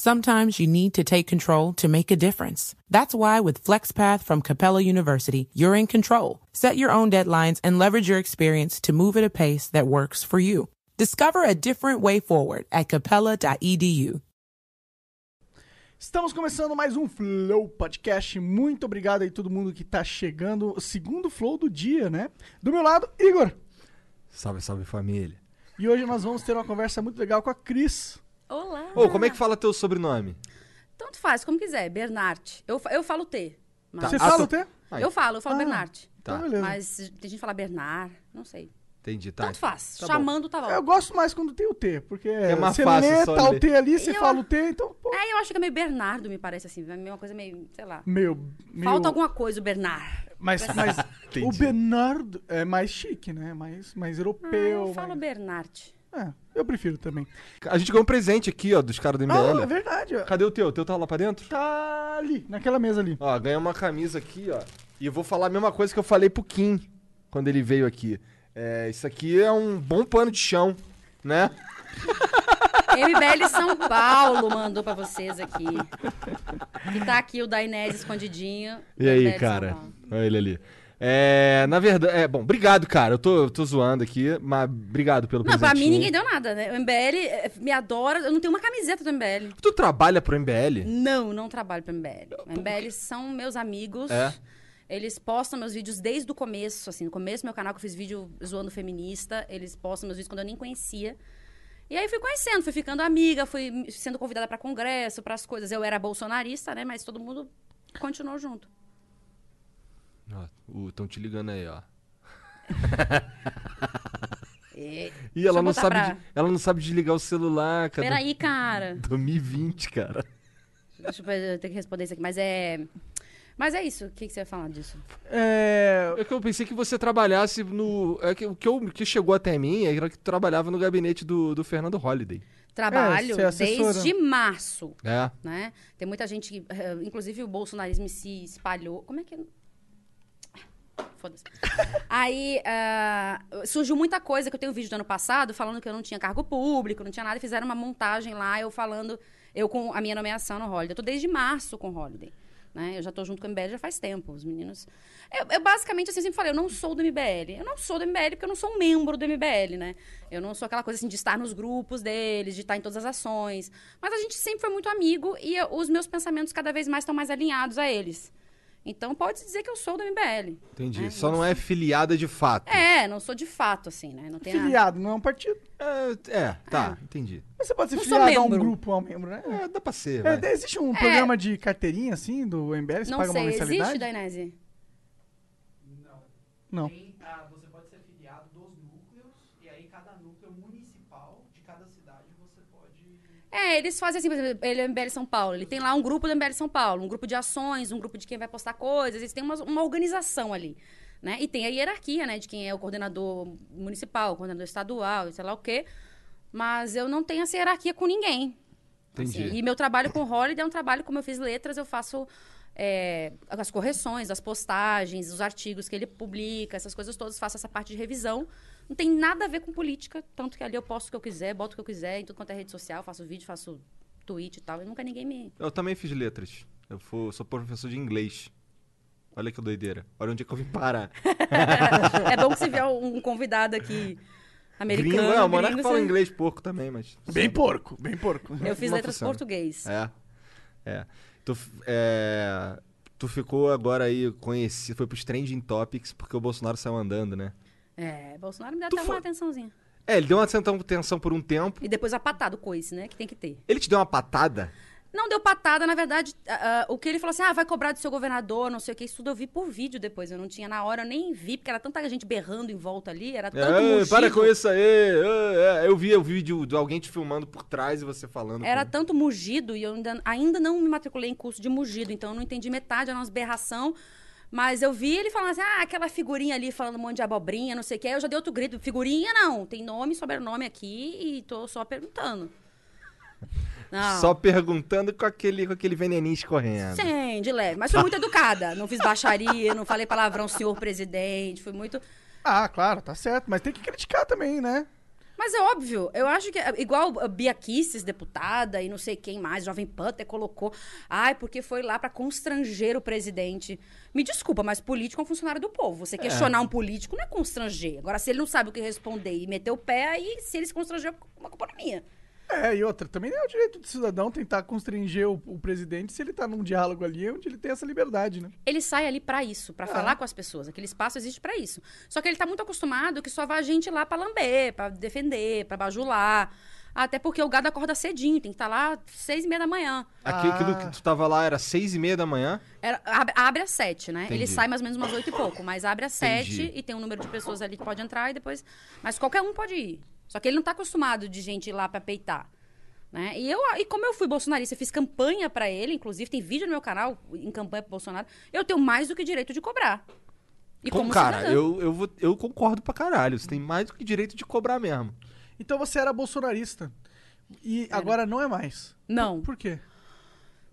Sometimes you need to take control to make a difference. That's why with FlexPath from Capella University, you're in control. Set your own deadlines and leverage your experience to move at a pace that works for you. Discover a different way forward at capella.edu. Estamos começando mais um Flow Podcast. Muito obrigado aí todo mundo que tá chegando. O segundo Flow do dia, né? Do meu lado, Igor. Salve, salve família. E hoje nós vamos ter uma conversa muito legal com a Cris. Olá! Ô, como é que fala teu sobrenome? Tanto faz, como quiser. Bernard. Eu, eu falo T. Mas... Você Ah, fala o T? Aí. Eu falo, eu falo Ah, Bernard. Tá, Então, beleza. Mas tem gente que fala Bernard, não sei. entendi, tá. Tanto faz. Tá. Chamando tá bom. Eu gosto mais quando tem o T, porque É mais você fácil lê, só tá o ler. T ali, você Eu- fala o T, então, pô, É, eu acho que é meio Bernardo, me parece assim. É uma coisa meio, sei lá. meu... meu- Falta alguma coisa, o Bernard. Mas, mas o. Bernardo é mais chique, né? Mais, mais Ah, europeu. eu falo mais... Bernard. É, eu prefiro também. A gente ganhou um presente aqui, ó, dos caras do Ah, MBL. é verdade. ó. Cadê o teu? O teu tá lá pra dentro? Tá ali, naquela mesa ali. Ó, ganhei uma camisa aqui, ó. E eu vou falar a mesma coisa que eu falei pro Kim quando ele veio aqui. É, isso aqui é um bom pano de chão, né? MBL São Paulo mandou pra vocês aqui. E tá aqui o da Inés escondidinho. E aí, cara? Olha ele ali. É, na verdade, é, bom, obrigado, cara. Eu tô, eu tô zoando aqui, mas obrigado pelo Não, pra presentinho. mim ninguém deu nada, né? O MBL eh, me adora. Eu não tenho uma camiseta do MBL. Tu trabalha pro MBL? Não, não trabalho pro MBL. O MBL são meus amigos. É? Eles postam meus vídeos desde o começo, assim, no começo do meu canal que eu fiz vídeo zoando feminista, eles postam meus vídeos quando eu nem conhecia. E aí fui conhecendo, fui ficando amiga, fui sendo convidada pra congresso, pras coisas. Eu era bolsonarista, né, mas todo mundo continuou junto. Estão te ligando aí, ó. E... E ela não, sabe pra- de- ela não sabe desligar o celular, cara. Peraí, cara. 2020, cara. Deixa eu eu ter que responder isso aqui, mas é... Mas é isso, o que, que você ia falar disso? É... É que eu pensei que você trabalhasse no. É que o que, eu- que chegou até mim era que tu trabalhava no gabinete do, do Fernando Holliday. Trabalho é assessora. desde março. É. né? Tem muita gente que, eh, inclusive o bolsonarismo se espalhou. Como é que Foda-se. Aí ah, surgiu muita coisa que eu tenho um vídeo do ano passado falando que eu não tinha cargo público, não tinha nada, e fizeram uma montagem lá, eu falando, eu com a minha nomeação no Holiday. Eu tô desde março com o Holiday. Né? Eu já tô junto com o MBL já faz tempo, os meninos. Eu, eu basicamente assim, sempre falei, eu não sou do MBL. Eu não sou do MBL porque eu não sou um membro do MBL, né? Eu não sou aquela coisa assim de estar nos grupos deles, de estar em todas as ações. Mas a gente sempre foi muito amigo e eu- os meus pensamentos cada vez mais estão mais alinhados a eles. Então pode dizer que eu sou do MBL. Entendi. É, Só não não é filiada de fato. É, não sou de fato, assim, né? Não tem Filiado, não é um partido. É, é, tá, entendi. Mas você pode ser Não filiado a um grupo, a um membro, né? É, dá pra ser. É, existe um programa de carteirinha, assim, do MBL? Você Não paga uma sei, mensalidade? existe, Dainese? Não. Tem, ah, você pode ser filiado dos núcleos, e aí cada núcleo municipal de cada cidade você pode. É, eles fazem assim, por exemplo, ele é o MBL São Paulo, ele tem lá um grupo do MBL São Paulo, um grupo de ações, um grupo de quem vai postar coisas, eles têm uma, uma organização ali, né? E tem a hierarquia, né, de quem é o coordenador municipal, o coordenador estadual, sei lá o quê. Mas eu não tenho essa hierarquia com ninguém. Entendi. Assim, e meu trabalho com o Holiday é um trabalho, como eu fiz letras, eu faço é, as correções, as postagens, os artigos que ele publica, essas coisas todas, faço essa parte de revisão. Não tem nada a ver com política, tanto que ali eu posto o que eu quiser, boto o que eu quiser, em tudo quanto é rede social, faço vídeo, faço tweet e tal, e nunca ninguém me... Eu também fiz letras. Eu fui- sou professor de inglês. Olha que doideira. Olha onde é que eu vim parar. é bom que se vier um convidado aqui americano, Gringo, é, o Monarca gringo, fala você- inglês pouco também, mas. Bem porco, bem porco. Eu fiz letras funciona. português. É. É. Tu, é, tu ficou agora aí conhecido, foi pros trending topics porque o Bolsonaro saiu andando, né? É, Bolsonaro me dá Tu até foi- uma atençãozinha. É, ele deu uma atenção, por um tempo. E depois a patada, o coice, né, que tem que ter. Ele te deu uma patada? Não deu patada, na verdade, ah, o que ele falou assim, ah, vai cobrar do seu governador, não sei o que, isso tudo eu vi por vídeo depois, eu não tinha na hora, eu nem vi, porque era tanta gente berrando em volta ali, era tanto É, mugido, para com isso aí. é, é. Eu vi o vídeo de alguém te filmando por trás e você falando. era com- tanto mugido, e eu ainda, ainda não me matriculei em curso de mugido, então eu não entendi metade, era umas berração, Mas eu vi ele falando assim, ah, aquela figurinha ali falando um monte de abobrinha, não sei o que. Eu já dei outro grito, figurinha não, tem nome sobrenome aqui e tô só perguntando. Não. Só perguntando com aquele, com aquele veneninho escorrendo. Sim, de leve. Mas fui muito educada. Não fiz baixaria, não falei palavrão, senhor presidente. Fui muito. Ah, claro, tá certo. Mas tem que criticar também, né? Mas é óbvio, eu acho que. Igual a Bia Kisses, deputada, e não sei quem mais, Jovem Pan até colocou. Ai, porque foi lá pra constranger o presidente. Me desculpa, mas político é um funcionário do povo. Você questionar um político não é constranger. Agora, se ele não sabe o que responder e meter o pé, aí se ele se constranger, é uma culpa minha. É, e outra, também é o direito do cidadão tentar constranger o, o presidente se ele tá num diálogo ali onde ele tem essa liberdade, né? Ele sai ali pra isso, pra falar com as pessoas. Aquele espaço existe pra isso. Só que ele tá muito acostumado que só vai gente lá pra lamber, pra defender, pra bajular. Até porque o gado acorda cedinho, tem que estar lá seis e meia da manhã. Aqui- Aquilo Ah. que tu tava lá era seis e meia da manhã. Era- abre, abre às sete, né? Ele Entendi. sai mais ou menos umas oito e pouco, mas abre às Entendi. sete e tem um número de pessoas ali que pode entrar e depois. Mas qualquer um pode ir. Só que ele não tá acostumado de gente ir lá pra peitar. Né? E, eu, e como eu fui bolsonarista, eu fiz campanha pra ele, inclusive tem vídeo no meu canal em campanha pro Bolsonaro, eu tenho mais do que direito de cobrar. E como cara, eu, eu, vou- eu concordo pra caralho. Você tem mais do que direito de cobrar mesmo. Então você era bolsonarista. E agora não é mais. Não. Por quê?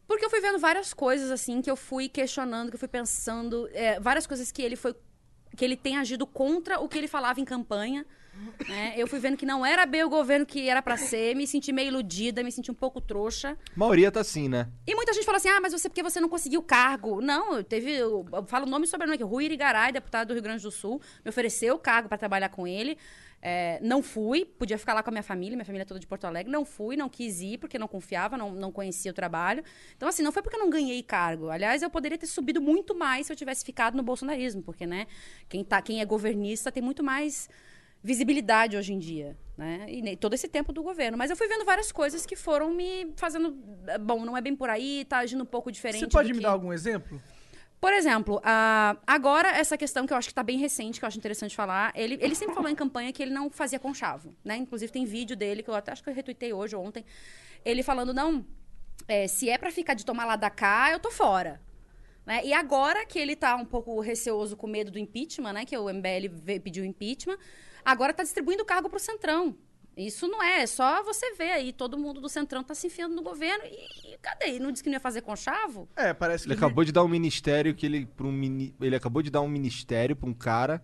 Porque eu fui vendo várias coisas, assim, que eu fui questionando, que eu fui pensando. é, várias coisas que ele foi. que ele tem agido contra o que ele falava em campanha. Né? Eu fui vendo que não era bem o governo que era pra ser, me senti meio iludida, me senti um pouco trouxa. A maioria tá assim, né? E muita gente fala assim: ah, mas você porque você não conseguiu cargo. Não, eu teve. Eu, eu falo o nome e sobrenome aqui. Rui Irigaray, deputado do Rio Grande do Sul, me ofereceu o cargo para trabalhar com ele. É, não fui, podia ficar lá com a minha família, minha família é toda de Porto Alegre. Não fui, não quis ir, porque não confiava, não, não conhecia o trabalho. Então, assim, não foi porque eu não ganhei cargo. Aliás, eu poderia ter subido muito mais se eu tivesse ficado no bolsonarismo, porque, né, quem, tá, quem é governista tem muito mais visibilidade hoje em dia, né? E todo esse tempo do governo. Mas eu fui vendo várias coisas que foram me fazendo. eh, Bom, não é bem por aí, tá agindo um pouco diferente. Você pode me que- dar algum exemplo? Por exemplo, ah, agora essa questão que eu acho que tá bem recente, que eu acho interessante falar, ele, ele sempre falou em campanha que ele não fazia conchavo, né? Inclusive tem vídeo dele que eu até acho que eu retuitei hoje ou ontem, ele falando, não, é, se é pra ficar de tomar lá da cá, eu tô fora. Né? E agora que ele tá um pouco receoso com medo do impeachment, né? Que o MBL pediu impeachment, agora tá distribuindo o cargo pro Centrão. Isso não é, é só você ver aí, todo mundo do Centrão tá se enfiando no governo e, e cadê? E não disse que não ia fazer conchavo? É, parece que. Ele acabou de dar um ministério que ele. Pra um mini, ele acabou de dar um ministério pra um cara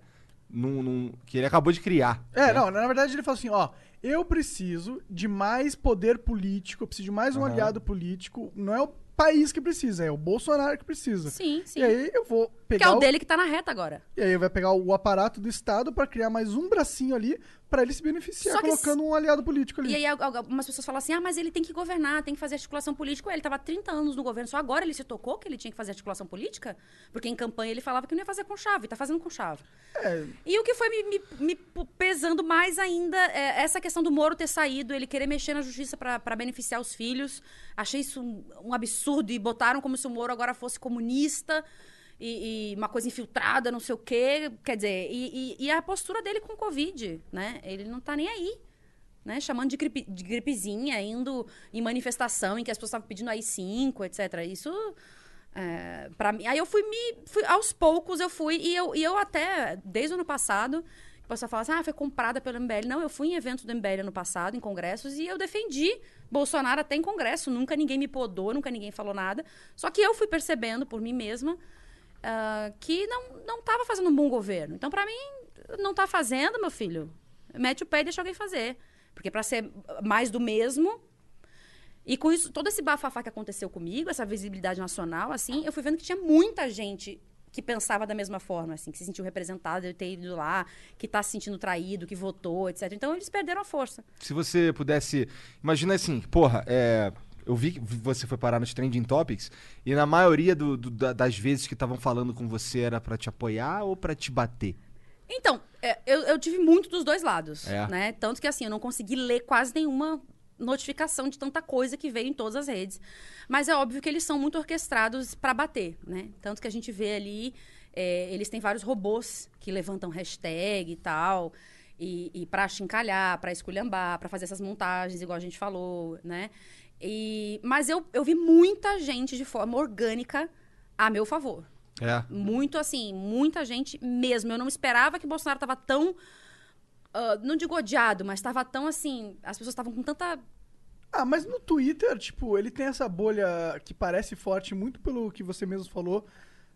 num, num- que ele acabou de criar. É, né? não, na verdade ele falou assim, ó, eu preciso de mais poder político, eu preciso de mais um Aham. aliado político, não é o país que precisa, é o Bolsonaro que precisa. Sim, sim. E aí eu vou Que pegar é o dele que tá na reta agora. E aí vai pegar o aparato do Estado pra criar mais um bracinho ali pra ele se beneficiar, Só colocando um aliado político ali. E aí al- algumas pessoas falam assim: ah, mas ele tem que governar, tem que fazer articulação política. Ué, ele tava há 30 anos no governo, só agora ele se tocou que ele tinha que fazer articulação política? Porque em campanha ele falava que não ia fazer com chave, tá fazendo com chave. É, E o que foi me, me- me pesando mais ainda é essa questão do Moro ter saído, ele querer mexer na justiça pra pra beneficiar os filhos. Achei isso um, um absurdo e botaram como se o Moro agora fosse comunista. E, e uma coisa infiltrada, não sei o quê. Quer dizer, e, e- e a postura dele com o Covid, né? Ele não tá nem aí. Né? Chamando de, gripe, de gripezinha, indo em manifestação em que as pessoas estavam pedindo AI-5, etc. Isso é, para mim. Aí eu fui me. fui- aos poucos eu fui. E eu, e eu até, desde o ano passado, o pessoal fala assim: ah, foi comprada pelo MBL. Não, eu fui em eventos do MBL ano passado, em congressos, e eu defendi Bolsonaro até em congresso. Nunca ninguém me podou, nunca ninguém falou nada. Só que eu fui percebendo por mim mesma ah, que não, não tava fazendo um bom governo. Então, para mim, não tá fazendo, meu filho. Mete o pé e deixa alguém fazer. Porque para ser mais do mesmo, e com isso, todo esse bafafá que aconteceu comigo, essa visibilidade nacional, assim, eu fui vendo que tinha muita gente que pensava da mesma forma, assim, que se sentiu representado de ter ido lá, que tá se sentindo traído, que votou, etc. Então eles perderam a força. Se você pudesse. Imagina assim, porra, é. Eu vi que você foi parar nos Trending Topics e na maioria do- do- da- das vezes que estavam falando com você era pra te apoiar ou pra te bater? Então, é, eu, eu tive muito dos dois lados, É. né? Tanto que, assim, eu não consegui ler quase nenhuma notificação de tanta coisa que veio em todas as redes. Mas é óbvio que eles são muito orquestrados para bater, né? Tanto que a gente vê ali, é, eles têm vários robôs que levantam hashtag e tal, e, e para chincalhar, para esculhambar, para fazer essas montagens, igual a gente falou, né? E, mas eu, eu vi muita gente de forma orgânica a meu favor. É. Muito assim, muita gente mesmo. Eu não esperava que Bolsonaro tava tão. ah, não digo odiado, mas tava tão assim. As pessoas estavam com tanta. Ah, mas no Twitter, tipo, ele tem essa bolha que parece forte muito pelo que você mesmo falou.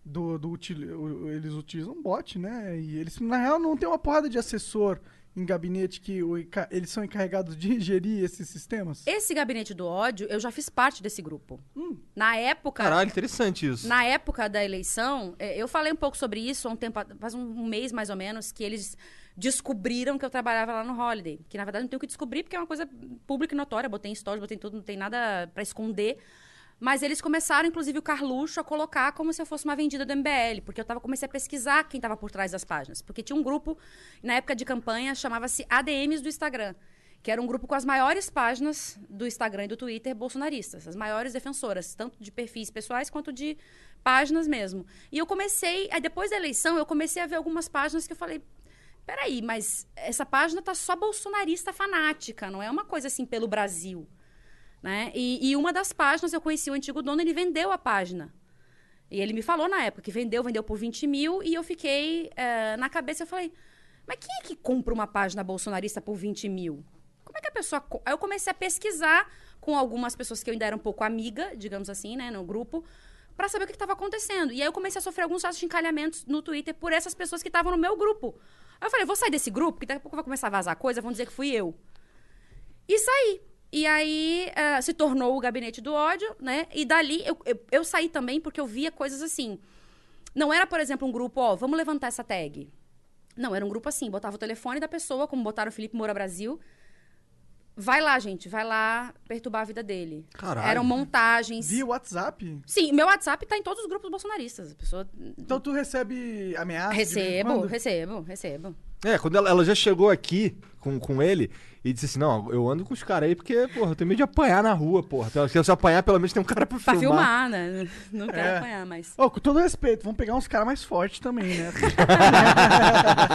Do, do util- eles utilizam bot, né? E eles, na real, não tem uma porrada de assessor em gabinete que o eles são encarregados de gerir esses sistemas. Esse gabinete do ódio, eu já fiz parte desse grupo. Na época. Caralho, interessante isso. Na época da eleição, eh, eu falei um pouco sobre isso há um tempo, faz um mês mais ou menos, que eles descobriram que eu trabalhava lá no Holiday. Que na verdade não tenho o que descobrir, porque é uma coisa pública e notória. Botei em stories, botei em tudo, não tem nada pra esconder. Mas eles começaram, inclusive, o Carluxo a colocar como se eu fosse uma vendida do MBL, porque eu tava, comecei a pesquisar quem estava por trás das páginas. Porque tinha um grupo, na época de campanha, chamava-se ADMs do Instagram, que era um grupo com as maiores páginas do Instagram e do Twitter bolsonaristas, as maiores defensoras, tanto de perfis pessoais quanto de páginas mesmo. E eu comecei, aí depois da eleição, eu comecei a ver algumas páginas que eu falei. Peraí, mas essa página tá só bolsonarista fanática, não é uma coisa assim pelo Brasil. Né? E, e uma das páginas eu conheci o antigo dono, ele vendeu a página. E ele me falou na época que vendeu, vendeu por 20 mil, e eu fiquei eh, na cabeça, eu falei, mas quem é que compra uma página bolsonarista por 20 mil? Como é que a pessoa. Aí eu comecei a pesquisar com algumas pessoas que eu ainda era um pouco amiga, digamos assim, né, no grupo, pra saber o que estava acontecendo. E aí eu comecei a sofrer alguns certos encalhamentos no Twitter por essas pessoas que estavam no meu grupo. Aí eu falei, vou sair desse grupo, porque daqui a pouco vai começar a vazar coisa, vão dizer que fui eu. E saí. E aí eh, se tornou o gabinete do ódio, né? E dali eu, eu, eu saí também porque eu via coisas assim. Não era, por exemplo, um grupo, ó, vamos levantar essa tag. Não, era um grupo assim, botava o telefone da pessoa, como botaram o Felipe Moura Brasil. Vai lá, gente, vai lá perturbar a vida dele. Caralho. Eram montagens. Via WhatsApp? Sim, meu WhatsApp tá em todos os grupos bolsonaristas. A pessoa. Então tu recebe ameaças? Recebo, recebo, recebo. É, quando ela, ela já chegou aqui com, com ele e disse assim: Não, eu ando com os caras aí porque, porra, eu tenho medo de apanhar na rua, porra. Então, se eu apanhar, pelo menos tem um cara pra Pra filmar. filmar, né? Não quero É. apanhar, mas. Ô, com todo respeito, vamos pegar uns caras mais fortes também, né?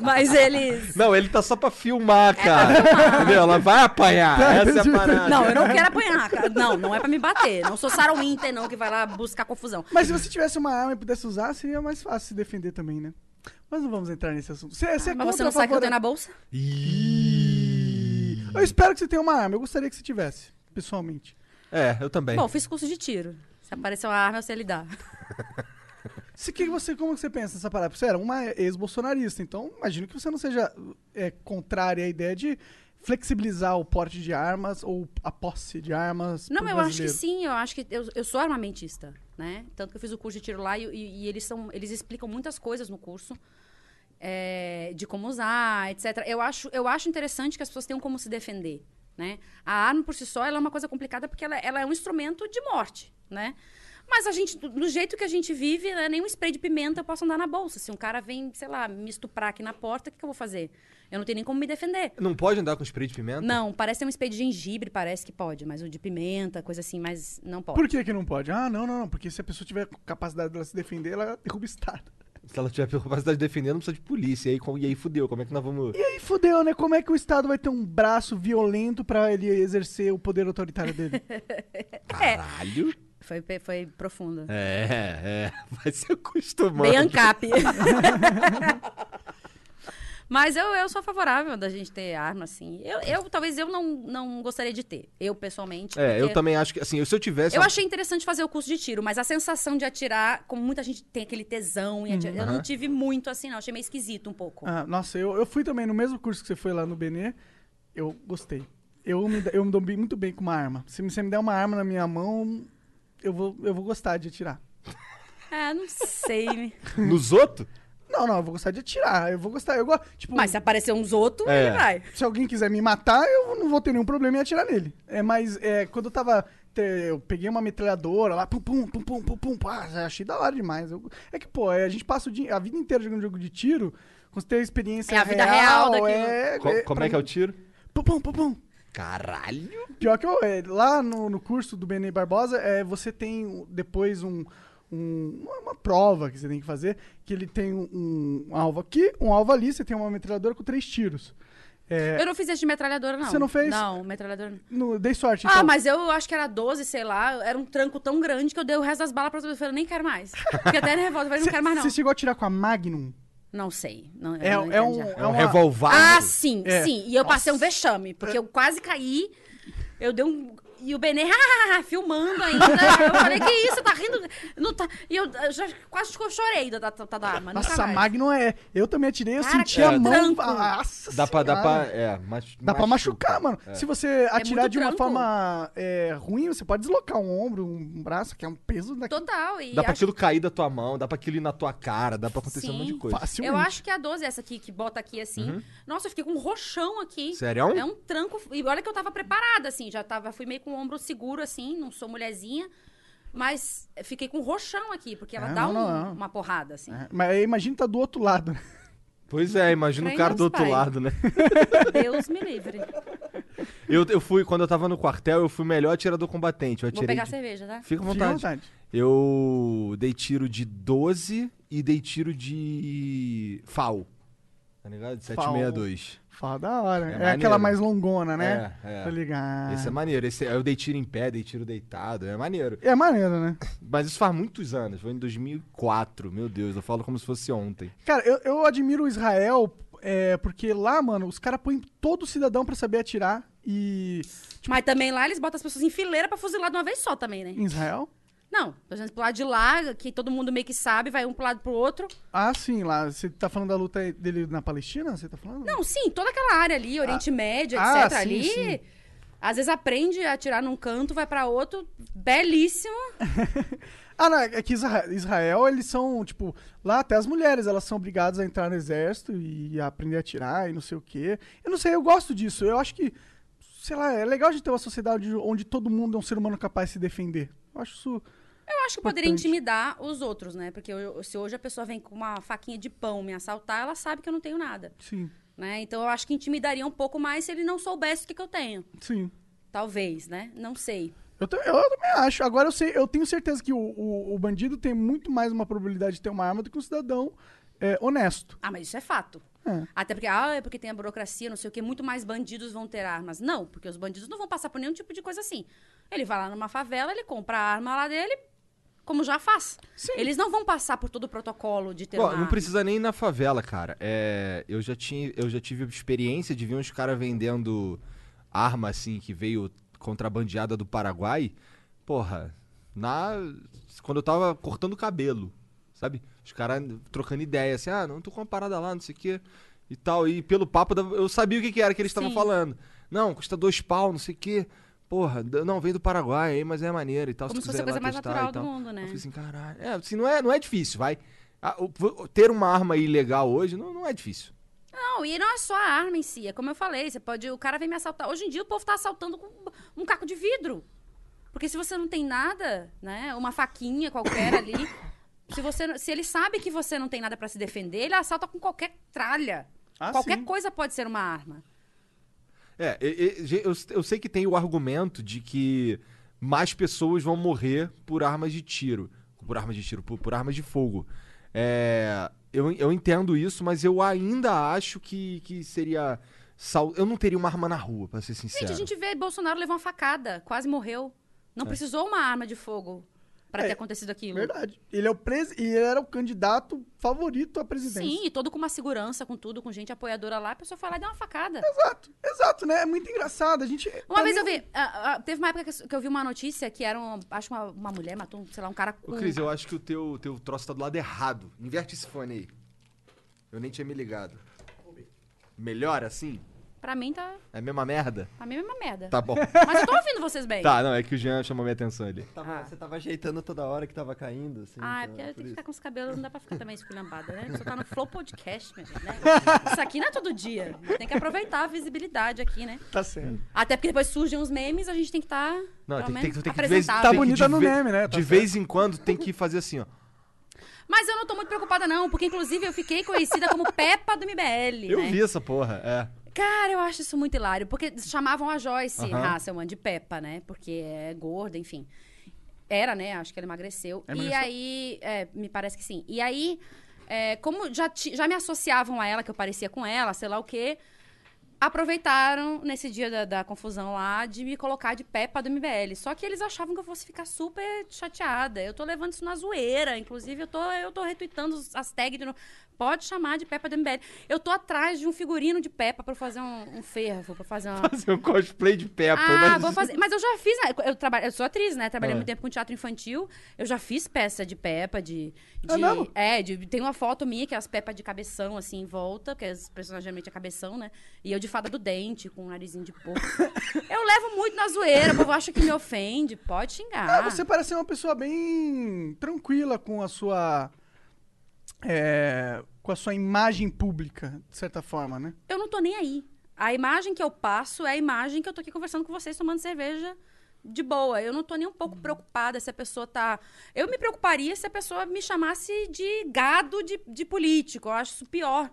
Mas eles. Não, ele tá só pra filmar, cara. Entendeu? Ela vai apanhar. Essa é a parada. Não, eu não quero apanhar, cara. Não, não é pra me bater. Não sou Sarah Winter, não, que vai lá buscar confusão. Mas se você tivesse uma arma e pudesse usar, seria mais fácil se defender também, né? Mas não vamos entrar nesse assunto. Você, você é Ah, Mas você não sabe o que eu tenho na bolsa? Eu espero que você tenha uma arma. Eu gostaria que você tivesse, pessoalmente. É, eu também. Bom, fiz curso de tiro. Se aparecer uma arma, eu sei lidar. Se que você, como você pensa nessa parada? Você era uma ex-bolsonarista, então imagino que você não seja é, contrária à ideia de flexibilizar o porte de armas ou a posse de armas. Não, eu acho que brasileiro. sim, eu acho que eu, eu sou armamentista, né? Tanto que eu fiz o curso de tiro lá e, e- e eles são, eles explicam muitas coisas no curso. é, de como usar, etc. Eu acho, eu acho interessante que as pessoas tenham como se defender, né? A arma por si só ela é uma coisa complicada porque ela, ela é um instrumento de morte, né? Mas a gente, do- jeito que a gente vive, né, nem um spray de pimenta eu posso andar na bolsa. Se um cara vem, sei lá, me estuprar aqui na porta, o que, que eu vou fazer? Eu não tenho nem como me defender. Não pode andar com spray de pimenta? Não, parece ter um spray de gengibre, parece que pode, mas o de pimenta, coisa assim, mas não pode. Por que, que não pode? Ah, não, não, não. Porque se a pessoa tiver capacidade dela se defender, ela derruba o Estado. Se ela tiver capacidade de defender, não precisa de polícia. E aí, e aí fudeu. Como é que nós vamos. E aí fudeu, né? Como é que o Estado vai ter um braço violento pra ele exercer o poder autoritário dele? Caralho? Foi, foi profundo. É, é. Vai se acostumando. Bem ANCAP. Mas eu, eu sou favorável da gente ter arma, assim. Eu, eu talvez eu não, não gostaria de ter. Eu, pessoalmente. É, eu também acho que, assim, se eu tivesse. Eu achei interessante fazer o curso de tiro, mas a sensação de atirar, como muita gente tem aquele tesão em atirar, eu não tive muito assim, não. Achei meio esquisito um pouco. Ah, nossa, eu, eu fui também no mesmo curso que você foi lá no Benê. Eu gostei. Eu me, eu me dou muito bem com uma arma. Se você me der uma arma na minha mão, eu vou, eu vou gostar de atirar. É, não sei. Nos outros? Não, não, eu vou gostar de atirar. Eu vou gostar. Eu gosto. Tipo, mas se aparecer uns outros, É. ele vai. se alguém quiser me matar, eu não vou ter nenhum problema em atirar nele. É, mas é, quando eu tava. te- Eu peguei uma metralhadora lá, pum, pum, pum, pum, pum, pum, pá, achei da hora demais. Eu- é que, pô, é, a gente passa o dia- a vida inteira jogando jogo de tiro, com ter experiência É a vida real daquilo. É, Co- como pra é que é o tiro? Pum, pum, pum, pum. Caralho! Pior que eu, é, lá no, no curso do Benê Barbosa, é, você tem depois um, um- uma, prova que você tem que fazer, que ele tem um, um alvo aqui, um alvo ali, você tem uma metralhadora com três tiros. É, Eu não fiz esse de metralhadora, não. Você não fez? Não, metralhadora não. dei sorte, Ah, então. mas eu acho que era 12, sei lá. Era um tranco tão grande que eu dei o resto das balas pra todo mundo. Eu falei, nem quero mais. Fiquei até nervosa. Falei, não quero mais, não. Você chegou a tirar com a Magnum? Não sei. Não, É, não é um, entendi. É um revolvar. Ah, sim, É. sim. E eu passei um vexame, porque eu quase caí. Eu dei um. E o Benê, "Ah", filmando ainda. Eu falei, que isso, tá rindo? Não tá... E eu já quase chorei da, da, da, arma. Nossa, a mais. Magnum é. Eu também atirei, eu Cara, senti a mão. Nossa Dá pra, dá pra, é, Dá pra machucar, mano. É. Se você atirar muito de uma tranco. forma é, ruim, você pode deslocar um ombro, um braço, que é um peso daqui. Total. E Dá pra acho- aquilo cair da tua mão, dá pra aquilo ir na tua cara, dá pra acontecer um monte de Sim. coisa. Facilmente. Eu acho que é a 12 essa aqui, que bota aqui assim. Uhum. Nossa, eu fiquei com um roxão aqui. Sério? É um tranco. E olha que eu tava preparada, assim. Já tava, fui meio com o ombro seguro, assim. Não sou mulherzinha. Mas fiquei com um roxão aqui, porque ela É, dá não, um- não, não. uma porrada, assim. É, mas imagina tá do outro lado. né? Pois é, imagina o cara do outro pai. lado, né? Deus me livre. Eu, eu fui, quando eu tava no quartel, eu fui o melhor atirador combatente. Eu Vou atirei. pegar de- cerveja, tá? Fica à Fica à vontade. vontade. Eu dei tiro de 12 e dei tiro de FAL. Tá ligado? 762. Fala da hora. É É, maneiro. aquela mais longona, né? É, é. Tá ligado. Esse é maneiro. Esse, eu dei tiro em pé, dei tiro deitado. É maneiro. É maneiro, né? Mas isso faz muitos anos. Foi em 2004. Meu Deus, eu falo como se fosse ontem. Cara, eu, eu admiro o Israel, é, porque lá, mano, os caras põem todo cidadão pra saber atirar. E. Mas também lá eles botam as pessoas em fileira pra fuzilar de uma vez só também, né? Em Israel? Não, por exemplo, pro lado de lá, que todo mundo meio que sabe, vai um pro lado pro outro. Ah, sim, lá. Você tá falando da luta dele na Palestina? Você tá falando? Não, sim, toda aquela área ali, Oriente Médio, ah, etc. sim, ali. sim. Às vezes aprende a atirar num canto, vai pra outro, belíssimo. Ah, não, é que Isra- Israel, eles são, tipo, lá até as mulheres, elas são obrigadas a entrar no exército e a aprender a atirar e não sei o quê. Eu não sei, eu gosto disso. Eu acho que, sei lá, é legal gente ter uma sociedade onde todo mundo é um ser humano capaz de se defender. Eu acho isso. Eu acho que poderia intimidar os outros, né? Porque eu- se hoje a pessoa vem com uma faquinha de pão me assaltar, ela sabe que eu não tenho nada, Sim, né? Então eu acho que intimidaria um pouco mais se ele não soubesse o que, que eu tenho. sim. Talvez, né? Não sei. Eu, ta- eu também acho. Agora eu sei, eu tenho certeza que o, o, o bandido tem muito mais uma probabilidade de ter uma arma do que um cidadão é, honesto. Ah, mas isso é fato. É. Até porque, ah, é porque tem a burocracia, não sei o que, muito mais bandidos vão ter armas. Não, porque os bandidos não vão passar por nenhum tipo de coisa assim. Ele vai lá numa favela, ele compra a arma lá dele, como já faz. Sim. Eles não vão passar por todo o protocolo de ter uma não precisa nem ir na favela, cara. É, eu, já tinha, eu já tive experiência de ver uns caras vendendo arma assim que veio contrabandeada do Paraguai. Porra, na quando eu tava cortando o cabelo, sabe? Os caras trocando ideia assim: "Ah, não tô com uma parada lá, não sei o quê" e tal. E pelo papo da- eu sabia o que, que era que eles estavam falando. Não, custa dois pau, não sei o quê. Porra, não, vem do Paraguai aí, mas é maneiro e tal. Como tu se fosse a coisa mais natural do tal. mundo, né? Eu falei assim, caralho. É, assim, não é, não é difícil, vai. Ah, o- ter uma arma ilegal hoje não, não é difícil. Não, e não é só a arma em si, é como eu falei, você pode, o cara vem me assaltar. Hoje em dia o povo tá assaltando com um caco de vidro. Porque se você não tem nada, né, uma faquinha qualquer ali, se você se ele sabe que você não tem nada pra se defender, ele assalta com qualquer tralha. Ah, qualquer sim. coisa pode ser uma arma. É, eu, eu sei que tem o argumento de que mais pessoas vão morrer por armas de tiro. Por armas de tiro, por, por armas de fogo. É, eu, eu entendo isso, mas eu ainda acho que, que seria. sal- Eu não teria uma arma na rua, pra ser sincero. Gente, a gente vê Bolsonaro levar uma facada, quase morreu. Não precisou uma arma de fogo pra É, ter acontecido aquilo. Verdade. Ele é o pres... e ele era o candidato favorito à presidência. Sim, e todo com uma segurança, com tudo, com gente apoiadora lá, a pessoa foi lá e deu uma facada. Exato, exato, né? É muito engraçado. A gente. Uma vez mim, eu vi, ah, ah, teve uma época que eu- vi uma notícia que era, um, acho uma, uma mulher matou, um, sei lá, um cara Ô, com... Cris, eu acho que o teu, teu troço tá do lado errado. Inverte esse fone aí. Eu nem tinha me ligado. Melhor assim? Pra mim tá, É a mesma merda? pra mim é uma merda. Tá bom. Mas eu tô ouvindo vocês bem. tá, não, é que o Jean chamou minha atenção ali. Tava- Você tava ajeitando toda hora que tava caindo, assim. Ah, é então porque eu por tenho que ficar com os cabelos, não dá pra ficar também esculhambada, né? Você tá no Flow Podcast, meu gente, né? Isso aqui não é todo dia. Tem que aproveitar a visibilidade aqui, né? Tá certo. Até porque depois surgem uns memes, a gente tem que estar, tá, Não, pelo tem, tem, menos, tem que. Tá tem que bonita de no meme, né? Tá de certo. vez em quando tem que fazer assim, ó. Mas eu não tô muito preocupada não, porque inclusive eu fiquei conhecida como Peppa do MBL, Eu né? vi essa porra, é. Cara, eu acho isso muito hilário, porque chamavam a Joyce Aham. Hasselman de Peppa, né? Porque é gorda, enfim. Era, né? Acho que ela emagreceu. E Emagreceu? aí, é, me parece que sim. E aí, é, como já, já me associavam a ela, que eu parecia com ela, sei lá o quê, aproveitaram nesse dia da, da confusão lá de me colocar de Peppa do MBL. Só que eles achavam que eu fosse ficar super chateada. Eu tô levando isso na zoeira. Inclusive, eu tô, eu tô retweetando as tags de novo. Pode chamar de Peppa do MBL. Eu tô atrás de um figurino de Peppa pra fazer um, um fervo, pra fazer uma. Fazer um cosplay de Peppa. Ah, imagina. vou fazer. Mas eu já fiz. né? Eu, trabalho, eu sou atriz, né? Trabalhei É. muito tempo com teatro infantil. Eu já fiz peça de Peppa, de. de É mesmo? é, de- tem uma foto minha que é as Peppa de cabeção, assim, em volta, porque as personagens geralmente é cabeção, né? E eu de fada do dente, com um narizinho de porco. eu levo muito na zoeira, o povo acha que me ofende. Pode xingar. Ah, você parece ser uma pessoa bem tranquila com a sua. É, com a sua imagem pública, de certa forma, né? eu não tô nem aí. A imagem que eu passo é a imagem que eu tô aqui conversando com vocês, tomando cerveja de boa. Eu não tô nem um pouco preocupada se a pessoa tá. Eu me preocuparia se a pessoa me chamasse de gado de, de político. Eu acho isso pior.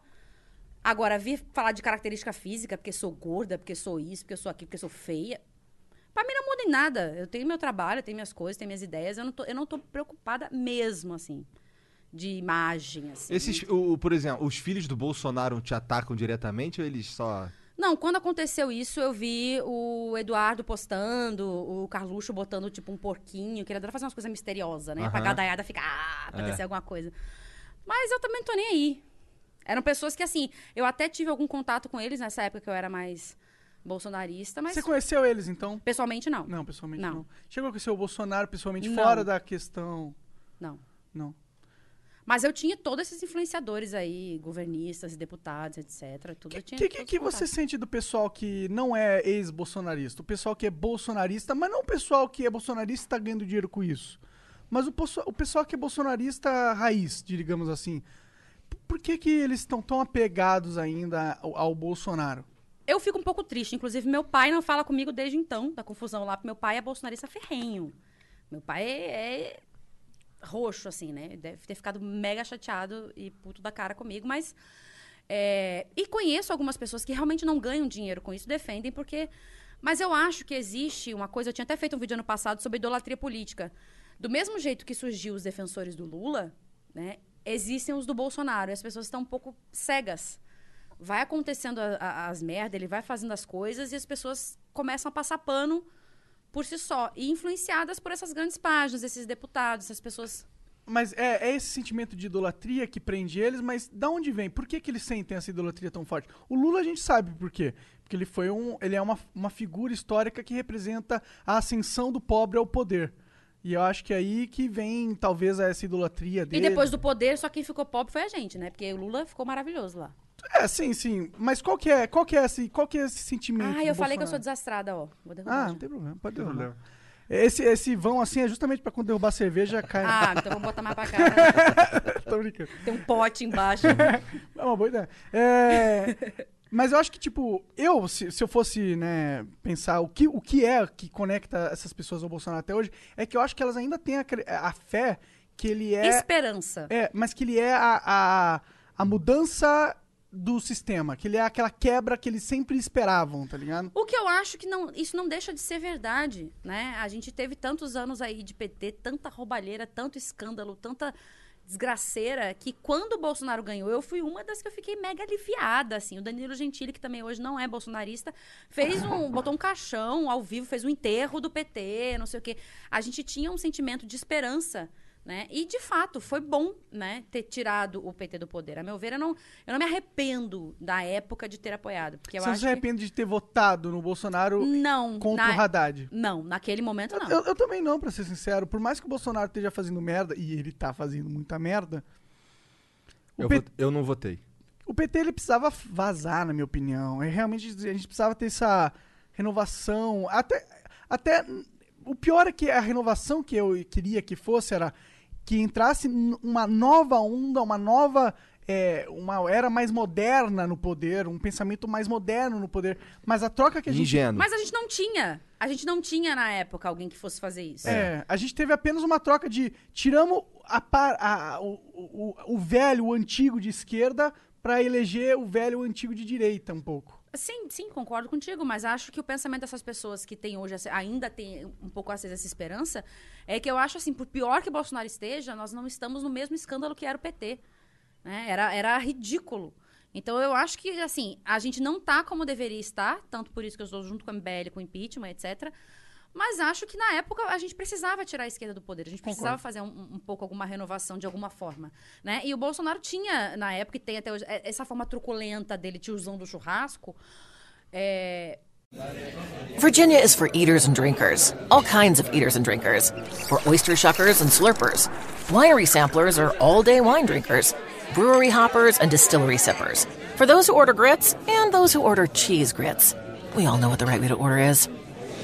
Agora, vir falar de característica física, porque sou gorda, porque sou isso, porque sou aquilo, porque sou feia. Pra mim não muda em nada. Eu tenho meu trabalho, eu tenho minhas coisas, tenho minhas ideias. Eu não tô, eu não tô preocupada mesmo, assim. De imagem, assim. Esses, o, por exemplo, os filhos do Bolsonaro te atacam diretamente ou eles só. Não, quando aconteceu isso, eu vi o Eduardo postando, o Carluxo botando, tipo, um porquinho, que ele adora fazer umas coisas misteriosas, né? Pra Aham. gadaiada ficar, ah, acontecer É. alguma coisa. Mas eu também não tô nem aí. Eram pessoas que, assim, eu até tive algum contato com eles nessa época que eu era mais bolsonarista, mas Você conheceu eles, então? pessoalmente não. Não, pessoalmente não. Não. Chegou a conhecer o Bolsonaro pessoalmente Não. fora da questão. Não. Não. Mas eu tinha todos esses influenciadores aí, governistas, deputados, etc. Tudo O eu que, tinha. que, todos que os você sente do pessoal que não é ex-bolsonarista? O pessoal que é bolsonarista, mas não o pessoal que é bolsonarista e tá ganhando dinheiro com isso. Mas o, o pessoal que é bolsonarista raiz, digamos assim. Por que, que eles estão tão apegados ainda ao, ao Bolsonaro? Eu fico um pouco triste. Inclusive, meu pai não fala comigo desde então, da confusão lá. Meu pai é bolsonarista ferrenho. Meu pai é, é roxo, assim, né? Deve ter ficado mega chateado e puto da cara comigo, mas. é, E conheço algumas pessoas que realmente não ganham dinheiro com isso, defendem, porque. Mas eu acho que existe uma coisa. Eu tinha até feito um vídeo ano passado sobre idolatria política. Do mesmo jeito que surgiu os defensores do Lula, né? Existem os do Bolsonaro. E as pessoas estão um pouco cegas vai acontecendo a- a- as merdas, ele vai fazendo as coisas e as pessoas começam a passar pano por si só. E influenciadas por essas grandes páginas, esses deputados, essas pessoas. Mas é, é esse sentimento de idolatria que prende eles, mas da onde vem? Por que, que eles sentem essa idolatria tão forte? O Lula a gente sabe por quê. Porque ele foi um. Ele é uma, uma figura histórica que representa a ascensão do pobre ao poder. E eu acho que é aí que vem, talvez, essa idolatria E dele. depois do poder, só quem ficou pobre foi a gente, né? Porque o Lula ficou maravilhoso lá. É, sim, sim. Mas qual que é, qual que é, esse, qual que é esse sentimento? Ah, eu falei que eu Bolsonaro? sou desastrada, ó. Vou derrubar. Ah, já. não tem problema, pode derrubar. Esse, esse vão assim é justamente pra quando derrubar a cerveja cai. Ah, então vamos botar mais pra cá. Tô brincando. Tem um pote embaixo. É uma boa ideia. É, mas eu acho que, tipo, eu, se, se eu fosse, né, pensar o que, o que é que conecta essas pessoas ao Bolsonaro até hoje, é que eu acho que elas ainda têm a, a fé que ele é. Esperança. É, mas que ele é a, a, a mudança do sistema, que ele é aquela quebra que eles sempre esperavam, tá ligado? O que eu acho que não, isso não deixa de ser verdade, né? A gente teve tantos anos aí de PT, tanta roubalheira, tanto escândalo, tanta desgraceira, que quando o Bolsonaro ganhou, eu fui uma das que eu fiquei mega aliviada, assim. O Danilo Gentili, que também hoje não é bolsonarista, fez um, botou um caixão ao vivo, fez um enterro do PT, não sei o quê. A gente tinha um sentimento de esperança, né? E, de fato, foi bom, né, ter tirado o PT do poder. A meu ver, eu não, eu não me arrependo da época de ter apoiado, porque eu Você não se que... arrepende de ter votado no Bolsonaro Não. contra na- o Haddad? Não, naquele momento não. Eu, eu também não, pra ser sincero. Por mais que o Bolsonaro esteja fazendo merda, e ele tá fazendo muita merda, Eu, P- eu não votei. o PT ele precisava vazar, na minha opinião. É, realmente a gente precisava ter essa renovação. Até, até o pior é que a renovação que eu queria que fosse era que entrasse uma nova onda, uma nova. é, uma era mais moderna no poder, um pensamento mais moderno no poder. Mas a troca que a gente Ingênuo. Mas a gente não tinha. A gente não tinha na época alguém que fosse fazer isso. É, a gente teve apenas uma troca de tiramos a par- a- o, o, o velho, o antigo de esquerda pra eleger o velho, o antigo de direita um pouco. Sim, sim, concordo contigo, mas acho que o pensamento dessas pessoas que têm hoje, ainda tem um pouco acesa essa esperança, é que eu acho assim, por pior que Bolsonaro esteja, nós não estamos no mesmo escândalo que era o PT. né? Era, era ridículo. Então eu acho que, assim, a gente não tá como deveria estar, tanto por isso que eu estou junto com a MBL, com o impeachment, etc. Mas acho que na época a gente precisava tirar a esquerda do poder, a gente precisava fazer um, um pouco alguma renovação de alguma forma, né? E o Bolsonaro tinha, na época, e tem até hoje, é- essa forma truculenta dele, tiozão do churrasco, é, Virginia is for eaters and drinkers, all kinds of eaters and drinkers, for oyster shuckers and slurpers. Winery samplers are all day wine drinkers, brewery hoppers and distillery sippers, for those who order grits and those who order cheese grits. We all know what the right way to order is.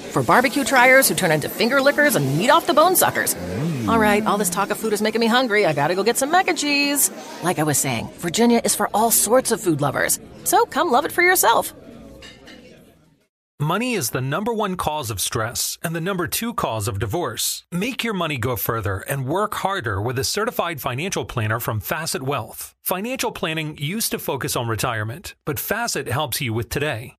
For barbecue triers who turn into finger lickers and meat off the bone suckers. Mm. All right, all this talk of food is making me hungry. I gotta go get some mac and cheese. Like I was saying, Virginia is for all sorts of food lovers. So come love it for yourself. Money is the number one cause of stress and the number two cause of divorce. Make your money go further and work harder with a certified financial planner from Facet Wealth. Financial planning used to focus on retirement, but Facet helps you with today.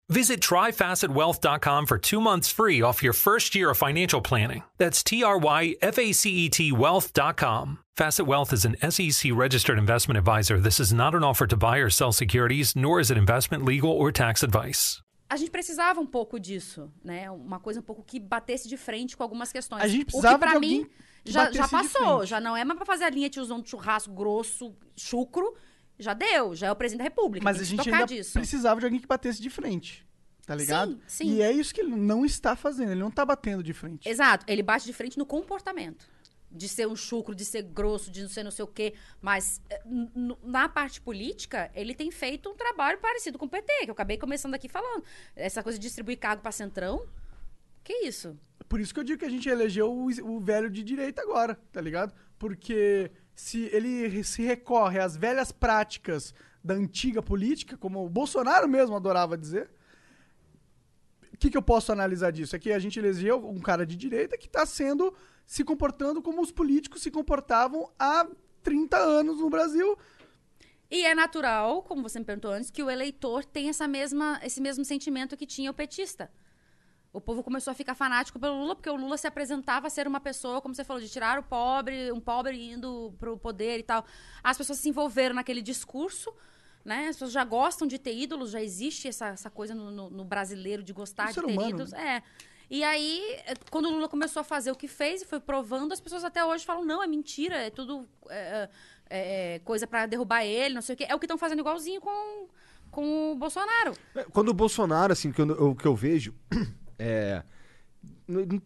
Visit tryfacetwealth.com for two months free off your first year of financial planning. That's T R Y F A C E T wealth.com. Facet Wealth is an SEC registered investment advisor. This is not an offer to buy or sell securities, nor is it investment, legal, or tax advice. a gente precisava um pouco disso, né? Uma coisa um pouco que batesse de frente com algumas questões. A gente o que precisava pra de mim já, já de passou, já não é mais pra fazer a linha tiozão de churrasco grosso, chucro, já deu, já é o presidente da República, Mas a gente ainda disso. precisava de alguém que batesse de frente. Tá ligado? Sim, sim. E é isso que ele não está fazendo. Ele não tá batendo de frente. Exato, ele bate de frente no comportamento. De ser um chucro, de ser grosso, de não ser não sei o quê. Mas eh, na parte política, ele tem feito um trabalho parecido com o PT, que eu acabei começando aqui falando. Essa coisa de distribuir cargo pra centrão. Que isso? Por isso que eu digo que a gente elegeu o, o velho de direita agora, tá ligado? Porque se ele se recorre às velhas práticas da antiga política, como o Bolsonaro mesmo adorava dizer, o que, que eu posso analisar disso? É que a gente elegeu um cara de direita que está sendo se comportando como os políticos se comportavam há 30 anos no Brasil. E é natural, como você me perguntou antes, que o eleitor tenha essa mesma, esse mesmo sentimento que tinha o petista. O povo começou a ficar fanático pelo Lula, porque o Lula se apresentava a ser uma pessoa, como você falou, de tirar o pobre, um pobre indo pro poder e tal. As pessoas se envolveram naquele discurso, né? As pessoas já gostam de ter ídolos, já existe essa, essa coisa no, no- no brasileiro de gostar de ter humano, ídolos. né? É. E aí, eh, quando o Lula começou a fazer o que fez e foi provando, as pessoas até hoje falam: não, é mentira, é tudo é, é, é, coisa pra derrubar ele, não sei o quê. É o que estão fazendo igualzinho com, com o Bolsonaro. Quando o Bolsonaro, assim, que eu- o que eu vejo, é.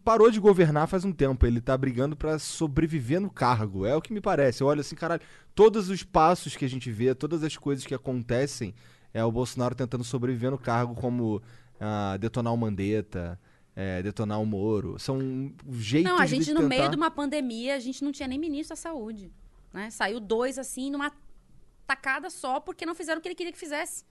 Parou de governar faz um tempo. Ele tá brigando pra sobreviver no cargo. É o que me parece. Eu olho assim, caralho, todos os passos que a gente vê, todas as coisas que acontecem, é o Bolsonaro tentando sobreviver no cargo, como ah, detonar o Mandetta, é, detonar o Moro. São jeitos Não, a gente, no tentar... meio de uma pandemia, a gente não tinha nem ministro da saúde. Né? Saiu dois, assim, numa tacada só, porque não fizeram o que ele queria que fizesse.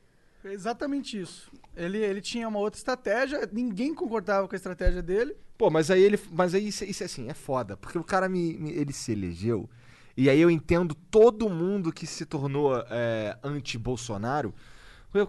É exatamente isso. Ele, ele tinha uma outra estratégia, ninguém concordava com a estratégia dele. Pô, mas aí ele. Mas aí isso, isso assim, é foda. Porque o cara me, me- ele se elegeu. E aí eu entendo todo mundo que se tornou é, anti-Bolsonaro.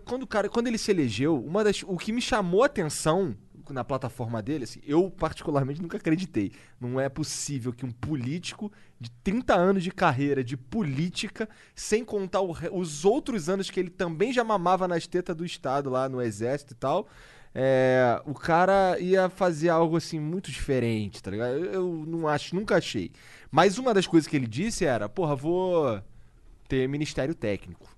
Quando, o cara, quando ele se elegeu, uma das, o que me chamou a atenção na plataforma dele, assim, eu particularmente nunca acreditei. Não é possível que um político de 30 anos de carreira de política, sem contar o os outros anos que ele também já mamava nas tetas do Estado lá no Exército e tal, é, o cara ia fazer algo assim muito diferente, tá ligado? Eu, eu não acho, nunca achei. Mas uma das coisas que ele disse era, porra, vou ter ministério técnico.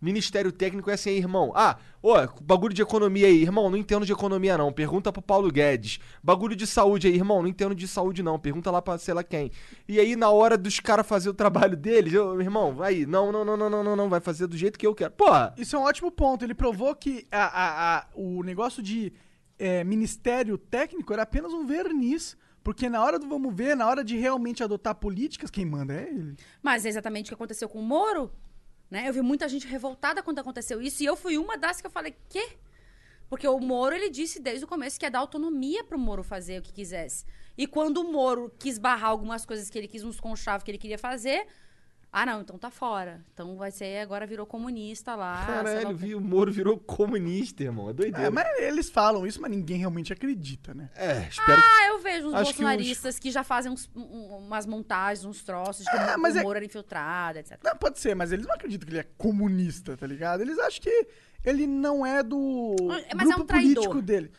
Ministério técnico é assim, aí, irmão. Ah, ô, bagulho de economia aí, irmão, não entendo de economia não. Pergunta pro Paulo Guedes. Bagulho de saúde aí, irmão, não entendo de saúde não. Pergunta lá pra sei lá quem. E aí, na hora dos caras fazer o trabalho deles, eu, irmão, aí, não, não, não, não, não, não, não, vai fazer do jeito que eu quero. Porra, Isso é um ótimo ponto. Ele provou que a- a- a- o negócio de é, ministério técnico era apenas um verniz. Porque na hora do vamos ver, na hora de realmente adotar políticas, quem manda é ele. Mas é exatamente o que aconteceu com o Moro. Né? Eu vi muita gente revoltada quando aconteceu isso. E eu fui uma das que eu falei, quê? Porque o Moro, ele disse desde o começo que ia dar autonomia pro Moro fazer o que quisesse. E quando o Moro quis barrar algumas coisas que ele quis, uns conchavos que ele queria fazer... Ah, não, então tá fora. Então vai ser, agora virou comunista lá. Caralho, o vi, o Moro virou comunista, irmão. É doideira. É, mas eles falam isso, mas ninguém realmente acredita, né? É, espero Ah, eu vejo uns Acho que bolsonaristas que, já fazem uns- um- umas montagens, uns troços de que Ah, o mas é- Moro era infiltrado, etc. Não, pode ser, mas eles não acreditam que ele é comunista, tá ligado? Eles acham que ele não é do É, mas é grupo um traidor. político dele.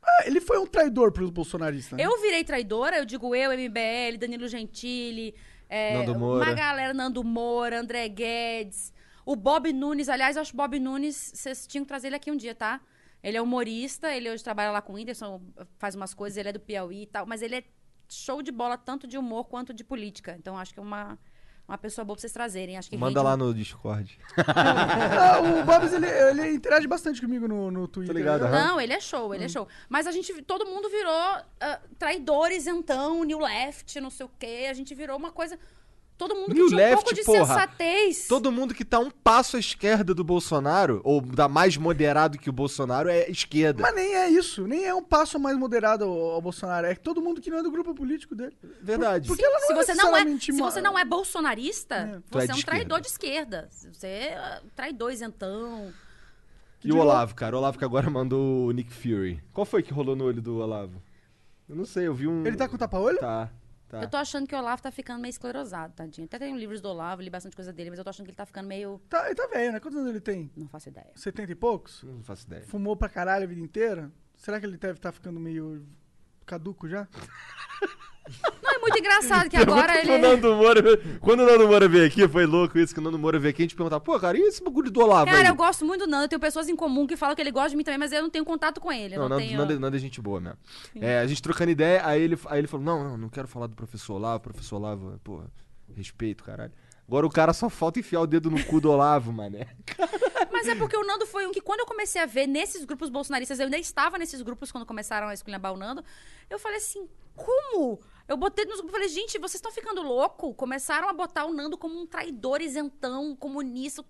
Ah, ele foi um traidor pros bolsonaristas. né? Eu virei traidora, eu digo eu, MBL, Danilo Gentili, é, Nando Moura. uma galera, Nando Moura, André Guedes, o Bob Nunes, aliás, eu acho que o Bob Nunes, vocês tinham que trazer ele aqui um dia, tá? Ele é humorista, ele hoje trabalha lá com o Whindersson, faz umas coisas, ele é do Piauí e tal, mas ele é show de bola tanto de humor quanto de política. Então acho que é uma, uma pessoa boa pra vocês trazerem. Acho que Manda rende lá um- no Discord. Ah, o Bobs, ele, ele interage bastante comigo no, no Twitter. ligado, né? Não, ele é show, ele é show. Mas a gente, todo mundo virou ah, traidores, então, New Left, não sei o quê. A gente virou uma coisa. Todo mundo New que tinha um Left, pouco de porra. sensatez. Todo mundo que tá um passo à esquerda do Bolsonaro, ou da mais moderado que o Bolsonaro, é esquerda. Mas nem é isso, nem é um passo mais moderado ao, ao Bolsonaro. É todo mundo que não é do grupo político dele. Verdade. Porque ela não se é você não é, se você não é bolsonarista, É. É você é, de um traidor de esquerda. Você é traidor isentão. E o Olavo, cara? O Olavo que agora mandou o Nick Fury. Qual foi que rolou no olho do Olavo? Eu não sei, eu vi um. Ele tá com tapa-olho? Tá, tá. Eu tô achando que o Olavo tá ficando meio esclerosado, tadinho. Até tenho livros do Olavo, li bastante coisa dele, mas eu tô achando que ele tá ficando meio. Tá, ele tá velho, né? Quantos anos ele tem? Não faço ideia. 70 e poucos? Não faço ideia. Fumou pra caralho a vida inteira? Será que ele deve estar ficando meio caduco já? Não, é muito engraçado que agora ele. Nando Moura. Quando o Nando Moura veio aqui, foi louco isso, que o Nando Moura veio aqui, a gente perguntava, pô, cara, e esse bagulho do Olavo Cara, aí? eu gosto muito do Nando. Eu tenho pessoas em comum que falam que ele gosta de mim também, mas eu não tenho contato com ele. Não, não, Nando, tenho. Nando, Nando é gente boa mesmo. É, a gente trocando ideia, aí ele, aí ele falou, não, não, não quero falar do professor Olavo, professor Olavo, pô, respeito, caralho. Agora o cara só falta enfiar o dedo no cu do Olavo, mané. Mas é porque o Nando foi um que, quando eu comecei a ver nesses grupos bolsonaristas, eu ainda estava nesses grupos quando começaram a esculhambar o Nando, eu falei assim, como? Eu botei nos grupos falei, gente, vocês estão ficando louco? Começaram a botar o Nando como um traidor isentão, comunista.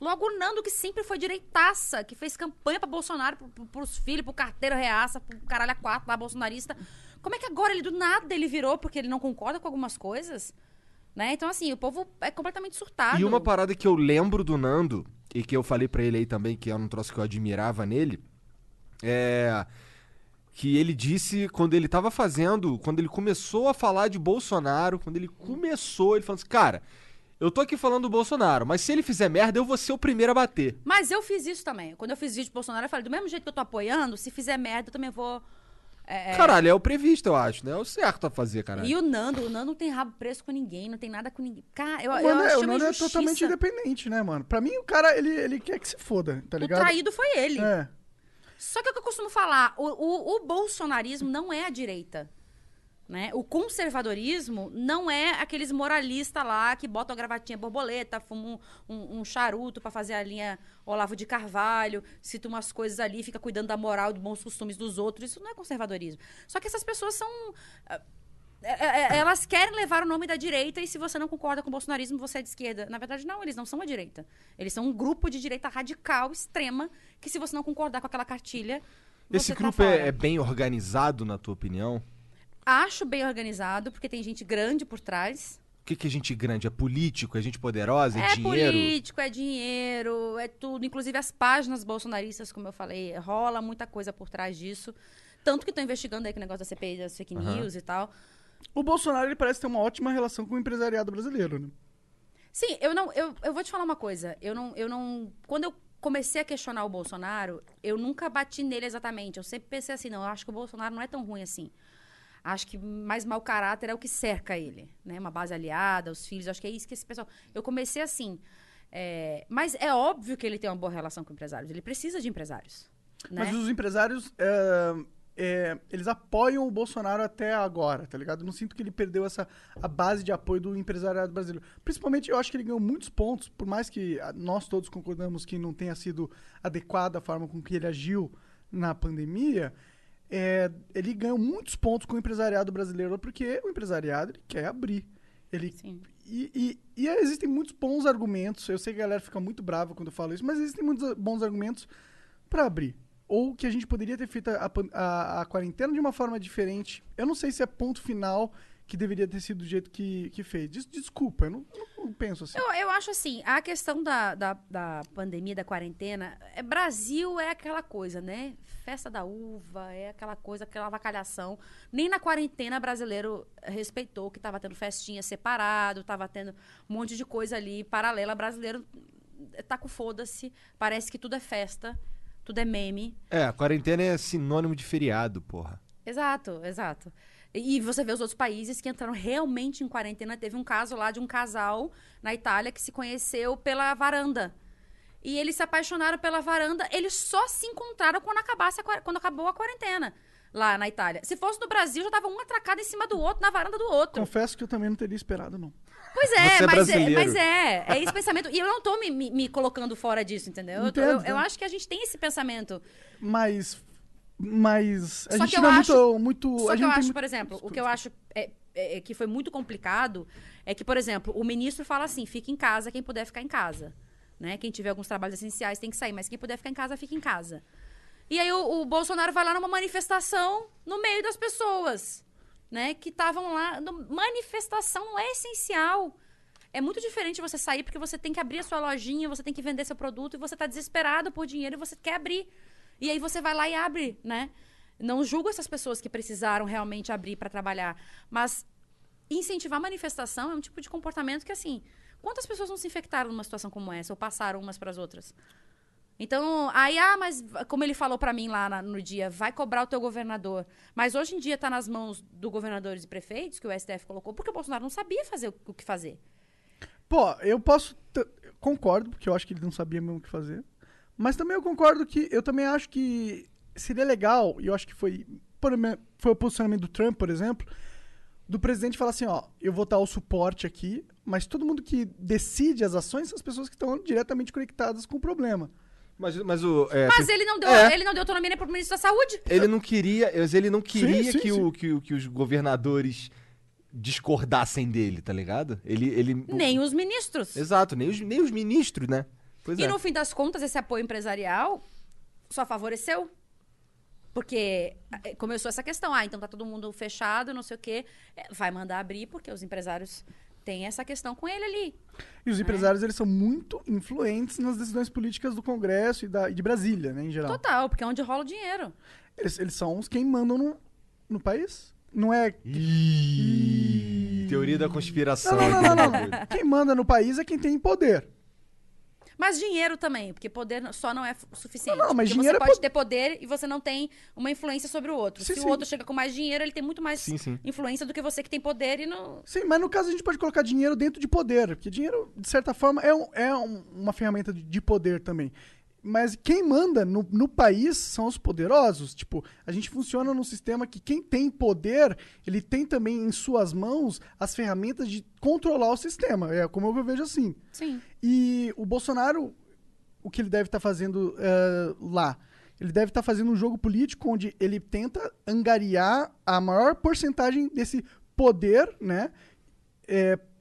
Logo o Nando, que sempre foi direitaça, que fez campanha pra Bolsonaro, pro, pros filhos, pro carteiro reaça, pro caralho a quatro lá, bolsonarista. Como é que agora ele do nada ele virou porque ele não concorda com algumas coisas? Né? Então, assim, o povo é completamente surtado. E uma parada que eu lembro do Nando, e que eu falei pra ele aí também, que é um troço que eu admirava nele, é que ele disse quando ele tava fazendo, quando ele começou a falar de Bolsonaro, quando ele começou, ele falou assim, cara, eu tô aqui falando do Bolsonaro, mas se ele fizer merda, eu vou ser o primeiro a bater. Mas eu fiz isso também. Quando eu fiz vídeo do Bolsonaro, eu falei, do mesmo jeito que eu tô apoiando, se fizer merda, eu também vou. É, é. Caralho, é o previsto, eu acho, né? É o certo a fazer, caralho. E o Nando, o Nando não tem rabo preso com ninguém, não tem nada com ninguém. Cara, eu, O eu Nando, é, o Nando é injustiça. totalmente independente, né, mano? Pra mim, o cara, ele, ele quer que se foda, tá O ligado? traído foi ele. É. Só que é o que eu costumo falar, o, o, o bolsonarismo não é a direita. Né? O conservadorismo não é aqueles moralistas lá que botam a gravatinha borboleta, fumam um, um, um charuto pra fazer a linha Olavo de Carvalho, cita umas coisas ali, fica cuidando da moral e dos bons costumes dos outros. Isso não é conservadorismo. Só que essas pessoas são. ah, é- é- Elas querem levar o nome da direita e se você não concorda com o bolsonarismo, você é de esquerda. Na verdade, não, eles não são a direita. Eles são um grupo de direita radical, extrema, que se você não concordar com aquela cartilha. Esse tá grupo fora. é, é bem organizado, na tua opinião? Acho bem organizado, porque tem gente grande por trás. O que, que é gente grande? É político? É gente poderosa? É, É dinheiro? político, é dinheiro, é tudo. Inclusive as páginas bolsonaristas, como eu falei, rola muita coisa por trás disso. Tanto que estão investigando aí com o negócio da CPI, das fake Aham. news e tal. O Bolsonaro, ele parece ter uma ótima relação com o empresariado brasileiro, né? Sim, eu não. Eu, eu vou te falar uma coisa. Eu não, eu não. Quando eu comecei a questionar o Bolsonaro, eu nunca bati nele exatamente. Eu sempre pensei assim, não, eu acho que o Bolsonaro não é tão ruim assim. Acho que mais mau caráter é o que cerca ele, né? Uma base aliada, os filhos, acho que é isso que esse pessoal. Eu comecei assim. é, mas é óbvio que ele tem uma boa relação com empresários. Ele precisa de empresários. Né? Mas os empresários, é, é, eles apoiam o Bolsonaro até agora, tá ligado? Eu não sinto que ele perdeu essa a base de apoio do empresariado brasileiro. Principalmente, eu acho que ele ganhou muitos pontos, por mais que ah, nós todos concordamos que não tenha sido adequada a forma com que ele agiu na pandemia. É, ele ganhou muitos pontos com o empresariado brasileiro porque o empresariado quer abrir. Ele Sim. E, e- e existem muitos bons argumentos. Eu sei que a galera fica muito brava quando eu falo isso, mas existem muitos bons argumentos pra abrir. Ou que a gente poderia ter feito a, a- a quarentena de uma forma diferente. Eu não sei se é ponto final que deveria ter sido do jeito que, que fez. Des- desculpa, eu não, não penso assim. Eu, eu acho assim, a questão da, da, da pandemia, da quarentena, é, Brasil é aquela coisa, né? Festa da uva, é aquela coisa, aquela avacalhação. Nem na quarentena brasileiro respeitou que tava tendo festinha separado, tava tendo um monte de coisa ali paralela. Brasileiro tá com foda-se, parece que tudo é festa, tudo é meme. É, a quarentena é sinônimo de feriado, porra. Exato, exato. E você vê os outros países que entraram realmente em quarentena. Teve um caso lá de um casal na Itália que se conheceu pela varanda. E eles se apaixonaram pela varanda. Eles só se encontraram quando, acabasse a qua- quando acabou a quarentena lá na Itália. Se fosse no Brasil, já tava um atracado em cima do outro, na varanda do outro. Confesso que eu também não teria esperado, não. Pois é, é mas, é mas é. É esse pensamento. E eu não tô me, me- me colocando fora disso, entendeu? Eu, tô- eu- eu acho que a gente tem esse pensamento. Mas. Mas. A Só gente não é acho- muito. muito Só a que gente eu acho, muito- por exemplo, o que eu acho é, é- é que foi muito complicado é que, por exemplo, o ministro fala assim: fica em casa quem puder ficar em casa. Né? Quem tiver alguns trabalhos essenciais tem que sair, mas quem puder ficar em casa, fica em casa. E aí o, o Bolsonaro vai lá numa manifestação no meio das pessoas, né? Que estavam lá. No- manifestação não é essencial. É muito diferente você sair porque você tem que abrir a sua lojinha, você tem que vender seu produto e você tá desesperado por dinheiro e você quer abrir. E aí você vai lá e abre, né? Não julgo essas pessoas que precisaram realmente abrir para trabalhar, mas incentivar manifestação é um tipo de comportamento que assim, quantas pessoas não se infectaram numa situação como essa ou passaram umas para as outras? Então, aí, ah, mas como ele falou pra mim lá na- no dia, vai cobrar o teu governador. Mas hoje em dia tá nas mãos do governadores e prefeitos, que o STF colocou, porque o Bolsonaro não sabia fazer o, o que fazer. Pô, eu posso. Concordo, porque eu acho que ele não sabia mesmo o que fazer. Mas também eu concordo que. Eu também acho que seria legal, e eu acho que foi. Foi o posicionamento do Trump, por exemplo, do presidente falar assim: ó, eu vou dar o suporte aqui, mas todo mundo que decide as ações são as pessoas que estão diretamente conectadas com o problema. Mas, mas o. é, Mas ele não deu, É. ele não deu autonomia nem pro ministro da Saúde. Ele não queria, ele não queria sim, que, sim. O, que, o- que os governadores discordassem dele, tá ligado? Ele, ele Nem os ministros. Exato, nem os, nem os ministros, né? Pois E é. no fim das contas, esse apoio empresarial só favoreceu. Porque eh, começou essa questão, ah, então tá todo mundo fechado, não sei o quê. Eh, Vai mandar abrir, porque os empresários têm essa questão com ele ali. E os empresários, eles são muito influentes nas decisões políticas do Congresso e, da, e de Brasília, né, em geral. Total, porque é onde rola o dinheiro. Eles, eles são os quem mandam no, no país. Não é. Ih, teoria da conspiração. Não, não, não, não. Quem manda no país é quem tem poder. Mas dinheiro também, porque poder só não é suficiente. Não, não, mas dinheiro é você pode po- ter poder e você não tem uma influência sobre o outro. Sim, Se sim. o outro chega com mais dinheiro, ele tem muito mais Sim, influência do que você que tem poder e não. Sim, mas no caso a gente pode colocar dinheiro dentro de poder. Porque dinheiro, de certa forma, é, um- é um- uma ferramenta de poder também. Mas quem manda no, no país são os poderosos. Tipo, a gente funciona num sistema que quem tem poder, ele tem também em suas mãos as ferramentas de controlar o sistema. É como eu vejo assim. Sim. E o Bolsonaro, o que ele deve estar fazendo eh, lá? Ele deve estar fazendo um jogo político onde ele tenta angariar a maior porcentagem desse poder, né?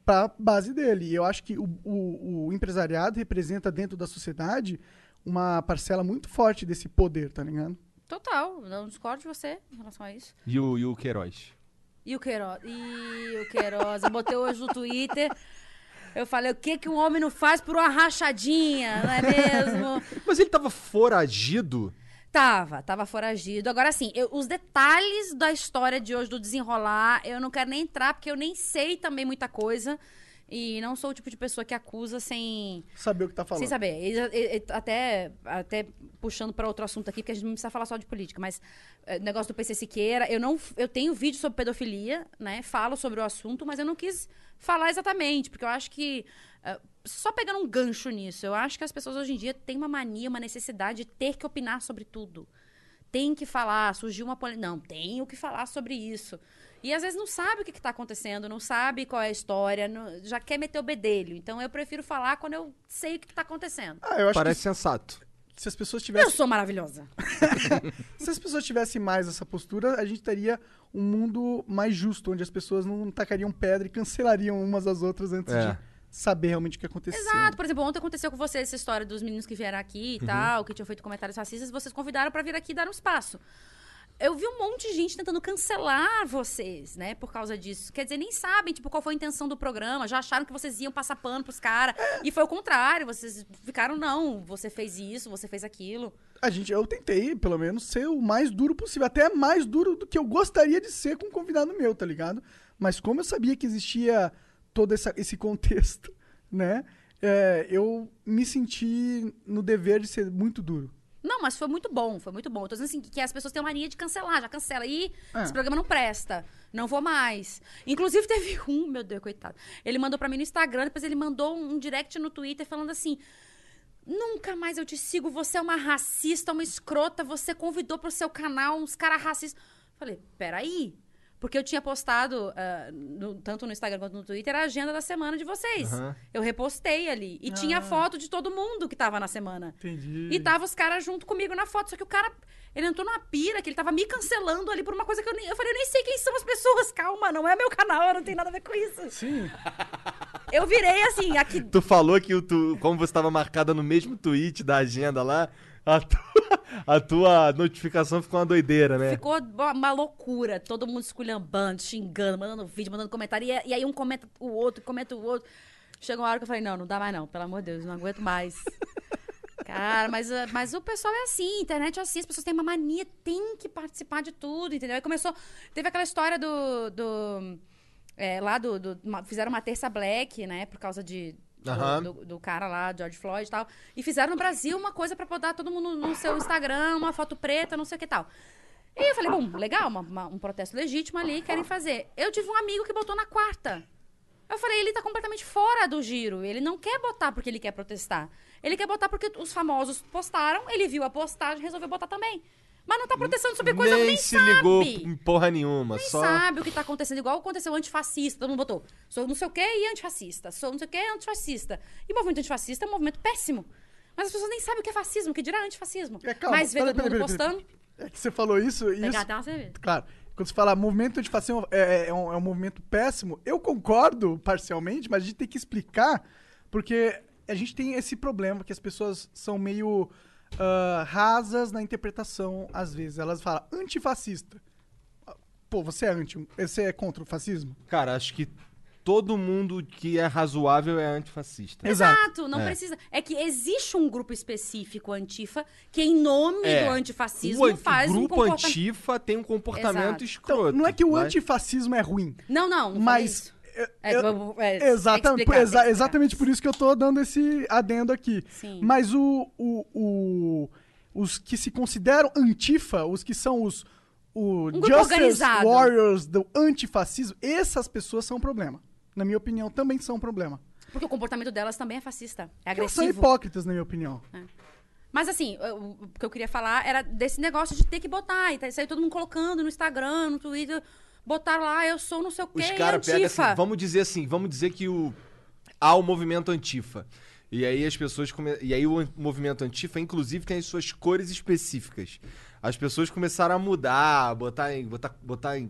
para a base dele. E eu acho que o, o- o empresariado representa dentro da sociedade uma parcela muito forte desse poder, tá ligado? Total. Não discordo de você em relação a isso. E o, e o Queiroz? E o Queiroz? E o Queiroz? Eu botei hoje no Twitter. Eu falei, o que, que um homem não faz por uma rachadinha, não é mesmo? Mas ele tava foragido? Tava, tava foragido. Agora, assim, eu- os detalhes da história de hoje, do desenrolar, eu não quero nem entrar, porque eu nem sei também muita coisa. E não sou o tipo de pessoa que acusa sem, Saber o que tá falando. sem saber. E- e- até, até puxando para outro assunto aqui, porque a gente não precisa falar só de política, mas eh, negócio do PC Siqueira, eu não eu tenho vídeo sobre pedofilia, né? Falo sobre o assunto, mas eu não quis falar exatamente, porque eu acho que eh, só pegando um gancho nisso, eu acho que as pessoas hoje em dia têm uma mania, uma necessidade de ter que opinar sobre tudo. Tem que falar, surgiu uma polêmica. Não, tenho que falar sobre isso. E às vezes não sabe o que está acontecendo, não sabe qual é a história, não- já quer meter o bedelho. Então eu prefiro falar quando eu sei o que está acontecendo. Ah, eu acho Parece sensato. que se as pessoas Eu tivessem. sou maravilhosa. Se as pessoas tivessem mais essa postura, a gente teria um mundo mais justo, onde as pessoas não tacariam pedra e cancelariam umas às outras antes É. de saber realmente o que aconteceu. Exato. Por exemplo, ontem aconteceu com vocês essa história dos meninos que vieram aqui e Uhum. tal, que tinham feito comentários racistas, vocês convidaram pra vir aqui dar um espaço. Eu vi um monte de gente tentando cancelar vocês, né, por causa disso. Quer dizer, nem sabem, tipo, qual foi a intenção do programa. Já acharam que vocês iam passar pano pros caras. E foi o contrário. Vocês ficaram, não, você fez isso, você fez aquilo. A gente, eu tentei, pelo menos, ser o mais duro possível. Até mais duro do que eu gostaria de ser com um convidado meu, tá ligado? Mas como eu sabia que existia todo essa- esse contexto, né? é, eu me senti no dever de ser muito duro. Não, mas foi muito bom, foi muito bom. Eu tô dizendo assim, que as pessoas têm uma mania de cancelar, já cancela. Ih, É. esse programa não presta, não vou mais. Inclusive teve um, meu Deus, coitado. Ele mandou pra mim no Instagram, depois ele mandou um direct no Twitter falando assim... Nunca mais eu te sigo, você é uma racista, uma escrota, você convidou pro seu canal uns caras racistas. Falei, peraí. Porque eu tinha postado, ah, no- tanto no Instagram quanto no Twitter, a agenda da semana de vocês. Aham. Eu repostei ali. E tinha foto de todo mundo que tava na semana. Entendi. E tava os caras junto comigo na foto. Só que o cara, ele entrou numa pira que ele tava me cancelando ali por uma coisa que eu nem. Eu falei, eu nem sei quem são as pessoas. Calma, não é meu canal, eu não tenho nada a ver com isso. Sim. Eu virei assim, aqui. Tu falou que o tu, como você estava marcada no mesmo tweet da agenda lá, a tua, a tua notificação ficou uma doideira, né? Ficou uma loucura. Todo mundo esculhambando, xingando, mandando vídeo, mandando comentário. E, e aí um comenta o outro, comenta o outro. Chegou uma hora que eu falei, não, não dá mais não. Pelo amor de Deus, não aguento mais. Cara, mas, ah, mas o pessoal é assim, internet é assim, as pessoas têm uma mania, tem que participar de tudo, entendeu? Aí começou. Teve aquela história do. do é, lá do, do- Fizeram uma terça black, né? Por causa de. Do- Aham. Do, do cara lá, George Floyd e tal. E fizeram no Brasil uma coisa pra botar todo mundo no seu Instagram, uma foto preta, não sei o que tal. E eu falei, bom, legal, uma- uma- um protesto legítimo ali, querem fazer. Eu tive um amigo que botou na quarta. Eu falei, ele tá completamente fora do giro. Ele não quer botar porque ele quer protestar. Ele quer botar porque os famosos postaram, ele viu a postagem e resolveu botar também. Mas não tá protestando sobre coisa nem, nem se sabe. ligou em porra nenhuma. Nem só... sabe o que tá acontecendo. Igual aconteceu antifascista. Todo mundo botou. Sou não sei o que e antifascista. Sou não sei o que e antifascista. E movimento antifascista é um movimento péssimo. Mas as pessoas nem sabem o que é fascismo, o que dirá antifascismo. É, calma, Mas vê todo mundo postando. É que você falou isso e Pegar isso. uma cerveja. Claro. Quando você fala movimento antifascismo é, é, um, é um movimento péssimo, eu concordo parcialmente, mas a gente tem que explicar, porque a gente tem esse problema que as pessoas são meio ah, rasas na interpretação, às vezes. Elas falam antifascista. Pô, você é anti, você é contra o fascismo? Cara, acho que todo mundo que é razoável é antifascista. Exato, não É. precisa. É que existe um grupo específico antifa que, em nome É. do antifascismo, o, faz o um grupo comportamento. antifa tem um comportamento Exato. escroto. Então, não é que o mas- antifascismo é ruim, Não, não, não mas. Eu- É, eu- é, Exatamente, explicar, exa- exatamente por isso que eu tô dando esse adendo aqui. Sim. Mas o, o, o- os que se consideram antifa, os que são os o Um Justice organizado. Warriors do antifascismo, essas pessoas são um problema. Na minha opinião, também são um problema. Porque o comportamento delas também é fascista. É Elas são agressivo. hipócritas, na minha opinião. Mas assim, o que eu queria falar era desse negócio de ter que botar. E tá- saiu todo mundo colocando no Instagram, no Twitter. Botar lá, eu sou não sei o quê, Os caras pegam antifa. assim, vamos dizer assim, vamos dizer que o há o movimento antifa. E aí as pessoas come... e aí o movimento antifa inclusive tem as suas cores específicas. As pessoas começaram a mudar, botar em botar, botar em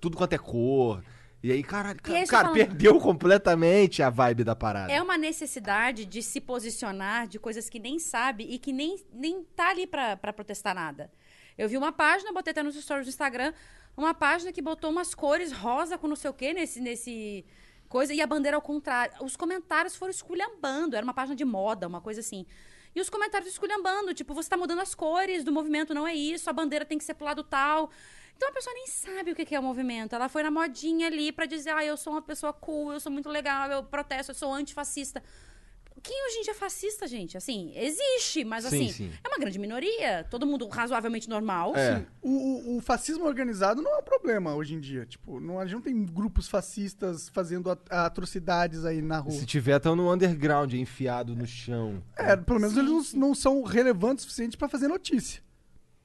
tudo quanto é cor. E aí, caralho, você cara, falando- perdeu completamente a vibe da parada. É uma necessidade de se posicionar de coisas que nem sabe e que nem, nem tá ali pra, pra protestar nada. Eu vi uma página, botei até nos stories do Instagram, uma página que botou umas cores rosa com não sei o quê nesse, nesse coisa e a bandeira ao contrário. Os comentários foram esculhambando, era uma página de moda, uma coisa assim. E os comentários esculhambando, tipo, você tá mudando as cores do movimento, não é isso, a bandeira tem que ser pro lado tal. Então a pessoa nem sabe o que é o movimento. Ela foi na modinha ali pra dizer, ah, eu sou uma pessoa cool, eu sou muito legal, eu protesto, eu sou antifascista. Quem hoje em dia é fascista, gente? Assim, existe, mas Sim, assim, sim. é uma grande minoria. Todo mundo razoavelmente normal. É. O, o- o fascismo organizado não é um problema hoje em dia. Tipo, não, a gente não tem grupos fascistas fazendo at- atrocidades aí na rua. Se tiver, tão no underground, enfiado no chão. É, pelo menos eles não, não são relevantes o suficiente pra fazer notícia.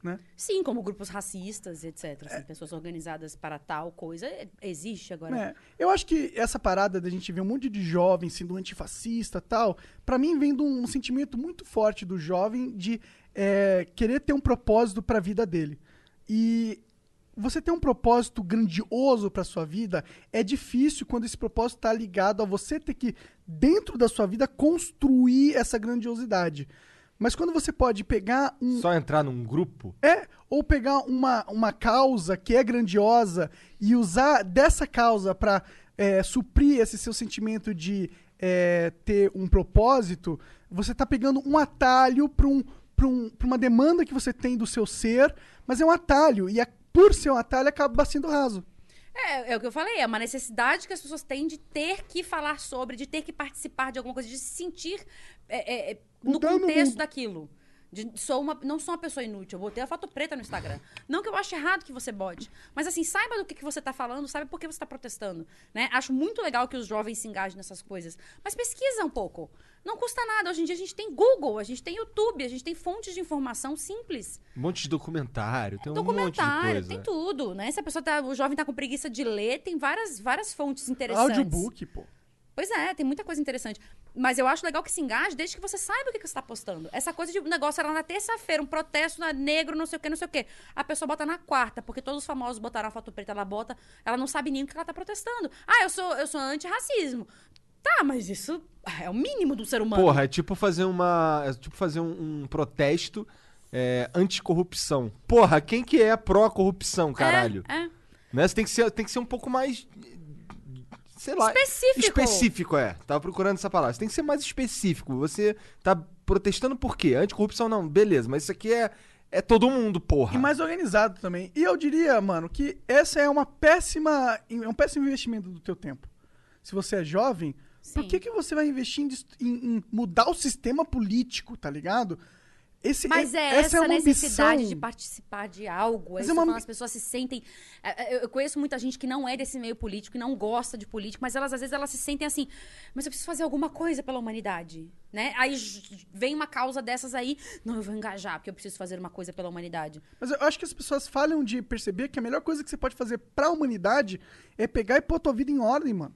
Né? Sim, como grupos racistas, etc. assim, pessoas organizadas para tal coisa. é- Existe agora. É, eu acho que essa parada da gente ver um monte de jovem sendo antifascista e tal, pra mim vem de um sentimento muito forte do jovem de é, querer ter um propósito pra vida dele. E você ter um propósito grandioso pra sua vida é difícil quando esse propósito tá ligado a você ter que, dentro da sua vida, construir essa grandiosidade. Mas quando você pode pegar um, Só entrar num grupo? é, ou pegar uma, uma causa que é grandiosa e usar dessa causa pra é, suprir esse seu sentimento de é, ter um propósito, você tá pegando um atalho pra, um, pra, um, pra uma demanda que você tem do seu ser, mas é um atalho, e a- por ser um atalho acaba sendo raso. É, é o que eu falei, é uma necessidade que as pessoas têm de ter que falar sobre, de ter que participar de alguma coisa, de se sentir é, é, é, no Mudando contexto mundo. daquilo. De, sou uma, não sou uma pessoa inútil, eu botei a foto preta no Instagram. Não que eu ache errado que você bote, mas assim, saiba do que, que você tá falando, saiba por que você tá protestando, né? Acho muito legal que os jovens se engajem nessas coisas, mas pesquisa um pouco. Não custa nada, hoje em dia a gente tem Google, a gente tem YouTube, a gente tem fontes de informação simples. Um monte de documentário, tem um monte de Documentário, coisa. tem tudo, né? Se a pessoa tá, o jovem tá com preguiça de ler, tem várias, várias fontes interessantes. Audiobook, pô. Pois é, tem muita coisa interessante. Mas eu acho legal que se engaje desde que você saiba o que, que você tá postando. Essa coisa de um negócio era na terça-feira, um protesto na negro, não sei o que, não sei o que. A pessoa bota na quarta, porque todos os famosos botaram a foto preta, ela bota, ela não sabe nem o que ela tá protestando. Ah, eu sou, eu sou antirracismo. Tá, mas isso é o mínimo do ser humano. Porra, é tipo fazer uma. É tipo fazer um, um protesto é, anticorrupção. Porra, quem que é pró-corrupção, caralho? É, é. Né? Você tem que, ser, tem que ser um pouco mais. Sei lá. Específico. Específico, é. Tava procurando essa palavra. Você tem que ser mais específico. Você tá protestando por quê? Anticorrupção não, beleza, mas isso aqui é, é todo mundo, porra. E mais organizado também. E eu diria, mano, que essa é uma péssima. É um péssimo investimento do teu tempo. Se você é jovem, por Sim. que, que você vai investir em- em mudar o sistema político, tá ligado? Esse, Mas é essa essa, é uma necessidade ambição. de participar de algo. Mas é uma As pessoas se sentem. é, é, Eu conheço muita gente que não é desse meio político e não gosta de político, mas elas às vezes elas se sentem assim. Mas eu preciso fazer alguma coisa pela humanidade, né? Aí vem uma causa dessas aí, não, eu vou engajar porque eu preciso fazer uma coisa pela humanidade. Mas eu acho que as pessoas falham de perceber que a melhor coisa que você pode fazer pra humanidade é pegar e pôr tua vida em ordem, mano.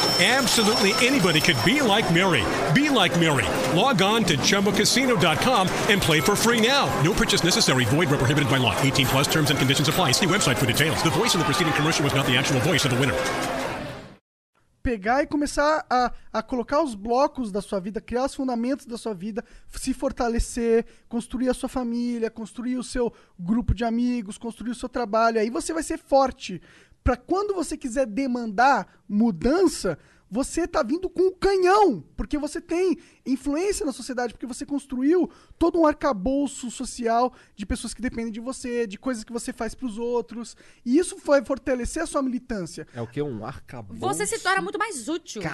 Absolutely anybody could be like Mary. Be like Mary. Log on to ChumbaCasino.com and play for free now. No purchase necessary. Void where prohibited by law. 18 plus terms and conditions apply. See website for details. The voice in the preceding commercial was not the actual voice of the winner. pegar e começar a, a colocar os blocos da sua vida, criar os fundamentos da sua vida, se fortalecer, construir a sua família, construir o seu grupo de amigos, construir o seu trabalho. Aí você vai ser forte. Pra quando você quiser demandar mudança, você tá vindo com o canhão, porque você tem influência na sociedade, porque você construiu todo um arcabouço social de pessoas que dependem de você, de coisas que você faz pros outros. E isso vai fortalecer a sua militância. É o que? Um arcabouço? Você se torna muito mais útil.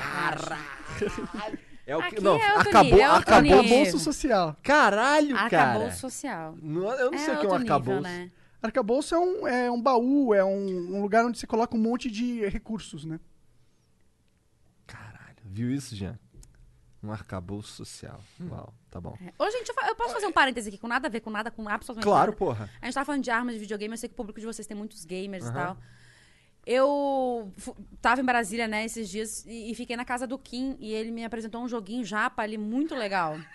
É o que? Aqui Não, é acabou, nível, é acabou. Arcabouço social. Caralho, cara. Arcabouço social. Não- eu não é sei o que é um outro nível, arcabouço. né? Arcabouço é um, é um baú, é um, um lugar onde você coloca um monte de recursos, né? Viu isso, Jean? Um arcabouço social. Uau, tá bom. É. Ô, gente, eu, posso fazer um parêntese aqui com nada a ver com nada, com absolutamente Claro, nada. porra. A gente tava falando de armas de videogame, eu sei que o público de vocês tem muitos gamers e Aham. tal. Eu tava em Brasília, né, esses dias, e, e fiquei na casa do Kim, e ele me apresentou um joguinho japa ali muito legal.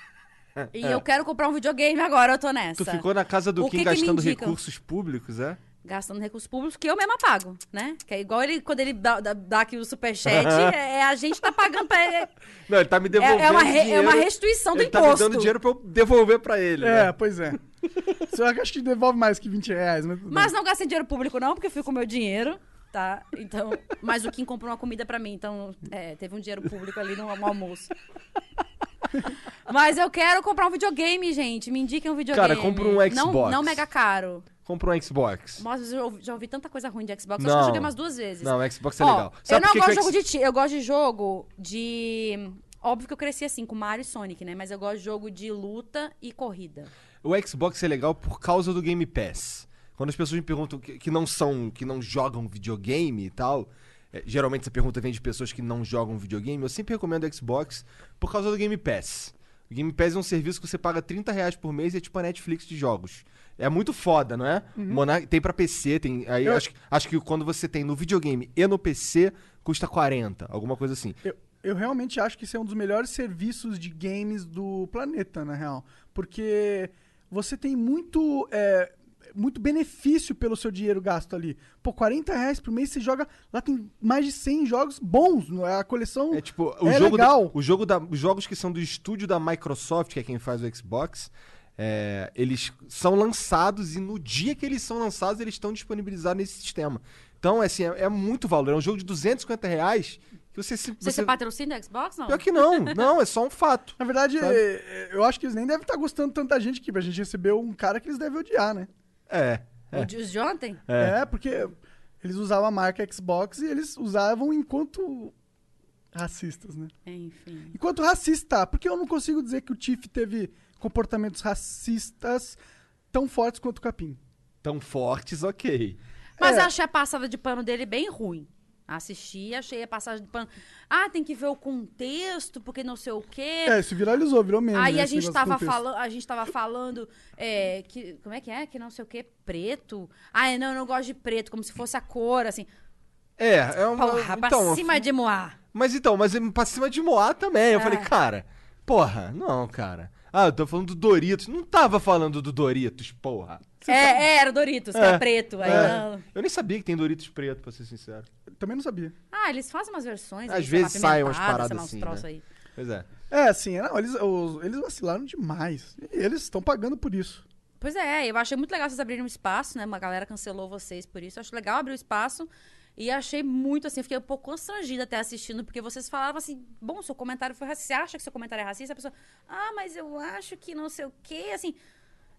E eu quero comprar um videogame agora, eu tô nessa. É. Tu ficou na casa do O Kim que que gastando indicam? recursos públicos, é? Gastando recursos públicos que eu mesma pago, né? Que é igual ele, quando ele dá, dá, dá aqui o superchat, é, é a gente tá pagando pra ele. Não, ele tá me devolvendo É, é uma, re- é uma restituição do ele imposto. tá me dando dinheiro pra eu devolver pra ele, É, né? pois é. Só que acho que devolve mais que 20 reais. Mas, Mas não gastei dinheiro público, não, porque eu fui com o meu dinheiro, tá? Então. Mas o Kim comprou uma comida pra mim, então é, teve um dinheiro público ali no, no almoço. Mas eu quero comprar um videogame, gente. Me indiquem um videogame. Cara, compra um Não, Xbox. não mega caro. Comprou um Xbox. Nossa, eu já ouvi, já ouvi tanta coisa ruim de Xbox. Acho que Não. eu joguei umas duas vezes. Não, o Xbox é Ó, legal. eu Sabe não por que gosto de jogo de tiro. Eu gosto de jogo de Óbvio que eu cresci assim, com Mario e Sonic, né? Mas eu gosto de jogo de luta e corrida. O Xbox é legal por causa do Game Pass. Quando as pessoas me perguntam que, que não são, que não jogam videogame e tal, é, geralmente essa pergunta vem de pessoas que não jogam videogame, eu sempre recomendo o Xbox por causa do Game Pass. O Game Pass é um serviço que você paga 30 reais por mês e é tipo a Netflix de jogos. É muito foda, não é? Monarch- tem pra PC, tem. Aí Eu- acho, acho que quando você tem no videogame e no PC, custa 40, alguma coisa assim. Eu, eu realmente acho que esse é um dos melhores serviços de games do planeta, na real. Porque você tem muito, é, muito benefício pelo seu dinheiro gasto ali. Pô, 40 reais por mês você joga. Lá tem mais de 100 jogos bons. não é? A coleção É tipo, o é jogo da- legal. o jogo da, os jogos que são do estúdio da Microsoft, que é quem faz o Xbox, é, eles são lançados e no dia que eles são lançados, eles estão disponibilizados nesse sistema. Então, é, assim, é, é muito valor. É um jogo de 250 reais que você... se- Você, você patrocina o Xbox, não? Pior que não. Não, é só um fato. Na verdade, Sabe? é, eu acho que eles nem devem estar gostando de tanta gente aqui. Pra gente receber um cara que eles devem odiar, né? É. O de- Os de ontem? É. porque eles usavam a marca Xbox e eles usavam enquanto racistas, né? Enfim. Enquanto racista, porque eu não consigo dizer que o Tiff teve comportamentos racistas tão fortes quanto o Capim. Tão fortes, ok. Mas É. eu achei a passada de pano dele bem ruim. Assisti, achei a passagem de pano. Ah, tem que ver o contexto, porque não sei o quê. É, isso viralizou, virou meme. Aí né, a gente, tava falando, a gente tava falando é, que. Como é que é? Que não sei o quê, preto. Ah, não, eu não gosto de preto, como se fosse a cor, assim. É, é uma... Porra, pra então, cima de Moá. Mas então, mas pra cima de Moá também. Eu É. falei, cara, porra, não, cara. Ah, eu tô falando do Doritos. Não tava falando do Doritos, porra. É, é, era o Doritos, que É. era preto. Aí, É. não. Eu nem sabia que tem Doritos preto, pra ser sincero. Também não sabia. Ah, eles fazem umas versões. Às vezes saem umas paradas lá, assim, troços né? aí. Pois é. É, assim, não, eles, os- eles vacilaram demais. E eles estão pagando por isso. Pois é, eu achei muito legal vocês abrirem um espaço, né? Uma galera cancelou vocês por isso. Eu acho legal abrir o espaço. E achei muito assim, fiquei um pouco constrangida até assistindo, porque vocês falavam assim: bom, seu comentário foi racista. Você acha que seu comentário é racista? A pessoa, ah, mas eu acho que não sei o quê. Assim,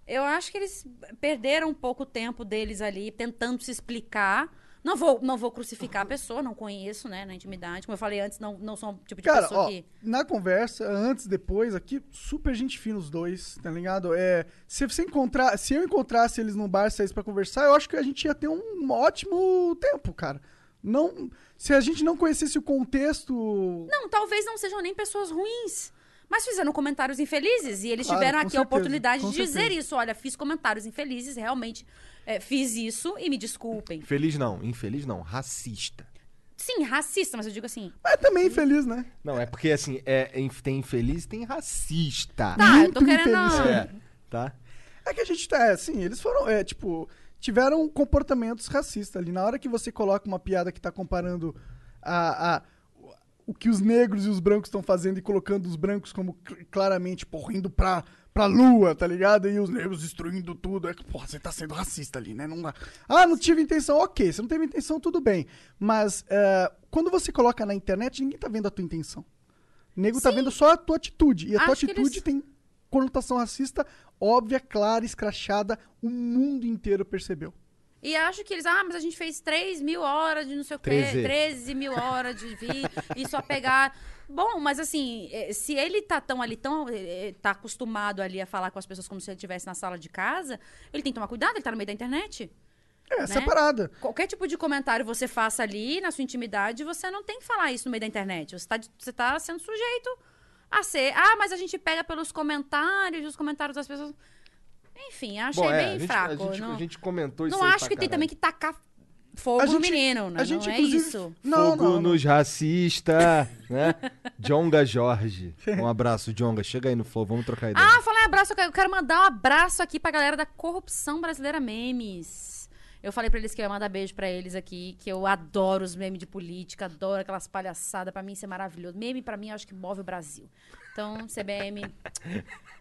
eu acho que eles perderam um pouco o tempo deles ali, tentando se explicar. Não vou, não vou crucificar a pessoa, não conheço, né, na intimidade. Como eu falei antes, não, não sou um tipo de Cara, pessoa ó, que. na conversa, antes, depois, aqui, super gente fina os dois, tá ligado? É, se você encontrar, se eu encontrasse eles num bar, saísse pra conversar, eu acho que a gente ia ter um ótimo tempo, cara. Não, se a gente não conhecesse o contexto, Não, talvez não sejam nem pessoas ruins. Mas fizeram comentários infelizes. E eles Claro, tiveram aqui a certeza, oportunidade com de dizer certeza. isso. Olha, fiz comentários infelizes, realmente é, fiz isso e me desculpem. Feliz não, infeliz não, racista. Sim, racista, mas eu digo assim. é também infeliz, né? Não, é porque assim, é, tem infeliz e tem racista. Tá, eu tô Muito querendo. infeliz. É, tá? É que a gente tá, é, assim, eles foram, é, tipo, tiveram comportamentos racistas ali. Na hora que você coloca uma piada que tá comparando a, a- o que os negros e os brancos estão fazendo e colocando os brancos como cl- claramente, porra, indo pra, pra lua, tá ligado? E os negros destruindo tudo. É que, porra, você tá sendo racista ali, né? Não dá. Ah, não tive intenção. Ok, você não teve intenção, tudo bem. Mas é, quando você coloca na internet, ninguém tá vendo a tua intenção. O nego tá vendo só a tua atitude. E a tua Acho que atitude eles- tem conotação racista óbvia, clara, escrachada. O mundo inteiro percebeu. E acho que eles, ah, mas a gente fez 3 mil horas de não sei o quê, Treze. 13 mil horas de vídeo, e só pegar. Bom, mas assim, eh, se ele tá tão ali, tão. eh, eh, tá acostumado ali a falar com as pessoas como se ele estivesse na sala de casa, ele tem que tomar cuidado, ele tá no meio da internet. É, Né? essa parada. Qualquer tipo de comentário você faça ali na sua intimidade, você não tem que falar isso no meio da internet. Você tá, você tá sendo sujeito a ser. Ah, mas a gente pega pelos comentários, os comentários das pessoas. Enfim, achei Bom, é, bem a gente, fraco. a gente, não a gente comentou isso não aí acho pra que tem caralho. também que tacar fogo A no gente- menino, né? a gente, não é isso. Não, Fogo não, não. nos racista, né? Jonga Jorge. Um abraço, Jonga. Chega aí no Flow, vamos trocar ideia. Ah, falar em abraço, eu quero- mandar um abraço aqui pra galera da Corrupção Brasileira Memes. Eu falei pra eles que eu ia mandar beijo pra eles aqui, que eu adoro os memes de política, adoro aquelas palhaçadas, pra mim isso é maravilhoso. Meme pra mim eu acho que move o Brasil. Então, CBM,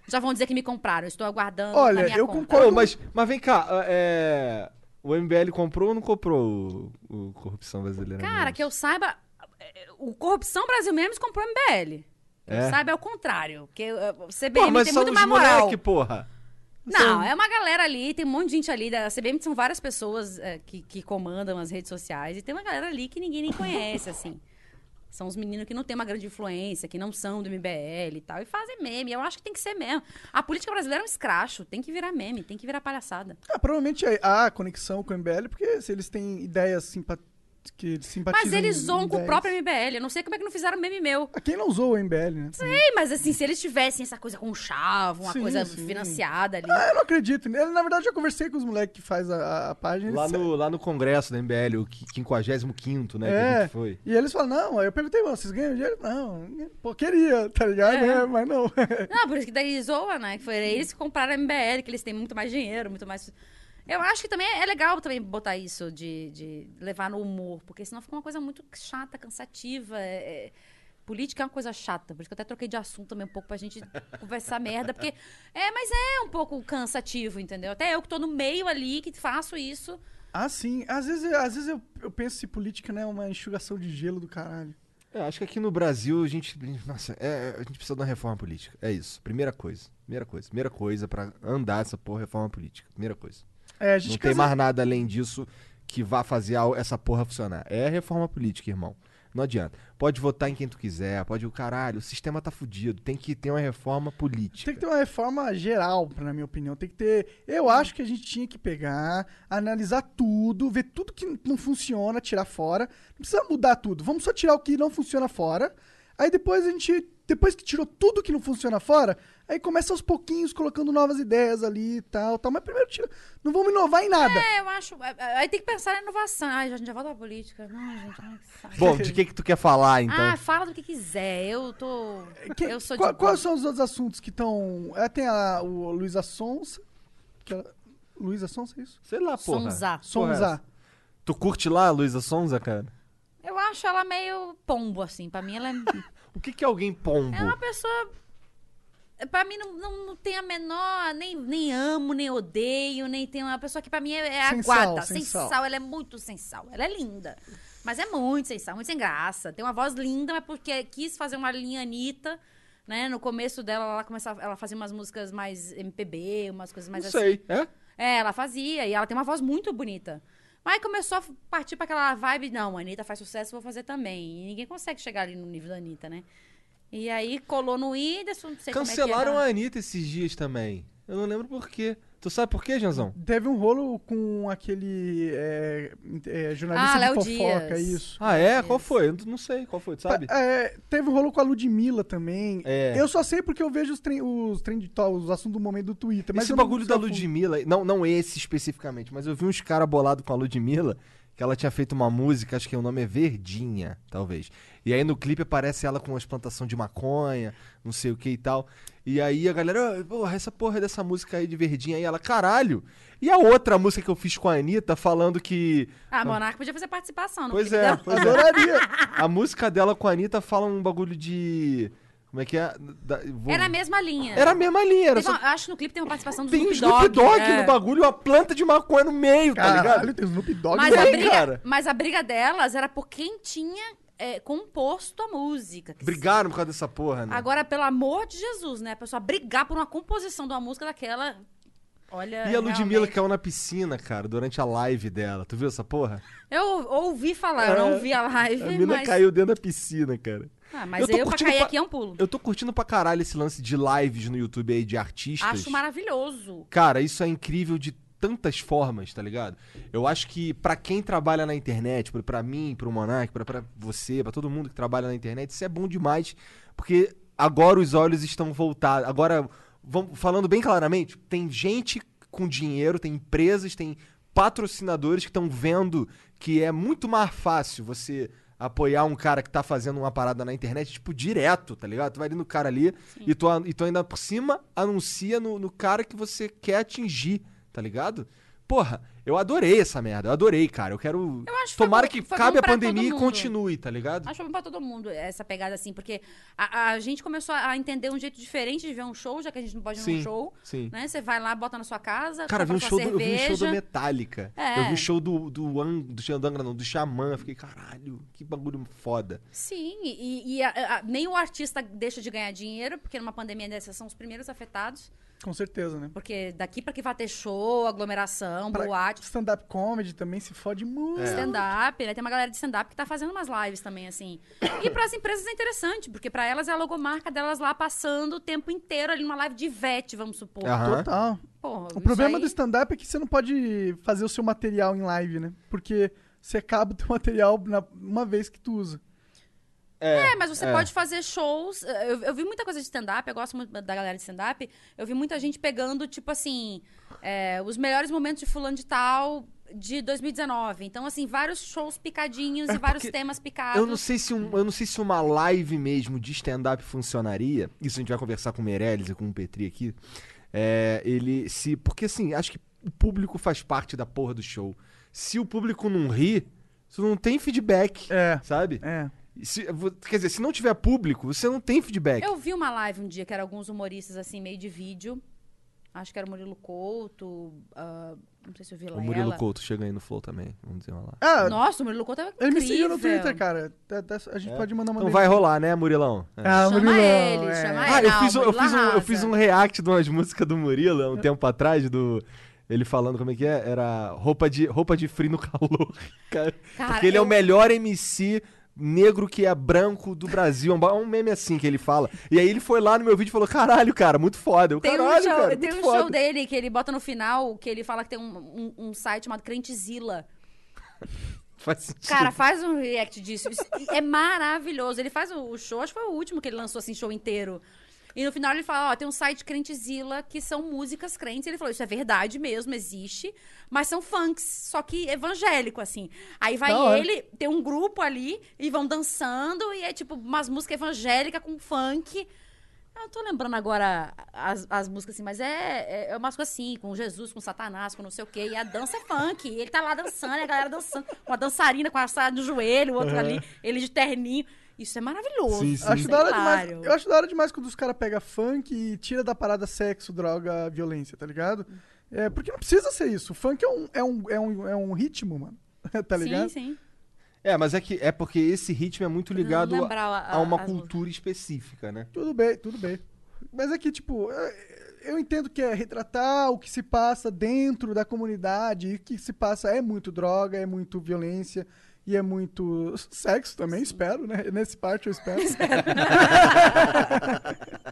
já vão dizer que me compraram, eu estou aguardando Olha, na minha eu conta. concordo. Mas, mas vem cá, é... o MBL comprou ou não comprou o, o Corrupção Brasileira? Cara, Memes? que eu saiba, eh, o Corrupção Brasil Memes comprou MBL. Que É? eu saiba é o contrário, porque eh, o Pô, CBM mas tem são muito mais moral. moleque, porra. Não, é uma galera ali, tem um monte de gente ali. Da CBM são várias pessoas é, que, que comandam as redes sociais. E tem uma galera ali que ninguém nem conhece, assim. São os meninos que não têm uma grande influência, que não são do MBL e tal, e fazem meme. Eu acho que tem que ser mesmo. A política brasileira é um escracho, tem que virar meme, tem que virar palhaçada. Ah, provavelmente há conexão com o MBL, porque se eles têm ideias simpa que eles simpatizam. Mas eles zoam com o próprio MBL. Eu não sei como é que não fizeram meme meu. Ah, Quem não usou o MBL, né? Sei, mas assim, se eles tivessem essa coisa com um chavo, uma Sim, coisa sim. financiada ali. Ah, eu não acredito. Ele, na verdade, eu conversei com os moleques que faz a, a- página. Lá eles- no, lá no congresso da MBL, o qui- 55 né, que a É, gente foi. e eles falam, não, aí eu perguntei, "Mano, vocês ganham dinheiro? Não, pô, queria, tá ligado? É. É, mas não. Não, por isso que daí zoa, né? Que foi eles que compraram a MBL, que eles têm muito mais dinheiro, muito mais. Eu acho que também é legal também botar isso de, de levar no humor, porque senão fica uma coisa muito chata, cansativa. é- é- Política é uma coisa chata, por isso que eu até troquei de assunto também um pouco pra gente conversar merda, porque. É, mas é um pouco cansativo, entendeu? Até eu que tô no meio ali, que faço isso. Ah, sim. Às vezes, às vezes eu, eu penso se política não é uma enxugação de gelo do caralho. É, acho que aqui no Brasil a gente. Nossa, é, a gente precisa de uma reforma política. É isso. Primeira coisa. Primeira coisa. Primeira coisa pra andar essa porra reforma política. Primeira coisa. É, Não tem mais nada além disso que vá fazer essa porra funcionar. É reforma política, irmão. Não adianta. Pode votar em quem tu quiser, pode o caralho, o sistema tá fudido. Tem que ter uma reforma política. Tem que ter uma reforma geral, na minha opinião. Tem que ter. Eu acho que a gente tinha que pegar, analisar tudo, ver tudo que não funciona, tirar fora. Não precisa mudar tudo. Vamos só tirar o que não funciona fora. Aí depois a gente. Depois que tirou tudo que não funciona fora, aí começa aos pouquinhos colocando novas ideias ali e tal, tal. Mas primeiro tira. Não vamos inovar em nada. É, eu acho. é, é, Aí tem que pensar na inovação. Ai, a gente já volta pra política. Não, gente, ai, que saco. Bom, de que que tu quer falar, então? Ah, fala do que quiser. Eu tô. Que- eu sou qual- de. quais são os outros assuntos que estão. É, tem a, o Luísa Sonsa. Que ela, Luísa Sonsa, é isso? Sei lá, porra. Sonza. Porra, Sonza. Tu curte lá, Luísa Sonza, cara? Eu acho ela meio pombo, assim. Pra mim, ela é. O que, que é alguém pombo? É uma pessoa. Pra mim, não, não, não tem a menor. Nem, nem amo, nem odeio, nem tem uma pessoa que pra mim é, é Sem sal, aguada. sem Sem sal. sal. Ela é muito sem sal. Ela é linda. Mas é muito sem sal, muito sem graça. Tem uma voz linda, mas porque quis fazer uma linha Anitta. Né? No começo dela, ela começava, ela fazia umas músicas mais MPB, umas coisas mais Não assim. sei, é? É, ela fazia, e ela tem uma voz muito bonita. Mas começou a partir pra aquela vibe, não, a Anitta faz sucesso, vou fazer também. E ninguém consegue chegar ali no nível da Anitta, né? E aí colou no Whindersson, não sei Cancelaram como é a Anitta esses dias também. Eu não lembro por quê. Tu sabe por quê, Janzão? Teve um rolo com aquele é, é, jornalista Ah, de fofoca, Dias. isso. Ah, é? Qual foi? Eu não sei. Qual foi, tu sabe? É, teve um rolo com a Ludmilla também. É. Eu só sei porque eu vejo os, trem, os, trend, os assuntos do momento do Twitter. Mas Esse bagulho da. Ludmilla, não, não esse especificamente, mas eu vi uns caras bolados com a Ludmilla, que ela tinha feito uma música, acho que o nome é Verdinha, talvez. E aí no clipe aparece ela com as plantação de maconha, não sei o que e tal. E aí a galera, "Ah, porra, essa porra dessa música aí de Verdinha aí, ela, caralho. E a outra música que eu fiz com a Anitta falando que. Ah, Monarca podia fazer participação, não Pois é, dela. pois é. Adoraria. A música dela com a Anitta fala um bagulho de. Como é que é? Da- vou- Era a mesma linha. Era a mesma linha, era só. uma- acho que no clipe tem uma participação do Tem Snoop Snoop Dogg. Dogg é. no bagulho, uma planta de maconha no meio, tá ligado? Caralho, tem Snoop Dogg. Mas a, Tem, briga, cara. mas a briga delas era por quem tinha é, composto a música. Brigaram por causa dessa porra, né? Agora, pelo amor de Jesus, né? A pessoa brigar por uma composição de uma música daquela. Olha. E a Ludmilla realmente- caiu na piscina, cara, durante a live dela. Tu viu essa porra? Eu ouvi falar, eu não vi a live, A mina mas. caiu dentro da piscina, cara. Ah, mas Eu tô eu, pra cair pra- aqui é um pulo. Eu tô curtindo pra caralho esse lance de lives no YouTube aí de artistas. Acho maravilhoso. Cara, isso é incrível de tantas formas, tá ligado? Eu acho que pra quem trabalha na internet, pra- pra mim, pro Monark, pra, pra você, pra todo mundo que trabalha na internet, isso é bom demais, porque agora os olhos estão voltados. Agora, vamos, falando bem claramente, tem gente com dinheiro, tem empresas, tem patrocinadores que estão vendo que é muito mais fácil você apoiar um cara que tá fazendo uma parada na internet, tipo, direto, tá ligado? Tu vai ali no cara ali e tu, e tu ainda por cima anuncia no, no cara que você quer atingir, tá ligado? Porra, eu adorei essa merda, eu adorei, cara. Eu quero. Eu acho Tomara que foi cabe a pandemia e continue, tá ligado? Acho bom pra todo mundo essa pegada assim, porque a, a gente começou a entender um jeito diferente de ver um show, já que a gente não pode ver Sim, um show. sim. Né? Você vai lá, bota na sua casa, Cara, eu vi, um show do, eu vi um show do. Metallica. É. Eu vi um show do, do, An- do Xandangra, não, do Xamã. Fiquei, caralho, que bagulho foda. Sim, e, e a- a- nem o artista deixa de ganhar dinheiro, porque numa pandemia dessa são os primeiros afetados. Com certeza, né? Porque daqui pra que vai ter show, aglomeração, Pra- boate. Stand-up comedy também se fode muito. É. Stand-up, né? Tem uma galera de stand-up que tá fazendo umas lives também, assim. E pras empresas é interessante, porque pra elas é a logomarca delas lá passando o tempo inteiro ali numa live de VET, vamos supor. Aham. Total. Porra, O problema aí- do stand-up é que você não pode fazer o seu material em live, né? Porque você acaba o teu material na, uma vez que tu usa. É, mas você é. pode fazer shows. eh, Eu, eu vi muita coisa de stand-up, eu gosto muito da galera de stand-up. Eu vi muita gente pegando, tipo assim, é, os melhores momentos de fulano de tal de 2019. Então, assim, vários shows picadinhos e vários É, temas picados. Eu não sei se um- eu não sei se uma live mesmo de stand-up funcionaria. Isso a gente vai conversar com o Meirelles e com o Petri aqui. É, ele se. Porque assim, acho que o público faz parte da porra do show. Se o público não ri, você não tem feedback. É. Sabe? É. Se- quer dizer, se não tiver público, você não tem feedback. Eu vi uma live um dia que era alguns humoristas, assim, meio de vídeo. Acho que era o Murilo Couto, ah, não sei se eu vi O Lela. Murilo Couto chega aí no Flow também. Vamos dizer lá. Ah, Nossa, o Murilo Couto é incrível. ele me seguiu no Twitter, cara. Até- até- a gente pode mandar uma Então vai rolar, né, Murilão? É. Ah, Chama Murilão, ele, é. chama Ah, ele. eu Não, fiz, um, eu, fiz um, eu fiz um react de umas músicas do Murilo há um tempo atrás, do. Ele falando como é que é? Era roupa de, roupa de frio no calor. Cara, Cara, porque ele é eu- o melhor MC negro que é branco do Brasil. É um ba- um meme assim que ele fala. E aí ele foi lá no meu vídeo e falou: caralho, cara, muito foda. Eu, Tem um, caralho, show, cara, tem muito um show foda. dele que ele bota no final, que ele fala que tem um, um, um site chamado Crentezilla. Faz sentido. Cara, faz um react disso. Isso é maravilhoso. Ele faz o o show, acho que foi o último que ele lançou assim, show inteiro. E no final ele fala, ó, tem um site Crentezilla que são músicas crentes. Ele falou, isso é verdade mesmo, existe. Mas são funks, só que evangélico, assim. Aí vai ele, tem um grupo ali, e vão dançando, e é tipo umas músicas evangélicas com funk. Eu não tô lembrando agora as, as músicas assim, mas é, é, é umas coisas assim, com Jesus, com Satanás, com não sei o quê. E a dança é funk. Ele tá lá dançando, e a galera dançando. Uma dançarina com a saia no joelho, o outro ali, ele de terninho. Isso é maravilhoso. Sim, sim. Acho Isso da é hora demais. Eu acho da hora demais quando os caras pegam funk e tira da parada sexo, droga, violência, tá ligado? É, porque não precisa ser isso. O funk é um, é um, é um, é um ritmo, mano. tá ligado? Sim, sim. É, mas é que é porque esse ritmo é muito ligado a, a- a uma cultura específica, né? Tudo bem, tudo bem. Mas é que, tipo, é- eu entendo que é retratar o que se passa dentro da comunidade. E o que se passa é muito droga, é muito violência e é muito sexo também, espero, né? Nesse parte eu espero.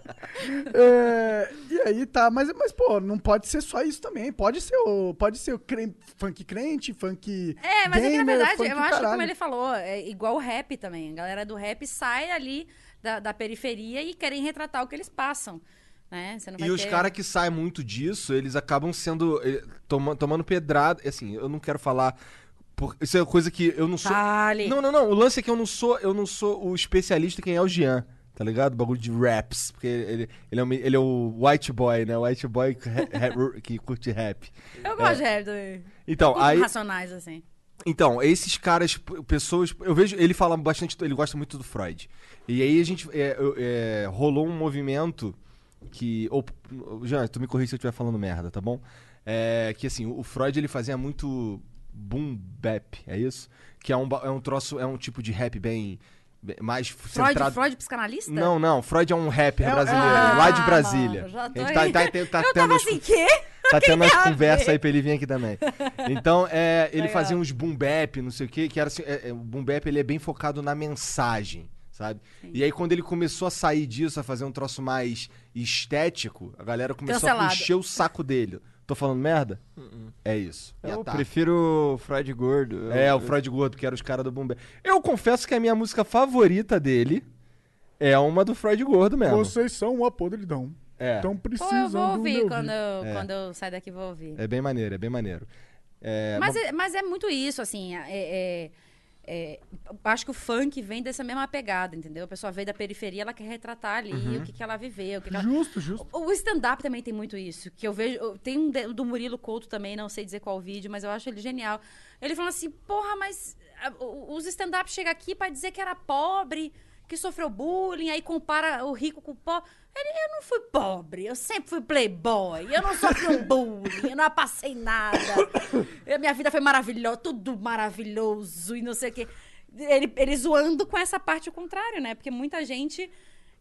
É, e aí tá, mas, mas pô, não pode ser só isso também. Pode ser o, pode ser o cre- funk crente, funk. É, mas é que na gamer, verdade, eu acho que como ele falou, é igual o rap também. A galera do rap sai ali da, da periferia e querem retratar o que eles passam. Né? E os ter- caras que saem muito disso, eles acabam sendo. eh, toma- tomando pedrada. Assim, eu não quero falar. Por- isso é coisa que eu não sou. Fale. Não, não, não. O lance é que eu não sou, eu não sou o especialista quem é o Jean. Tá ligado? O bagulho de raps. Porque ele, ele, é, o, ele é o white boy, né? O white boy que, que curte rap. Eu gosto de rap também. Então, aí. Racionais, assim. Então, esses caras, pessoas. Eu vejo. Ele fala bastante. Ele gosta muito do Freud. E aí a gente. é, é, rolou um movimento que. Ou, Jean, tu me corrija se eu estiver falando merda, tá bom? É, que assim, o Freud ele fazia muito boom bap, é isso? Que é um, é um troço. É um tipo de rap bem. mais Freud, centrado. Freud psicanalista? Não, não. Freud é um rapper É- brasileiro, Ah, lá de Brasília. já tô tá, tá, tá, tá eu tendo assim, quê? Tá tendo umas conversas ver? aí pra ele vir aqui também. Então, é, ele Legal. fazia uns boom bap, não sei o quê, que era assim, é, é, o boom bap ele é bem focado na mensagem, sabe? E aí quando ele começou a sair disso, a fazer um troço mais estético, a galera começou Cancelado. a encher o saco dele. Tô falando merda? É isso. Eu tá. prefiro o Freud gordo. É, Eu- o Freud Gordo, que era os caras do bap. Eu confesso que a minha música favorita dele é uma do Freud Gordo mesmo. Vocês são uma podridão. É. Então Pô, eu precisam vou do ouvir quando eu, É. quando eu sair daqui, vou ouvir. É bem maneiro, é bem maneiro. É, Mas, bom, é, mas é muito isso, assim. é- é- é, acho que o funk vem dessa mesma pegada, entendeu? A pessoa veio da periferia, ela quer retratar ali Uhum. o que, que ela viveu. O, que que ela- Justo, justo. O- o stand-up também tem muito isso. Que eu vejo. Tem um de- do Murilo Couto também, não sei dizer qual vídeo, mas eu acho ele genial. Ele falando assim: porra, mas o- os stand-up chegam aqui pra dizer que era pobre, que sofreu bullying, aí compara o rico com o pobre. Ele, eu não fui pobre, eu sempre fui playboy, eu não sofri um bullying, eu não passei nada. Eu- minha vida foi maravilhosa, tudo maravilhoso e não sei o quê. Ele, ele zoando com essa parte o contrário, né? Porque muita gente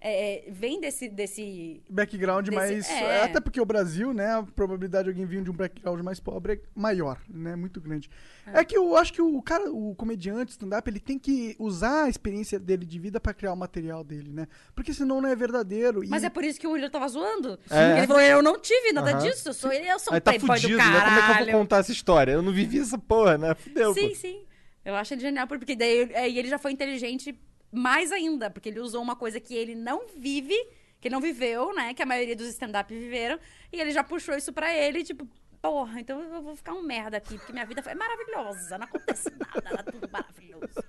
é, é, vem desse, desse Background Desse- mais. é. Até porque o Brasil, né? A probabilidade de alguém vir de um background mais pobre é maior, né? Muito grande. É, que eu acho que o cara, o comediante, stand-up, ele tem que usar a experiência dele de vida pra criar o material dele, né? Porque senão não é verdadeiro. Mas e... é por isso que o William tava zoando. É. Ele falou, eu não tive nada disso, eu sou, eu sou um Aí tá playboy fudido, do né? caralho. Como é que eu vou contar essa história? Eu não vivi essa porra, né? Fudeu, Sim, pô. sim. Eu acho ele genial, porque daí aí ele já foi inteligente mais ainda, porque ele usou uma coisa que ele não vive, que ele não viveu, né? Que a maioria dos stand-up viveram, e ele já puxou isso pra ele, tipo, porra, então eu vou ficar um merda aqui, porque minha vida foi maravilhosa, não acontece nada, era tudo maravilhoso.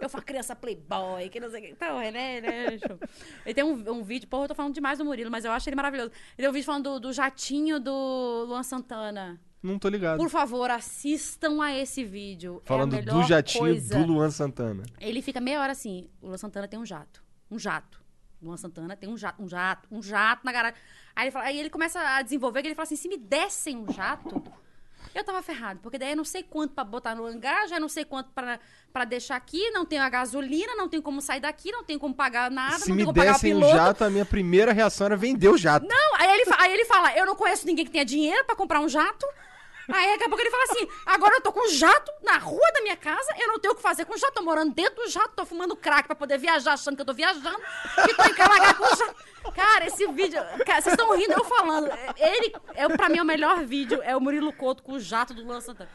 Eu fui criança playboy, que não sei o que. Então, ele é, ele é show. Ele tem um, um vídeo, porra, eu tô falando demais do Murilo, mas eu acho ele maravilhoso. Ele tem um vídeo falando do, do jatinho do Luan Santana. Não tô ligado. Por favor, assistam a esse vídeo. Falando é do jatinho coisa. do Luan Santana. Ele fica meia hora assim. O Luan Santana tem um jato. Um jato. Luan Santana tem um jato, um jato, um jato na garagem. Aí ele, fala, aí ele começa a desenvolver que ele fala assim: se me dessem um jato, eu tava ferrado. Porque daí eu não sei quanto pra botar no hangar, já não sei quanto pra, pra deixar aqui, não tenho a gasolina, não tenho como sair daqui, não tenho como pagar nada, Se não me tenho como pagar o dessem um jato, a minha primeira reação era vender o jato. Não, aí ele, aí ele fala, eu não conheço ninguém que tenha dinheiro pra comprar um jato. Aí daqui a pouco ele fala assim, agora eu tô com um jato na rua da minha casa, eu não tenho o que fazer com o jato, tô morando dentro do jato, tô fumando crack pra poder viajar, achando que eu tô viajando, e tô encalagado com o jato. Cara, esse vídeo, cara, vocês estão rindo eu falando, ele, é, pra mim, é o melhor vídeo, é o Murilo Couto com o jato do Luan Santana.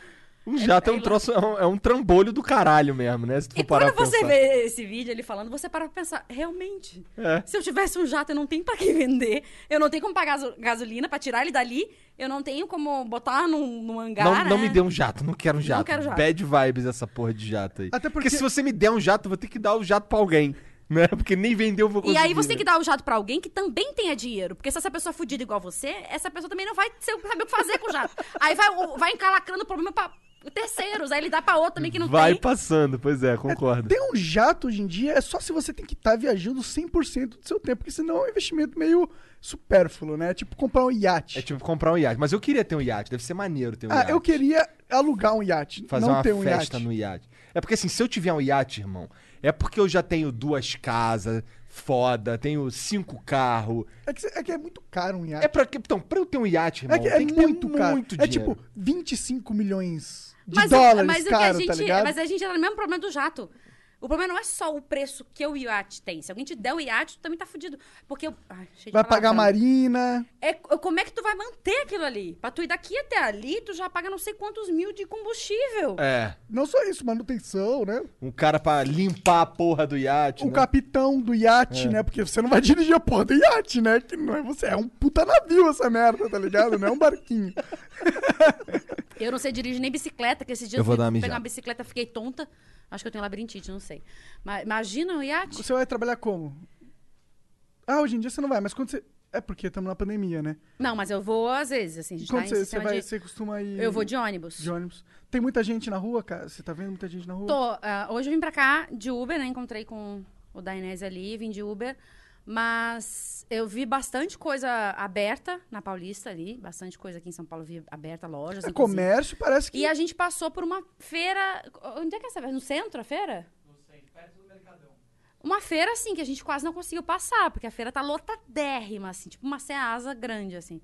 Um jato é, um troço, é um, é um trambolho do caralho mesmo, né? Se tu for parar Quando você pensar. vê esse vídeo ele falando, você para pra pensar, realmente, É. se eu tivesse um jato, eu não tenho pra que vender, eu não tenho como pagar gaso- gasolina pra tirar ele dali, eu não tenho como botar num, num hangar, Não, não né? me dê um jato, não quero um jato. quero jato. Bad vibes essa porra de jato aí. Até porque... porque- se você me der um jato, eu vou ter que dar o jato pra alguém, né? Porque nem vender eu vou E conseguir. aí você tem né? que dar o jato pra alguém que também tenha dinheiro. Porque se essa pessoa é fudida igual você, essa pessoa também não vai saber o que fazer com o jato. Aí vai, vai encalacrando o problema pra terceiros. Aí ele dá pra outro também que não Vai tem. passando, pois é, concordo. Ter um jato hoje em dia é só se você tem que estar viajando 100% do seu tempo, porque senão é um investimento meio supérfluo, né? Tipo comprar um iate. É tipo comprar um iate. Mas eu queria ter um iate, deve ser maneiro ter um ah, iate. eu queria alugar um iate, Fazer não uma ter um festa iate. no iate. É porque assim, se eu tiver um iate, irmão, é porque eu já tenho duas casas foda, tenho cinco carros. É que, é que é muito caro um iate. É pra, que- então, pra eu ter um iate, irmão, É que é tem que ter muito caro. muito é dinheiro. tipo 25 milhões de Mas, dólares mas o que caro, a gente, tá ligado? Mas a gente entra no mesmo problema do jato. O problema não é só o preço que o iate tem. Se alguém te der o iate, tu também tá fudido. Porque eu. Ai, cheio de Vai pagar palavrão. marina. É, como é que tu vai manter aquilo ali? Pra tu ir daqui até ali, tu já paga não sei quantos mil de combustível. É, Não só isso, manutenção, né? um cara pra limpar a porra do iate, O né? capitão do iate, É. né? Porque você não vai dirigir a porra do iate, né? Que não é você. É um puta navio essa merda, tá ligado? Não é um barquinho. Eu não sei dirigir nem bicicleta, que esses dias Eu vou fui dar uma pegar uma bicicleta, fiquei tonta. Acho que eu tenho labirintite, não sei. Mas imagina o iate. Você vai trabalhar como? Ah, hoje em dia você não vai, mas quando você. É porque estamos na pandemia, né? Não, mas eu vou às vezes, assim, a gente Quando tá você, você vai, de... você costuma ir. Eu vou de ônibus. de ônibus. Tem muita gente na rua, cara? Você tá vendo muita gente na rua? Tô, ah, hoje eu vim pra cá de Uber, né? Encontrei com o Dainese ali, vim de Uber. Mas eu vi bastante coisa aberta na Paulista ali. Bastante coisa aqui em São Paulo, vi aberta, lojas. É inclusive. comércio, parece que. E a gente passou por uma feira. Onde é que é essa feira? No centro, a feira? No centro, perto do Mercadão. Uma feira, assim, que a gente quase não conseguiu passar, porque a feira tá lotadérrima, assim, tipo uma ceasa grande, assim.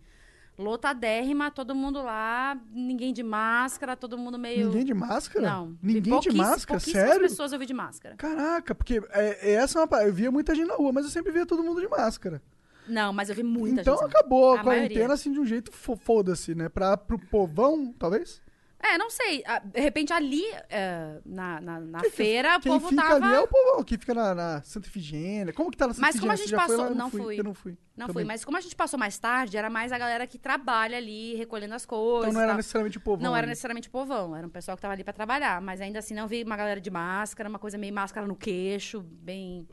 Lotadérrima, todo mundo lá, ninguém de máscara, todo mundo meio. Ninguém de máscara? Não. Ninguém de máscara? Sério? pessoas eu vi de máscara. Caraca, porque é, é essa é uma. Eu via muita gente na rua, mas eu sempre via todo mundo de máscara. Não, mas eu vi muita então gente. acabou a, A quarentena maioria. assim de um jeito fo- foda-se, né? Pra, pro povão, talvez? É, não sei. ah, De repente ali, é, na, na, na Quem- feira, o Quem povo fica tava. ali é o povão, que fica na, na Santa Ifigênia. Como que tá na Santa Mas como a gente passou- lá? Não fui. fui. Eu não fui. Não também. fui, mas como a gente passou mais tarde, era mais a galera que trabalha ali, recolhendo as coisas. Então não era tal. necessariamente o povão. Não era necessariamente o povão, era um pessoal que tava ali pra trabalhar. Mas ainda assim não vi uma galera de máscara, uma coisa meio máscara no queixo, bem.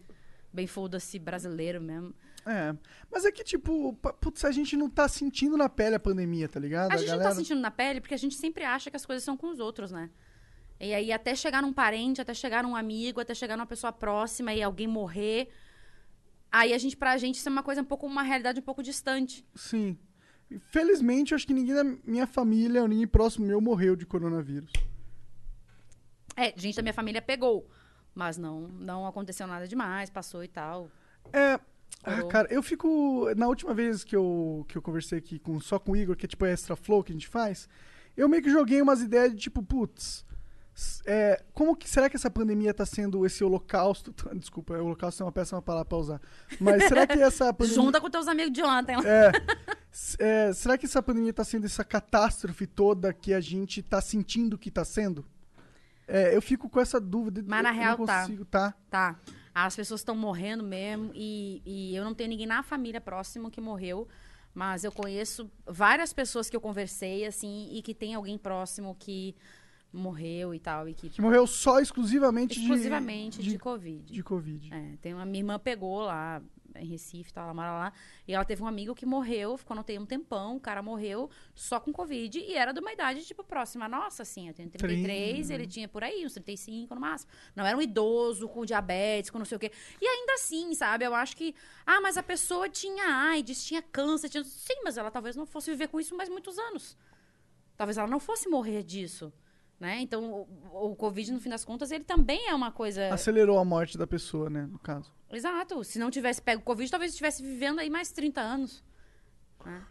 Bem foda-se brasileiro mesmo. É. Mas é que, tipo, putz, a gente não tá sentindo na pele a pandemia, tá ligado? A gente galera... não tá sentindo na pele porque a gente sempre acha que as coisas são com os outros, né? E aí, até chegar num parente, até chegar num amigo, até chegar numa pessoa próxima e alguém morrer. Aí a gente, pra gente, isso é uma coisa um pouco, uma realidade um pouco distante. Sim. Felizmente, eu acho que ninguém da minha família, ou ninguém próximo meu, morreu de coronavírus. É, gente da minha família pegou. Mas não, não aconteceu nada demais, passou e tal. É, Ah, Coroa. cara, eu fico. Na última vez que eu, que eu conversei aqui com, só com o Igor, que é tipo a Extra Flow que a gente faz, eu meio que joguei umas ideias de tipo, putz. é, como que será que essa pandemia tá sendo esse holocausto? Desculpa, holocausto é uma péssima palavra pra usar. Mas será que essa pandemia. Junta com teus amigos de ontem. É, S- é, será que essa pandemia tá sendo essa catástrofe toda que a gente tá sentindo que tá sendo? É, eu fico com essa dúvida. Mas na eu real não tá. consigo, tá. Tá. As pessoas estão morrendo mesmo e, e eu não tenho ninguém na família próximo que morreu, mas eu conheço várias pessoas que eu conversei, assim, e que tem alguém próximo que morreu e tal. E que, Que morreu só exclusivamente, exclusivamente de, de, Covid. de Covid. É, tem uma minha irmã pegou lá em Recife, tá, ela mora lá, e ela teve um amigo que morreu, ficou no UTI um tempão, o cara morreu só com Covid e era de uma idade, tipo, próxima. Nossa, assim, eu tenho 33, Trinta. ele tinha por aí, uns 35 no máximo. Não era um idoso com diabetes, com não sei o quê. E ainda assim, sabe, eu acho que, ah, mas a pessoa tinha AIDS, tinha câncer, tinha... Sim, mas ela talvez não fosse viver com isso mais muitos anos. Talvez ela não fosse morrer disso. Né? Então, o, o Covid, no fim das contas, ele também é uma coisa. Acelerou a morte da pessoa, né, no caso. Exato. Se não tivesse pego Covid, talvez estivesse vivendo aí mais 30 anos.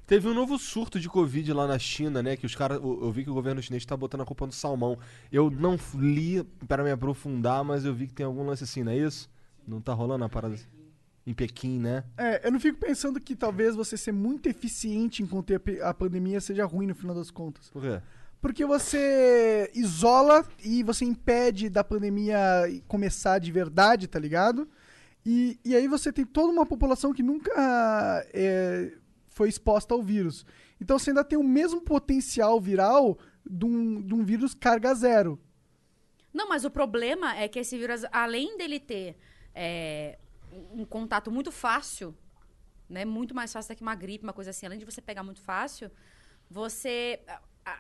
Teve um novo surto de Covid lá na China, né? Que os caras. Eu, eu vi que o governo chinês tá botando a culpa no salmão. Eu não li para me aprofundar, mas eu vi que tem algum lance assim, não é isso? Não tá rolando a parada assim? Em Pequim, né? É, eu não fico pensando que talvez você ser muito eficiente em conter a a pandemia seja ruim no final das contas. Por quê? Porque você isola e você impede da pandemia começar de verdade, tá ligado? E, e aí você tem toda uma população que nunca é, foi exposta ao vírus. Então você ainda tem o mesmo potencial viral de um, de um vírus carga zero. Não, mas o problema é que esse vírus, além dele ter é, um contato muito fácil, né? Muito mais fácil do que uma gripe, uma coisa assim, além de você pegar muito fácil, você.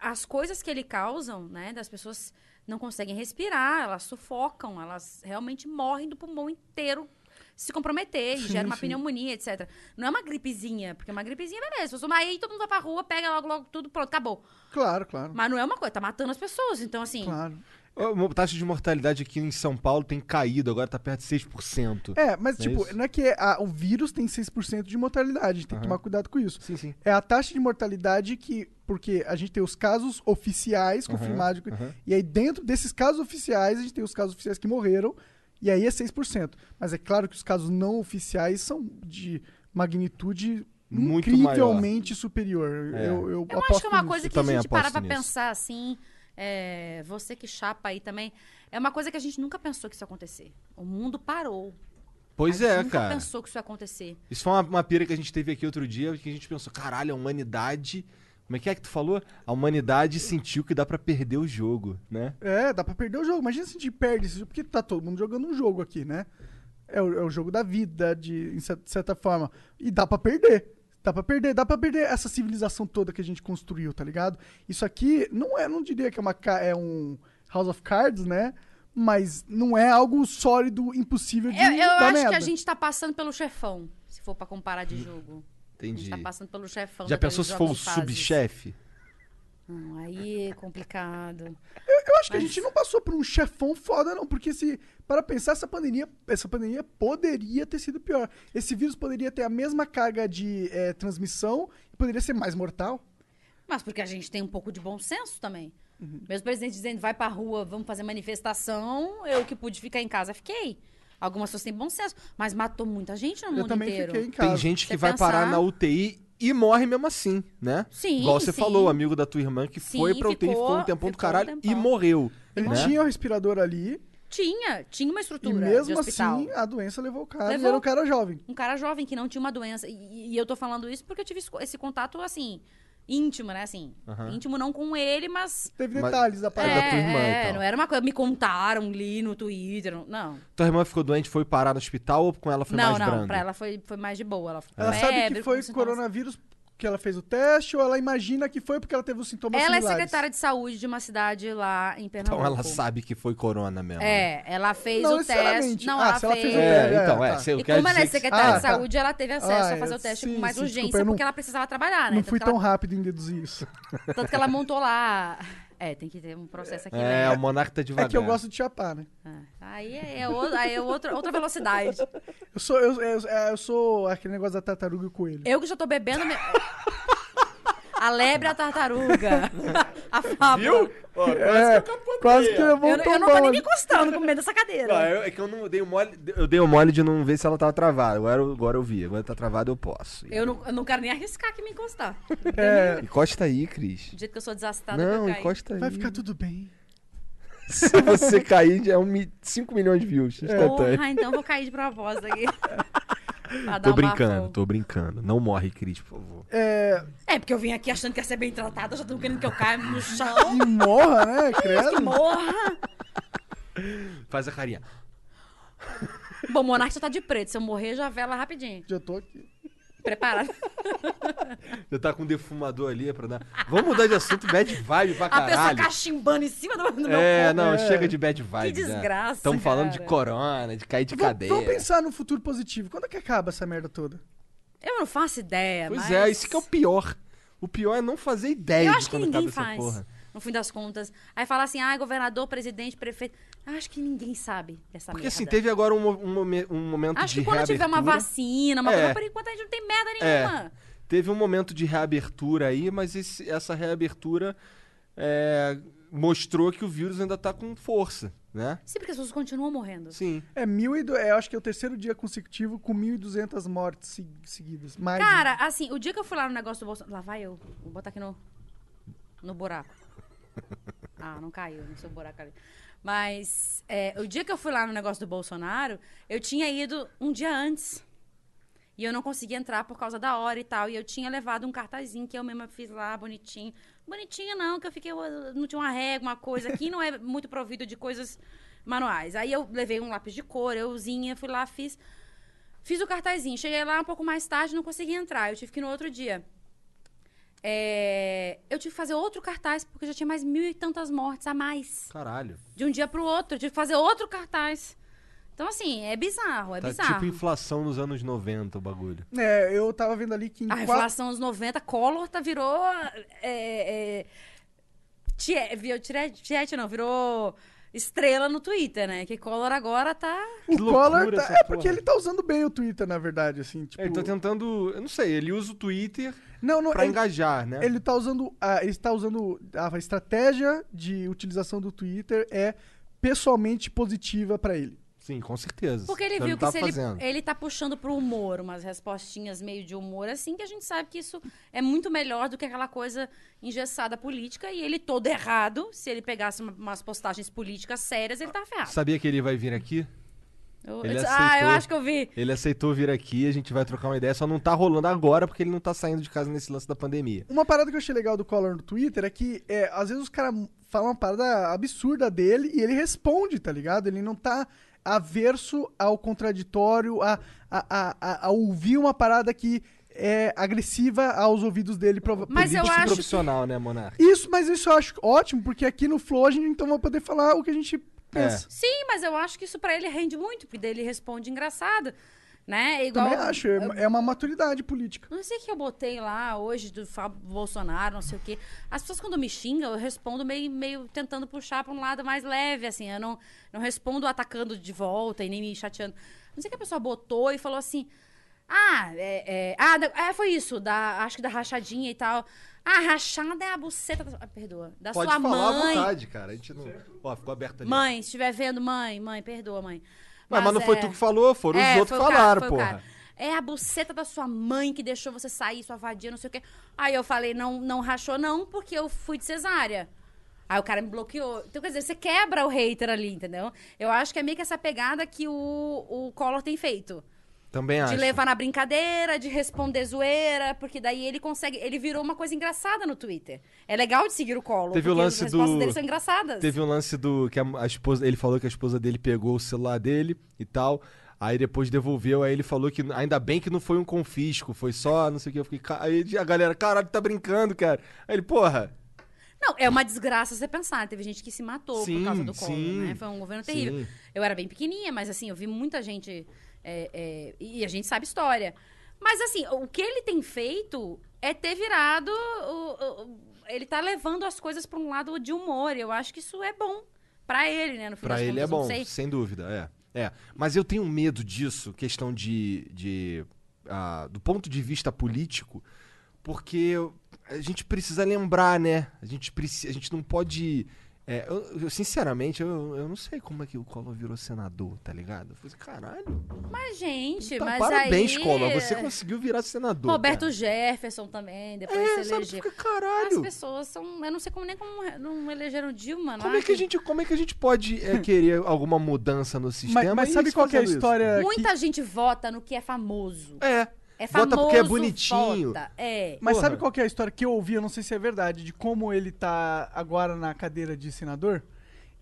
As coisas que ele causam, né? Das pessoas não conseguem respirar, elas sufocam, elas realmente morrem do pulmão inteiro se comprometer, e Sim, gera uma sim. pneumonia, etc. Não é uma gripezinha, porque uma gripezinha, beleza. Mas aí todo mundo vai pra rua, pega logo, logo tudo, pronto, acabou. Claro, claro. Mas não é uma coisa, tá matando as pessoas. Então, assim. Claro. A taxa de mortalidade aqui em São Paulo tem caído, agora tá perto de 6%. É, mas Não é tipo, isso? não é que a- o vírus tem 6% de mortalidade, a gente tem que Aham. tomar cuidado com isso. Sim, sim. É a taxa de mortalidade que. Porque a gente tem os casos oficiais confirmados. aham. E aí, dentro desses casos oficiais, a gente tem os casos oficiais que morreram. E aí é 6%. Mas é claro que os casos não oficiais são de magnitude Muito incrivelmente superior. É. Eu, eu, Eu acho que é uma nisso. coisa que a gente parar aposto pra nisso. pensar assim. É, você que chapa aí também. É uma coisa que a gente nunca pensou que isso ia acontecer. O mundo parou. Pois a gente é, nunca cara. pensou que isso ia acontecer. Isso foi uma, uma pira que a gente teve aqui outro dia, que a gente pensou, caralho, a humanidade. Como é que é que tu falou? A humanidade sentiu que dá pra perder o jogo, né? É, dá pra perder o jogo. Imagina se a gente perde esse jogo, porque tá todo mundo jogando um jogo aqui, né? É o, é o jogo da vida, de, cer- certa forma. E dá pra perder. Dá pra perder, dá pra perder essa civilização toda que a gente construiu, tá ligado? Isso aqui não é, não diria que é, uma, é um House of Cards, né? Mas não é algo sólido, impossível de Eu, eu dar acho merda. que a gente tá passando pelo chefão, se for pra comparar de jogo. A Entendi. gente tá passando pelo chefão. Já pensou se for o subchefe? Hum, aí é complicado. Eu, eu acho que a Mas- gente não passou por um chefão foda, não, porque se para pensar essa pandemia, essa pandemia poderia ter sido pior. Esse vírus poderia ter a mesma carga de eh, transmissão e poderia ser mais mortal. Mas porque a gente tem um pouco de bom senso também. Uhum. Mesmo o presidente dizendo, vai pra rua, vamos fazer manifestação, eu que pude ficar em casa, fiquei. Algumas pessoas têm bom senso, mas matou muita gente no Eu mundo também inteiro. fiquei em casa. Tem gente que Você vai pensar- parar na UTI e morre mesmo assim, né? Sim, Igual você sim. falou, o amigo da tua irmã que Sim, foi pra UTI, ficou um ficou- tempão do ficou um caralho e tempão. morreu. Ele né? tinha o respirador ali Tinha, tinha uma e estrutura de mesmo assim a doença levou o cara. E Levou. era um cara jovem. Um cara jovem que não tinha uma doença. E, e eu tô falando isso porque eu tive esse contato, assim, íntimo, né? Assim, Aham. íntimo não com ele, mas... Teve Mas- detalhes da É, parada. da tua irmã é, não era uma coisa... Me contaram, li no Twitter, não- não. Tua irmã ficou doente, foi parar no hospital ou com ela foi não, mais não, brando? pra ela foi, foi mais de boa. Ela, ficou Ela com sabe febre, que foi coronavírus que ela fez o teste ou ela imagina que foi porque ela teve os sintomas Ela é similares? secretária de saúde de uma cidade lá em Pernambuco. Então ela sabe que foi corona mesmo. né? É, ela fez Não o teste. Não, Ah, ela se ela fez. fez o É, teste, então, é, é. tá. sei, eu E quero como ela é dizer que- secretária Ah, de tá. saúde, ela teve acesso Ah, a fazer é, o teste sim, com mais sim, urgência, desculpa, não- porque ela precisava trabalhar, né? Não Tanto fui tão ela, rápido em deduzir isso. tanto que ela montou lá. É, tem que ter um processo aqui. É, lento. o Monark tá devagar. É que eu gosto de chapar, né? É. Aí é, é, o- aí é outra, outra velocidade. Eu sou, eu, eu, é, eu sou aquele negócio da tartaruga e o coelho. Eu que já tô bebendo. me- A lebre a tartaruga. A fábula. Viu? Ó, É, quase que Eu, um eu não tô nem ali. me encostando com medo dessa cadeira. Não, eu- é que eu não dei o mole. Eu dei o mole de não ver se ela tava travada. Agora, eu- agora eu vi. Agora tá travada, eu posso. Eu não, eu não quero nem arriscar aqui me encostar. É, Encosta aí, Cris. Do jeito que eu sou desastrada, Não, eu encosta aí. vai ficar tudo bem. Se você cair, já é 5 milhões de views. instantâneo. Porra, então eu vou cair de propósito aqui. Tô brincando, tô brincando. Não morre, Cris, por favor. É, É, porque eu vim aqui achando que ia ser bem tratada, já tô querendo que eu caia no chão. e morra, né? Que Credo. morra! Faz a carinha. Bom, o Monark já tá de preto. Se eu morrer, já vela rapidinho. Já tô aqui. Preparado. Já tá com um defumador ali pra dar. Vamos mudar de assunto, bad vibe pra A pessoa caralho. cachimbando em cima do, do meu É, corpo. não, chega de bad vibe. desgraça, Estamos falando de corona, de cair de Vamos, cadeira. vamos pensar no futuro positivo. Quando é que acaba essa merda toda? Eu não faço ideia, Pois mas... é, isso que é o pior. O pior é não fazer ideia Eu de acho que quando ninguém acaba essa faz, porra. No fim das contas. Aí fala assim, ah, governador, presidente, prefeito. Acho que ninguém sabe dessa Porque merda. assim, teve agora um, um um momento Acho de que quando tiver uma vacina, uma É. coisa, por enquanto a gente não tem merda É. nenhuma. Teve um momento de reabertura aí, mas esse- essa reabertura é, mostrou que o vírus ainda tá com força, né? Sim, porque as pessoas continuam morrendo. Sim. É mil e do... é, eu acho que é o terceiro dia consecutivo com 1.200 mortes se- seguidas. Mais Cara, assim, o dia que eu fui lá no negócio do Bolsonaro. Lá vai eu. Vou botar aqui no. No buraco. Ah, não caiu no seu buraco ali. Mas é, o dia que eu fui lá no negócio do Bolsonaro, eu tinha ido um dia antes. E eu não consegui entrar por causa da hora e tal. E eu tinha levado um cartazinho que eu mesma fiz lá, bonitinho. Bonitinho não, que eu fiquei. eu Não tinha uma régua, uma coisa. Aqui não é muito provido de coisas manuais. Aí eu levei um lápis de cor, euzinha, fui lá, fiz. Fiz o cartazinho. Cheguei lá um pouco mais tarde, não consegui entrar. Eu tive que ir no outro dia. É, Eu tive que fazer outro cartaz, porque já tinha mais mil e tantas mortes a mais. Caralho. De um dia pro outro. Eu tive que fazer outro cartaz. Então, assim, é bizarro, é tá bizarro. tipo inflação nos anos 90 o bagulho. É, eu tava vendo ali que em A quatro- inflação anos 90, Collor tá, virou. É, é, tie- virou Tiete, Tiete não, virou estrela no Twitter, né? Que Collor agora tá. O Collor tá, é porque ele tá usando bem o Twitter, na verdade, assim, tipo... Ele tá tentando. Eu não sei, ele usa o Twitter Não, não, pra ele, engajar, né? ele tá usando, a, ele tá usando a estratégia de utilização do Twitter é pessoalmente positiva pra ele. Sim, com certeza. Porque ele Então viu que tá se ele, fazendo. ele tá puxando pro humor, umas respostinhas meio de humor, assim, que a gente sabe que isso é muito melhor do que aquela coisa engessada política. E ele todo errado, se ele pegasse uma- umas postagens políticas sérias, ele tava ferrado. Sabia que ele vai vir aqui? Eu- Ele eu disse, ah, eu aceitou. acho que eu vi. Ele aceitou vir aqui, a gente vai trocar uma ideia, só não tá rolando agora porque ele não tá saindo de casa nesse lance da pandemia. Uma parada que eu achei legal do Collor no Twitter é que, é, às vezes, os caras falam uma parada absurda dele e ele responde, tá ligado? Ele não tá averso ao contraditório, a, a, a, a- a ouvir uma parada que é agressiva aos ouvidos dele. prova- Mas eu acho profissional, né, Monark? Isso, mas isso eu acho ótimo, porque aqui no Flow a gente então vai poder falar o que a gente pensa. Sim, mas eu acho que isso pra ele rende muito, porque daí ele responde engraçado, né? Igual, Também acho, é, é uma maturidade política. Não sei o que eu botei lá hoje do Fábio Bolsonaro, não sei o quê. As pessoas, quando me xingam, eu respondo meio, meio tentando puxar pra um lado mais leve, assim. Eu não, não respondo atacando de volta e nem me chateando. Não sei o que a pessoa botou e falou assim. Ah, é, é, ah, é, foi isso, da, acho que da rachadinha e tal. Ah, rachada é a buceta da, ah, perdoa, da Pode sua falar mãe. à vontade, cara. A gente não. Ó, ficou aberto ali. Mãe, se estiver vendo, mãe, mãe, perdoa, mãe. Mas, mas não foi é- tu que falou, foram os é, outros que foi cara, falaram, foi o porra. cara. É a buceta da sua mãe que deixou você sair, sua vadia, não sei o quê. Aí eu falei, não, não rachou não, porque eu fui de cesárea. Aí o cara me bloqueou. Então, quer dizer, você quebra o hater ali, entendeu? Eu acho que é meio que essa pegada que o, o Collor tem feito. Também acho. De levar na brincadeira, de responder zoeira, porque daí ele consegue. Ele virou uma coisa engraçada no Twitter. É legal de seguir o Collor. Teve o lance as respostas do- dele são engraçadas. Teve um lance do. que a, a esposa. Ele falou que a esposa dele pegou o celular dele e tal. Aí depois devolveu, aí ele falou que ainda bem que não foi um confisco, foi só, não sei o que. Eu fiquei. Aí a galera, caralho, tá brincando, cara. Aí ele, porra. Não, é uma desgraça você pensar. Teve gente que se matou Sim, por causa do sim, né? Foi um governo terrível. sim. Eu era bem pequenininha, mas assim, eu vi muita gente. É, é, e a gente sabe história. Mas assim, o que ele tem feito é ter virado o- o- ele tá levando as coisas pra um lado de humor. Eu acho que isso é bom pra ele, né? No fim Pra ele é contas, não bom, sei. sem dúvida, é. é. Mas eu tenho medo disso, questão de. de ah, do ponto de vista político, porque a gente precisa lembrar, né? A gente, precisa, a gente não pode. É, eu, eu, sinceramente, eu, eu não sei como é que o Collor virou senador, tá ligado? Eu falei assim, caralho. Mas, gente, Tá, mas parabéns, aí... Collor. Você conseguiu virar senador. Roberto cara. Jefferson também, depois É, se sabe, elegeu. fica, caralho. As pessoas são... Eu não sei como nem como não elegeram Dilma, não Como é, que a gente, como é que a gente pode é, querer alguma mudança no sistema? mas e sabe qual que é a isso? história? Muita gente vota no que é famoso. É. É Vota porque é bonitinho. vota. É. Mas Porra. sabe qual que é a história que eu ouvi? Eu não sei se é verdade, de como ele tá agora na cadeira de senador.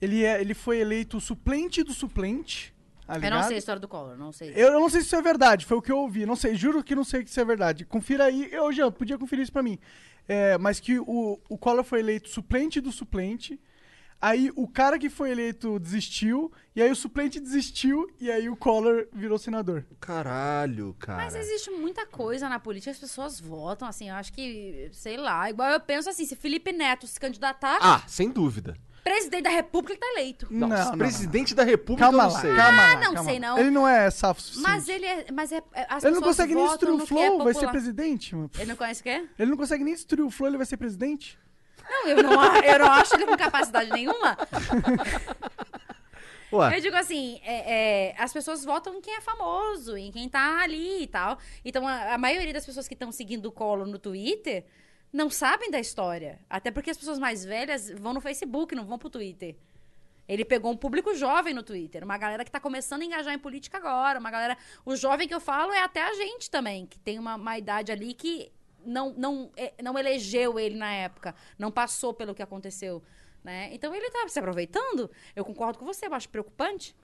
Ele, é, ele foi eleito suplente do suplente. tá Eu não sei a história do Collor, não sei. Eu, eu não sei se isso é verdade, foi o que eu ouvi. Não sei, juro que não sei se isso é verdade. Confira aí. Eu já podia conferir isso pra mim. É, mas que o, o Collor foi eleito suplente do suplente. Aí o cara que foi eleito desistiu. E aí o suplente desistiu. E aí o Collor virou senador. Caralho, cara. Mas existe muita coisa na política, as pessoas votam, assim, eu acho que, sei lá, igual eu penso assim, se Felipe Neto se candidatar, Ah, sem dúvida. presidente da república ele tá eleito. Não, não, não. presidente da república Calma eu não lá, sei. calma lá. Ah, não calma sei lá. não. Ele não é safo suficiente. Mas ele é, mas é, é- as Ele não consegue nem destruir o é Flow, vai ser presidente, mano. Ele não conhece o quê? Ele não consegue nem destruir o Flow, ele vai ser presidente? Não, eu não, eu não acho ele com capacidade nenhuma. Ué, Eu digo assim, é- é, as pessoas votam em quem é famoso, em quem tá ali e tal. Então, a, a maioria das pessoas que estão seguindo o Collor no Twitter não sabem da história. Até porque as pessoas mais velhas vão no Facebook, não vão pro Twitter. Ele pegou um público jovem no Twitter, uma galera que tá começando a engajar em política agora, uma galera... O jovem que eu falo é até a gente também, que tem uma, uma idade ali que não, não, é, não elegeu ele na época, não passou pelo que aconteceu, né? Então ele tá se aproveitando. Eu concordo com você, eu acho preocupante.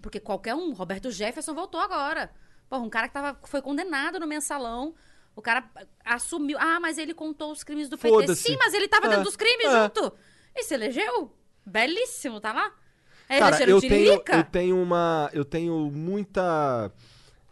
Porque qualquer um, Roberto Jefferson voltou agora. Porra, um cara que tava, foi condenado no mensalão. O cara assumiu. Ah, mas ele contou os crimes do PT. Sim, mas ele tava É, dentro dos crimes é. junto. E se elegeu? Belíssimo, tá lá? É, cara, eu tenho, eu tenho uma. Eu tenho muita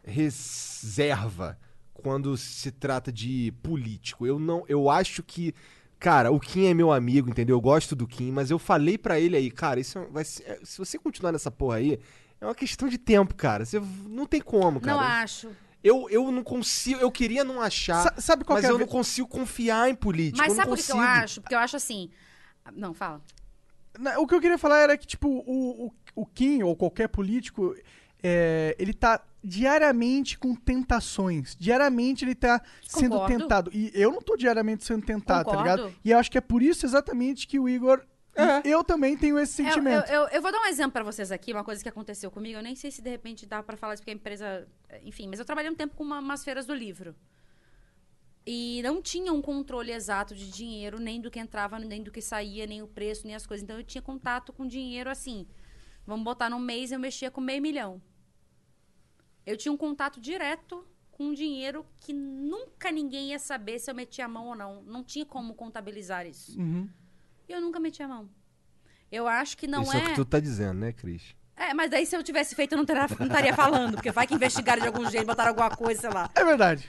reserva quando se trata de político. Eu não. Eu acho que. Cara, o Kim é meu amigo, entendeu? Eu gosto do Kim, mas eu falei pra ele aí, cara, isso vai ser, é, se você continuar nessa porra aí, é uma questão de tempo, cara. Você não tem como, cara. Não acho. Eu, eu não consigo, eu queria não achar, Sa- sabe qual mas que é eu não consigo confiar em político. Mas sabe por que eu acho? Porque eu acho assim. Não, fala. O que eu queria falar era que, tipo, o, o, o Kim ou qualquer político, é, ele tá diariamente com tentações. Diariamente ele tá sendo Concordo. tentado. E eu não tô diariamente sendo tentado, tá Concordo. ligado? E eu acho que é por isso exatamente que o Igor. e Eu também tenho esse Eu, eu, sentimento. eu, eu vou dar um exemplo pra vocês aqui, uma coisa que aconteceu comigo. Eu nem sei se de repente dá pra falar isso porque a empresa. Enfim, mas eu trabalhei um tempo com uma- umas feiras do livro. E não tinha um controle exato de dinheiro, nem do que entrava, nem do que saía, nem o preço, nem as coisas. Então eu tinha contato com dinheiro assim. Vamos botar no mês, eu mexia com meio milhão. Eu tinha um contato direto com um dinheiro que nunca ninguém ia saber se eu metia a mão ou não. Não tinha como contabilizar isso. Uhum. E eu nunca meti a mão. Eu acho que não Isso é o é. que tu tá dizendo, né, Cris? É, mas daí se eu tivesse feito, eu não, teria, não estaria falando, porque vai que investigaram de algum jeito, botaram alguma coisa, sei lá. É verdade.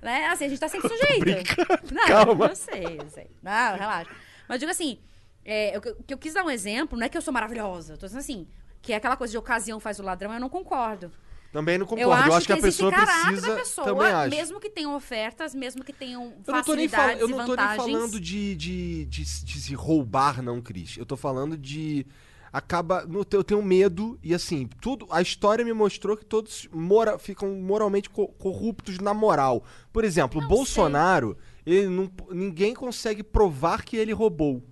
Né? Assim, a gente tá sempre sujeito. Não, calma. Eu sei, eu sei. Não, relaxa. Mas eu digo assim, é, eu, que eu quis dar um exemplo, não é que eu sou maravilhosa, eu tô dizendo assim, que é aquela coisa de ocasião faz o ladrão, eu não concordo. Também não concordo. Eu acho, que, a existe pessoa precisa. da pessoa, também acho. mesmo que tenham ofertas, mesmo que tenham Eu não tô nem, fal- eu não tô nem falando de, de, de, de se roubar, não, Cris. Eu tô falando de. Acaba. no- Eu tenho medo, e assim, tudo. A história me mostrou que todos mora, ficam moralmente co- corruptos na moral. Por exemplo, o Bolsonaro, ele não, ninguém consegue provar que ele roubou.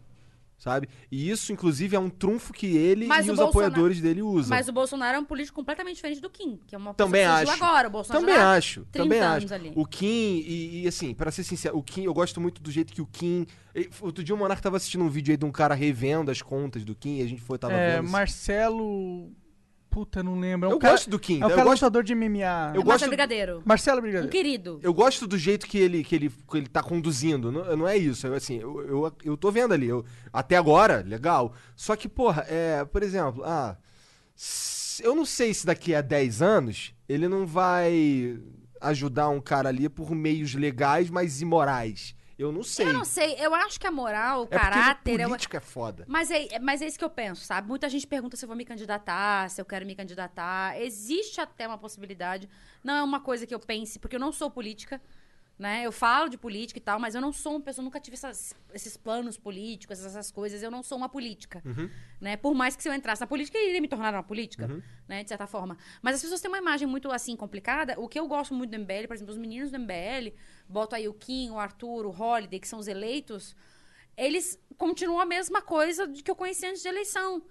Sabe? E isso, inclusive, é um trunfo que ele Mas e os Bolsonaro- apoiadores dele usam. Mas o Bolsonaro é um político completamente diferente do Kim, que é uma Também pessoa que surgiu acho. agora. O Bolsonaro também acho. 30 Também anos acho. ali. O Kim, e, e, assim, pra ser sincero, o Kim, eu gosto muito do jeito que o Kim. Outro dia o Monark tava assistindo um vídeo aí de um cara revendo as contas do Kim e a gente foi, tava É, vendo. Marcelo. Puta, não lembro. É um Eu cara- gosto do Kim, É o eu cara gosto- lutador de MMA. Eu É gosto- Marcelo Brigadeiro. Marcelo Um Brigadeiro. querido. Eu gosto do jeito que ele, que ele, que ele tá conduzindo. Não, não é isso. Eu, assim, eu, eu, eu tô vendo ali. Eu, até agora, legal. Só que, porra, é, por exemplo, ah, eu não sei se daqui a 10 anos ele não vai ajudar um cara ali por meios legais, mas imorais. Eu não sei. Eu não sei, eu acho que a moral, o É caráter... o é uma- político é foda. Mas é, mas é isso que eu penso, sabe? Muita gente pergunta se eu vou me candidatar, se eu quero me candidatar. Existe até uma possibilidade. Não é uma coisa que eu pense, porque eu não sou política, né? Eu falo de política e tal, mas eu não sou uma pessoa, nunca tive essas- esses planos políticos, essas coisas. Eu não sou uma política, Uhum. né? Por mais que se eu entrasse na política, eu iria me tornar uma política, Uhum. né? De certa forma. Mas as pessoas têm uma imagem muito, assim, complicada. O que eu gosto muito do MBL, por exemplo, os meninos do MBL, boto aí o Kim, o Arthur, o Holiday, que são os eleitos, eles continuam a mesma coisa de que eu conheci antes de eleição.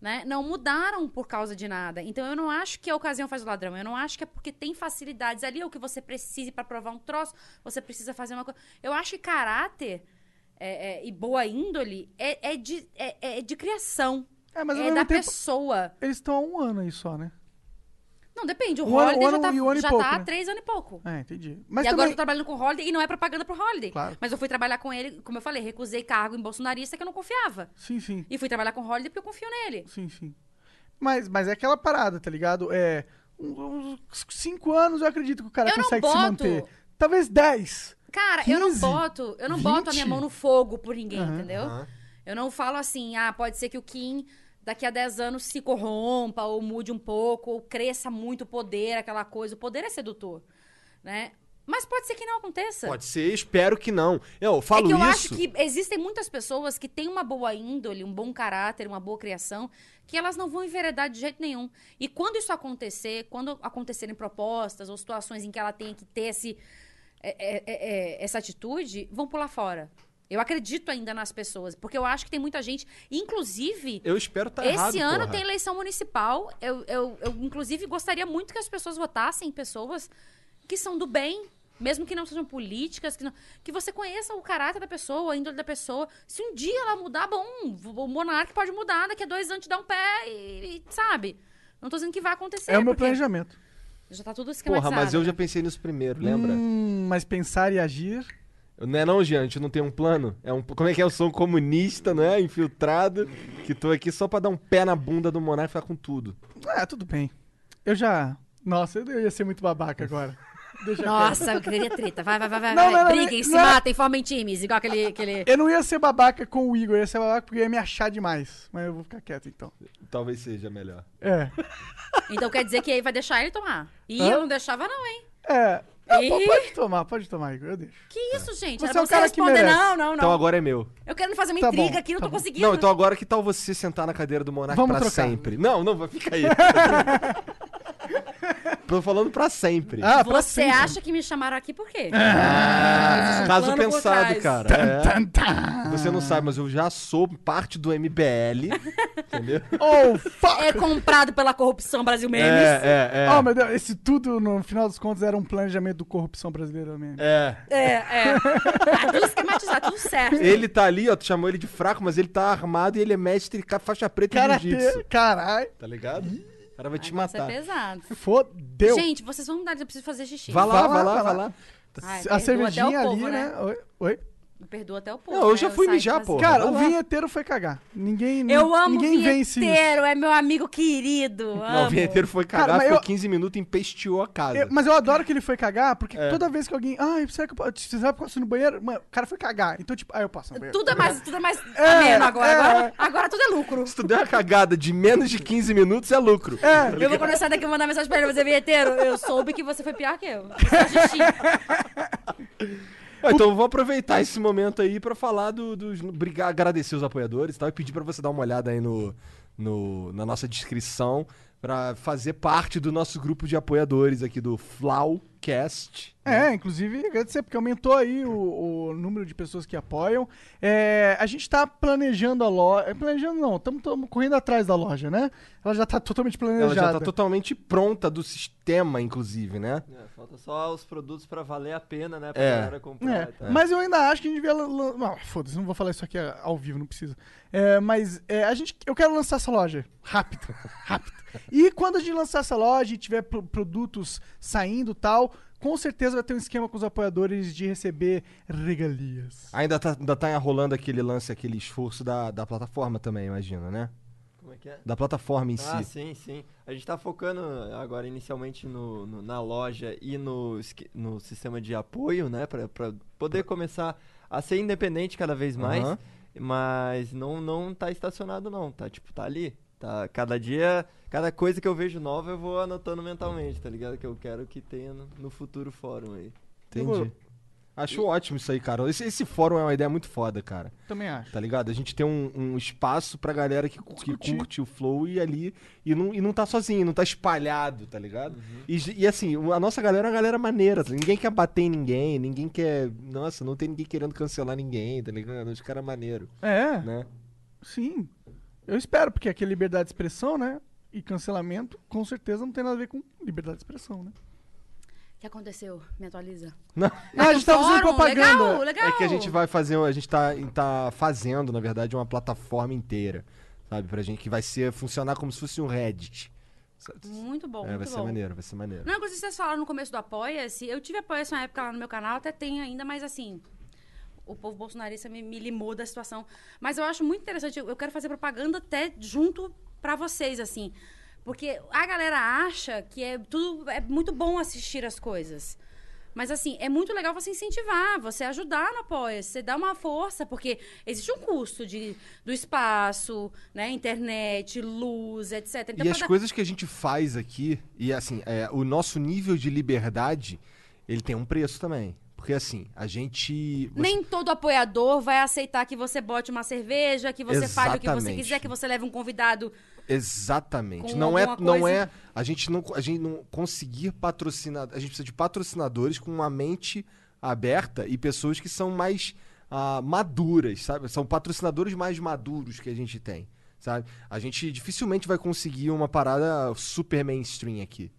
Né? Não mudaram por causa de nada. Então eu não acho que a ocasião faz o ladrão. Eu não acho que é porque tem facilidades ali, ou que você precise para provar um troço, você precisa fazer uma coisa. Eu acho que caráter é, é, e boa índole é, é de, é, é de criação. É, mas é da tempo- pessoa. Eles estão há um ano aí só, né? Não, depende. O Um ano- Holiday um já ano tá, ano e já pouco, tá há né? três anos e pouco. É, entendi. Mas e agora eu também... tô trabalhando com o Holiday e não é propaganda pro Holiday. Claro. Mas eu fui trabalhar com ele, como eu falei, recusei cargo em bolsonarista que eu não confiava. Sim, sim. E fui trabalhar com o Holiday porque eu confio nele. Sim, sim. Mas, mas é aquela parada, tá ligado? É. Uns cinco anos eu acredito que o cara Eu consegue se boto- manter. Talvez dez. Cara, eu não 15, boto, eu não boto a minha 20. mão no fogo por ninguém, Aham. entendeu? Aham. Eu não falo assim, ah, pode ser que o Kim daqui a 10 anos se corrompa ou mude um pouco ou cresça muito o poder, aquela coisa. O poder é sedutor, né? Mas pode ser que não aconteça. Pode ser, espero que não. Eu é falo que eu isso. acho que existem muitas pessoas que têm uma boa índole, um bom caráter, uma boa criação, que elas não vão enveredar de jeito nenhum. E quando isso acontecer, quando acontecerem propostas ou situações em que ela tenha que ter esse, é, é, é, é, essa atitude, vão pular fora. Eu acredito ainda nas pessoas, porque eu acho que tem muita gente, inclusive. Eu espero estar Esse errado, ano porra. tem eleição municipal. Eu, eu, eu, inclusive, gostaria muito que as pessoas votassem em pessoas que são do bem, mesmo que não sejam políticas, que, não- que você conheça o caráter da pessoa, a índole da pessoa. Se um dia ela mudar, bom, o monarca pode mudar, daqui a dois anos te dá um pé e, e, sabe? Não tô dizendo que vai acontecer. É o meu planejamento. Já tá tudo Porra, esquematizado. mas eu né? já pensei nisso primeiro, lembra? Hum, mas pensar e agir. Não é não, Jean? A gente não tem um plano? É um, como é que é? Eu sou um comunista, não é? Infiltrado, que tô aqui só pra dar um pé na bunda do Monarca e ficar com tudo. Ah, tudo bem. Eu já. Nossa, eu ia ser muito babaca agora. Deixa Nossa, eu queria treta. Vai, vai, vai, vai. Não, vai. não, não, Briguem, não, se não. matem, formem times. Igual aquele. aquele... Eu não ia ser babaca com o Igor, eu ia ser babaca porque ia me achar demais. Mas eu vou ficar quieto então. Talvez seja melhor. É. Então quer dizer que aí vai deixar ele tomar. E Hã? eu não deixava, não, hein? É. Não, Ih. pode tomar, pode tomar, Igor, eu deixo. Que isso, gente? Você Era é um pra cara que responder, merece. não, não, não. Então agora é meu. Eu quero fazer uma Tá intriga bom, aqui, não tá tô bom. conseguindo. Não, então agora que tal você sentar na cadeira do Monarca Vamos pra trocar. sempre? Não, não, vai ficar aí. Tô falando pra sempre. Ah, pra Você sempre. acha que me chamaram aqui por quê? Ah, Existe um caso pensado, cara. É. Tan, tan. Você não sabe, mas eu já sou parte do MBL. entendeu? Oh, fuck! É comprado pela corrupção Brasil Memes. É, é, é. Oh, meu Deus, esse tudo, no final dos contos, era um planejamento do corrupção brasileira mesmo. É. É, é. Tá tudo esquematizado, tudo certo. Ele tá ali, ó, tu chamou ele de fraco, mas ele tá armado e ele é mestre faixa preta Karatê, jiu-jitsu. caralho. Tá ligado? O cara vai te Isso é matar. pesado. Fodeu. Gente, vocês vão mudar, eu preciso fazer xixi. Vai lá, vai lá, vai lá. Ai, a cervejinha ali, povo, né? Oi? Oi? Perdoa até o povo. Não, eu né? já fui mijar, fazendo- pô. Cara, o vinheteiro foi cagar. Ninguém, Eu amo ninguém o vinheteiro, é meu amigo querido. Não, o vinheteiro foi Cara, cagar, mas ficou eu- 15 minutos e empesteou a casa. Eu- mas eu adoro que ele foi cagar, porque É. toda vez que alguém. Ai, será que eu posso. Você sabe posso ir no banheiro? Mano, o cara foi cagar. Então, tipo, ah, eu posso no banheiro. Tudo é mais, tudo é mais É, ameno agora. é. agora. Agora tudo é lucro. Se tu der uma cagada de menos de 15 minutos, é lucro. É. Eu vou começar daqui a mandar mensagem pra ele, fazer vinheteiro. Eu soube que você foi pior que eu. Você. Ah, Então eu vou aproveitar esse momento aí pra falar do, dos. brigar, agradecer os apoiadores e tal, e pedir pra você dar uma olhada aí no, no- na nossa descrição pra fazer parte do nosso grupo de apoiadores aqui do Flowcast. É, inclusive, agradecer, porque aumentou aí o, o número de pessoas que apoiam. É, a gente tá planejando a loja. Planejando não, estamos correndo atrás da loja, né? Ela já tá totalmente planejada. Ela já tá totalmente pronta do sistema, inclusive, né? É, falta só os produtos pra valer a pena, né? Pra É. galera comprar. É, mas eu ainda acho que a gente devia. Não, foda-se, não vou falar isso aqui ao vivo, não precisa. É, mas é, a gente, eu quero lançar essa loja rápido, rápido. E quando a gente lançar essa loja e tiver pro- produtos saindo e tal, com certeza vai ter um esquema com os apoiadores de receber regalias. Ainda tá, ainda tá rolando aquele lance, aquele esforço da, da plataforma também, imagina, né? Como é que é? Da plataforma em Ah, si. sim, sim. A gente tá focando agora inicialmente no, no- na loja e no, no sistema de apoio, né? Pra, pra poder começar a ser independente cada vez mais, Aham. Mas não, não tá estacionado não, tá tipo, tá ali. Tá, cada dia, cada coisa que eu vejo nova eu vou anotando mentalmente, tá ligado? Que eu quero que tenha no, no futuro fórum aí. Entendi. Acho ótimo isso aí, cara. Esse, esse fórum é uma ideia muito foda, cara. Também acho. Tá ligado? A gente tem um, um espaço pra galera que, que curte o flow e ali. E não, e não tá sozinho, não tá espalhado, tá ligado? Uhum. E, e assim, a nossa galera é uma galera maneira. tá? Ninguém quer bater em ninguém, ninguém quer. Nossa, não tem ninguém querendo cancelar ninguém, tá ligado? Os caras maneiro, É, né? sim. Eu espero, porque aqui é liberdade de expressão, né? E cancelamento, com certeza, não tem nada a ver com liberdade de expressão, né? O que aconteceu? Me atualiza. Não. Ah, a gente tá fazendo propaganda. Legal, legal. É que a gente vai fazer, a gente tá, tá fazendo, na verdade, uma plataforma inteira, sabe? Pra gente que vai ser funcionar como se fosse um Reddit. Muito bom, É, muito vai ser bom. maneiro, vai ser maneiro. Não, inclusive vocês falaram no começo do Apoia-se. Eu tive Apoia-se uma época lá no meu canal, até tenho ainda, mas assim. O povo bolsonarista me, me limou da situação. Mas eu acho muito interessante. Eu quero fazer propaganda até junto pra vocês, assim. Porque a galera acha que é tudo. É muito bom assistir as coisas. Mas, assim, é muito legal você incentivar, você ajudar no apoia você dá uma força, porque existe um custo de, do espaço, né? Internet, luz, etc. Então, e as dar- coisas que a gente faz aqui, e assim, é, o nosso nível de liberdade, ele tem um preço também. Porque assim, a gente. você- Nem todo apoiador vai aceitar que você bote uma cerveja, que você fale o que você Exatamente. quiser, que você leve um convidado. Exatamente. com Não é, não coisa- é. A gente não, a gente não conseguir patrocinar. A gente precisa de patrocinadores com uma mente aberta e pessoas que são mais ah, maduras, sabe? São patrocinadores mais maduros que a gente tem, sabe? A gente dificilmente vai conseguir uma parada super mainstream aqui.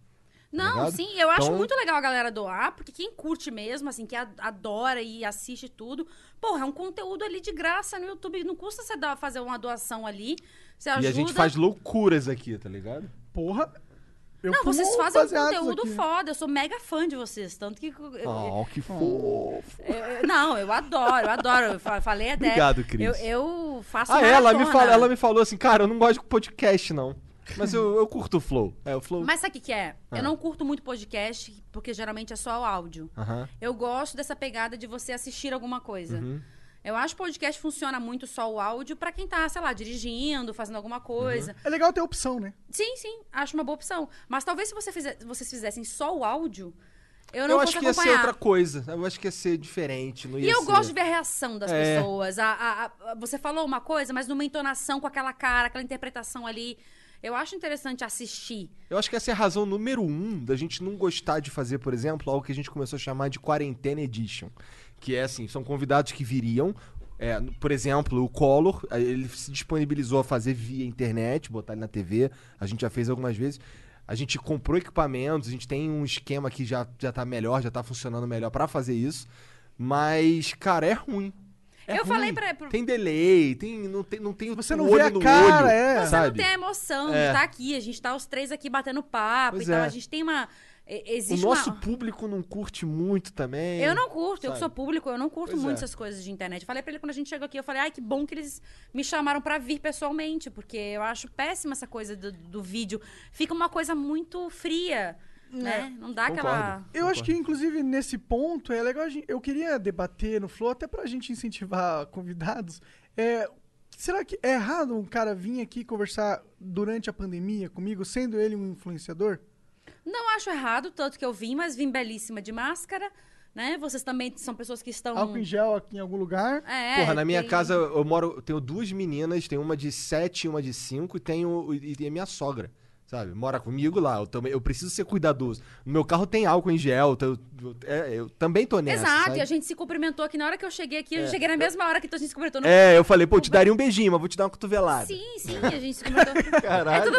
Não, ligado? sim, eu acho Então- muito legal a galera doar, porque quem curte mesmo, assim, que adora e assiste tudo, porra, é um conteúdo ali de graça no YouTube. Não custa você dar, fazer uma doação ali. Você ajuda. E a gente faz loucuras aqui, tá ligado? Porra. Eu Não, vocês fazem um conteúdo aqui. foda. Eu sou mega fã de vocês. Tanto que. Oh, que fofo. eu- eu- não, eu adoro, eu adoro. Eu fa- falei até. Obrigado, Cris. Eu, eu faço Ah, ela me, fala, ela me falou assim, cara, eu não gosto de podcast, não. Mas eu, eu curto o flow. É, o flow. Mas sabe o que, que é? Ah. Eu não curto muito podcast, porque geralmente é só o áudio. Aham. Eu gosto dessa pegada de você assistir alguma coisa. Uhum. Eu acho que podcast funciona muito só o áudio pra quem tá, sei lá, dirigindo, fazendo alguma coisa. Uhum. É legal ter opção, né? Sim, sim, acho uma boa opção. Mas talvez se você fizer- vocês fizessem só o áudio, eu Eu, não acho fosse que ia ser acompanhar. outra coisa. Eu acho que ia ser diferente. Não E ia eu ser- gosto de ver a reação das É. pessoas. A, a- a- você falou uma coisa, mas numa entonação com aquela cara, aquela interpretação ali. Eu acho interessante assistir. Eu acho que essa é a razão número um da gente não gostar de fazer, por exemplo, algo que a gente começou a chamar de Quarentena Edition. Que é assim, são convidados que viriam. é, por exemplo, o Collor, eh, ele se disponibilizou a fazer via internet, botar ele na TV. A gente já fez algumas vezes. A gente comprou equipamentos, a gente tem um esquema que já, já tá melhor, já tá funcionando melhor pra fazer isso. Mas, cara, é ruim. É Eu ruim. falei pra- Tem delay, tem, não tem, não tem Você não olho vê a no cara, olho, é. Você sabe? não tem a emoção É. de estar aqui. A gente tá os três aqui batendo papo Pois e tal. é. A gente tem uma. E- O Existe nosso uma. público não curte muito também. Eu não curto, eu sabe? que sou público, eu não curto Pois muito é. essas coisas de internet. Falei pra ele quando a gente chegou aqui, eu falei, ai, que bom que eles me chamaram pra vir pessoalmente, porque eu acho péssima essa coisa do, do vídeo. Fica uma coisa muito fria, né? Não dá aquela. Eu acho que, inclusive, nesse ponto, é legal a gente, Eu queria debater no Flow, até pra gente incentivar convidados. É, será que é errado um cara vir aqui conversar durante a pandemia comigo, sendo ele um influenciador? Não acho errado, tanto que eu vim, mas vim belíssima de máscara, né? Vocês também são pessoas que estão. Álcool em gel aqui em algum lugar? É, Porra, na minha tem- casa eu moro, eu tenho duas meninas, tem uma de 7 e uma de 5 e tenho e tem a minha sogra, sabe? Mora comigo lá, eu também eu preciso ser cuidadoso. No meu carro tem álcool em gel, eu, eu, é, eu também tô nessa, Exato, sabe? e a gente se cumprimentou aqui. Na hora que eu cheguei aqui, eu É. cheguei na mesma hora que a gente se cumprimentou. Não- É, eu falei, pô, eu te daria um beijinho, mas vou te dar uma cotovelada. Sim, sim, a gente se cumprimentou. Caralho.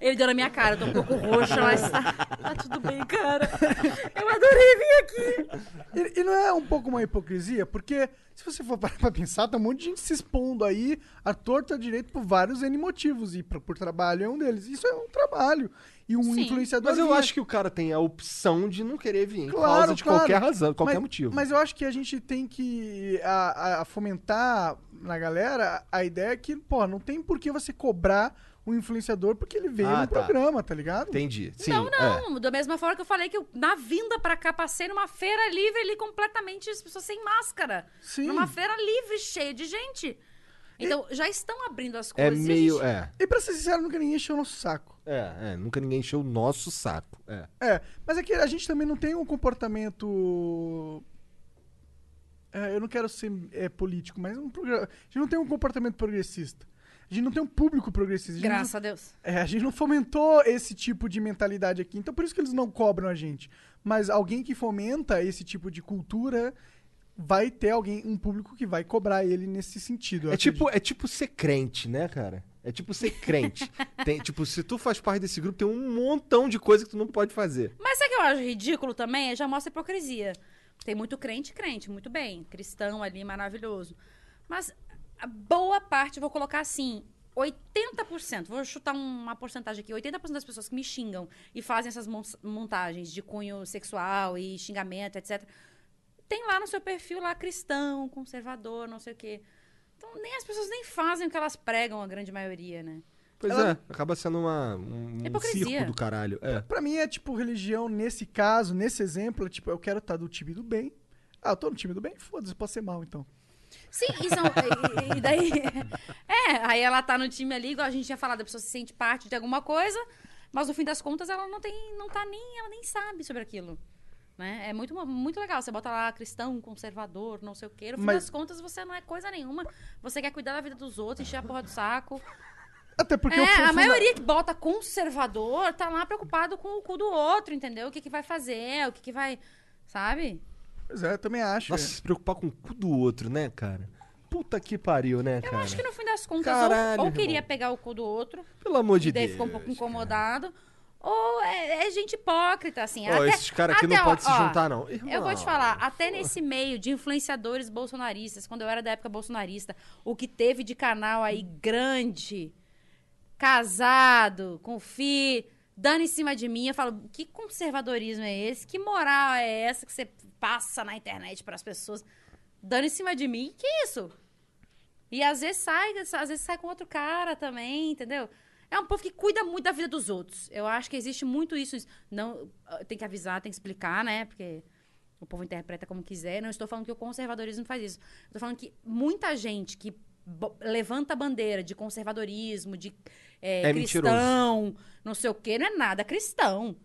É. Ele deu na minha cara, eu tô um pouco roxa, mas tá, tá tudo bem, cara. Eu adorei vir aqui. E, e não é um pouco uma hipocrisia? Porque, se você for parar pra pensar, tem um monte de gente se expondo aí, a torta direito por vários N motivos. E pra- por trabalho é um deles. Isso é um trabalho. E um Sim. influenciador. Mas eu acho que o cara tem a opção de não querer vir, por Claro, causa de claro. qualquer razão, qualquer mas, motivo. Mas eu acho que a gente tem que a- a fomentar na galera a ideia que, pô, não tem por que você cobrar um influenciador porque ele veio Ah, no tá. programa, tá ligado? Entendi. Sim, não, é. não. Da mesma forma que eu falei que eu, na vinda pra cá, passei numa feira livre ali, completamente as pessoas sem máscara. Sim. Numa feira livre, cheia de gente. Então, já estão abrindo as É coisas. e a meio. gente- É, E pra ser sincero, nunca ninguém encheu o nosso saco. é, é. Nunca ninguém encheu o nosso saco. É. É, mas é que a gente também não tem um comportamento. É, eu não quero ser é, político, mas um progra- a gente não tem um comportamento progressista. A gente não tem um público progressista. A Graças não- a Deus. É, a gente não fomentou esse tipo de mentalidade aqui. Então por isso que eles não cobram a gente. Mas alguém que fomenta esse tipo de cultura vai ter alguém, um público que vai cobrar ele nesse sentido. É tipo, é tipo ser crente, né, cara? É tipo ser crente. tem, tipo, se tu faz parte desse grupo, tem um montão de coisa que tu não pode fazer. Mas sabe o que eu acho ridículo também? Já mostra hipocrisia. Tem muito crente, crente, muito bem. Cristão ali, maravilhoso. Mas a boa parte, vou colocar assim, 80%, vou chutar uma porcentagem aqui, 80% das pessoas que me xingam e fazem essas mon- montagens de cunho sexual e xingamento, etc., tem lá no seu perfil lá cristão, conservador, não sei o quê. Então, nem as pessoas nem fazem o que elas pregam, a grande maioria, né? Pois Ela- é, acaba sendo uma, um, um Hipocrisia. circo do caralho. É. Pra mim é tipo religião nesse caso, nesse exemplo, é tipo, eu quero estar do time do bem. Ah, eu tô no time do bem? Foda-se, pode ser mal então. Sim, e, são, e, e daí. É, aí ela tá no time ali, igual a gente tinha falado, a pessoa se sente parte de alguma coisa, mas no fim das contas ela não tem. não tá nem. ela nem sabe sobre aquilo. Né? É muito, muito legal. Você bota lá cristão, conservador, não sei o quê. No fim Mas- das contas, você não é coisa nenhuma. Você quer cuidar da vida dos outros, encher a porra do saco. Até porque é, a maioria que bota conservador tá lá preocupado com o cu do outro, entendeu? O que, que vai fazer, o que, que vai. Sabe? Pois é, eu também acho. Nossa, se preocupar com o cu do outro, né, cara? Puta que pariu, né, Eu cara? acho que no fim das contas, Caralho, ou, ou irmão. queria pegar o cu do outro, Pelo amor de e daí Deus. ficou um pouco incomodado. Ou é, é gente hipócrita, assim. Ó, até- esses caras aqui não até, podem se juntar, não. Eu vou te falar, até nesse meio de influenciadores bolsonaristas, quando eu era da época bolsonarista, o que teve de canal aí grande, casado, com filho, dando em cima de mim, eu falo, que conservadorismo é esse? Que moral é essa que você passa na internet para as pessoas? Dando em cima de mim? Que isso? E às vezes sai, às vezes sai com outro cara também, entendeu? É um povo que cuida muito da vida dos outros. Eu acho que existe muito isso. Não, ah, tem que avisar, tem que explicar, né? Porque o povo interpreta como quiser. Não estou falando que o conservadorismo faz isso. Estou falando que muita gente que levanta a bandeira de conservadorismo, de é, É cristão, não sei o quê, não é nada cristão.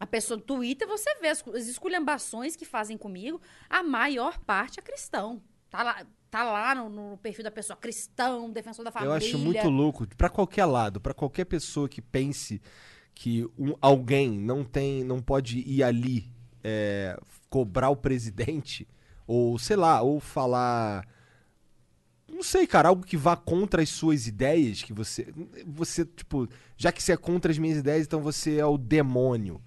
A pessoa do Twitter, você vê as, as esculhambações que fazem comigo, a maior parte é cristão. Tá lá, tá lá no, no perfil da pessoa, cristão, defensor da família. Eu acho muito louco, pra qualquer lado, pra qualquer pessoa que pense que um- alguém não tem, não pode ir ali é, cobrar o presidente, ou sei lá, ou falar. Não sei, cara, algo que vá contra as suas ideias, que você. Você, tipo, já que você é contra as minhas ideias, então você é o demônio.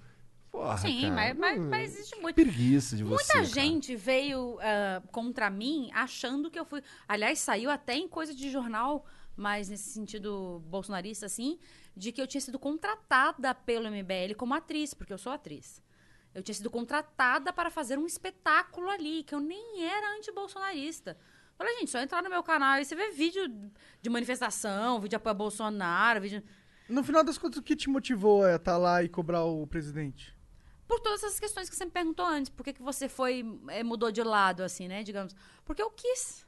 Porra, Sim, cara, mas, mas, mas existe muito. Preguiça de você. Muita cara. gente veio ah, contra mim achando que eu fui. Aliás, saiu até em coisa de jornal, mas nesse sentido bolsonarista, assim, de que eu tinha sido contratada pelo MBL como atriz, porque eu sou atriz. Eu tinha sido contratada para fazer um espetáculo ali, que eu nem era anti-bolsonarista. Falei, gente, só entrar no meu canal e você vê vídeo de manifestação, vídeo de apoio a Bolsonaro, vídeo. No final das contas, o que te motivou a estar lá e cobrar o presidente? por todas essas questões que você me perguntou antes. Por que, que você foi, eh, mudou de lado, assim, né? Digamos. Porque eu quis.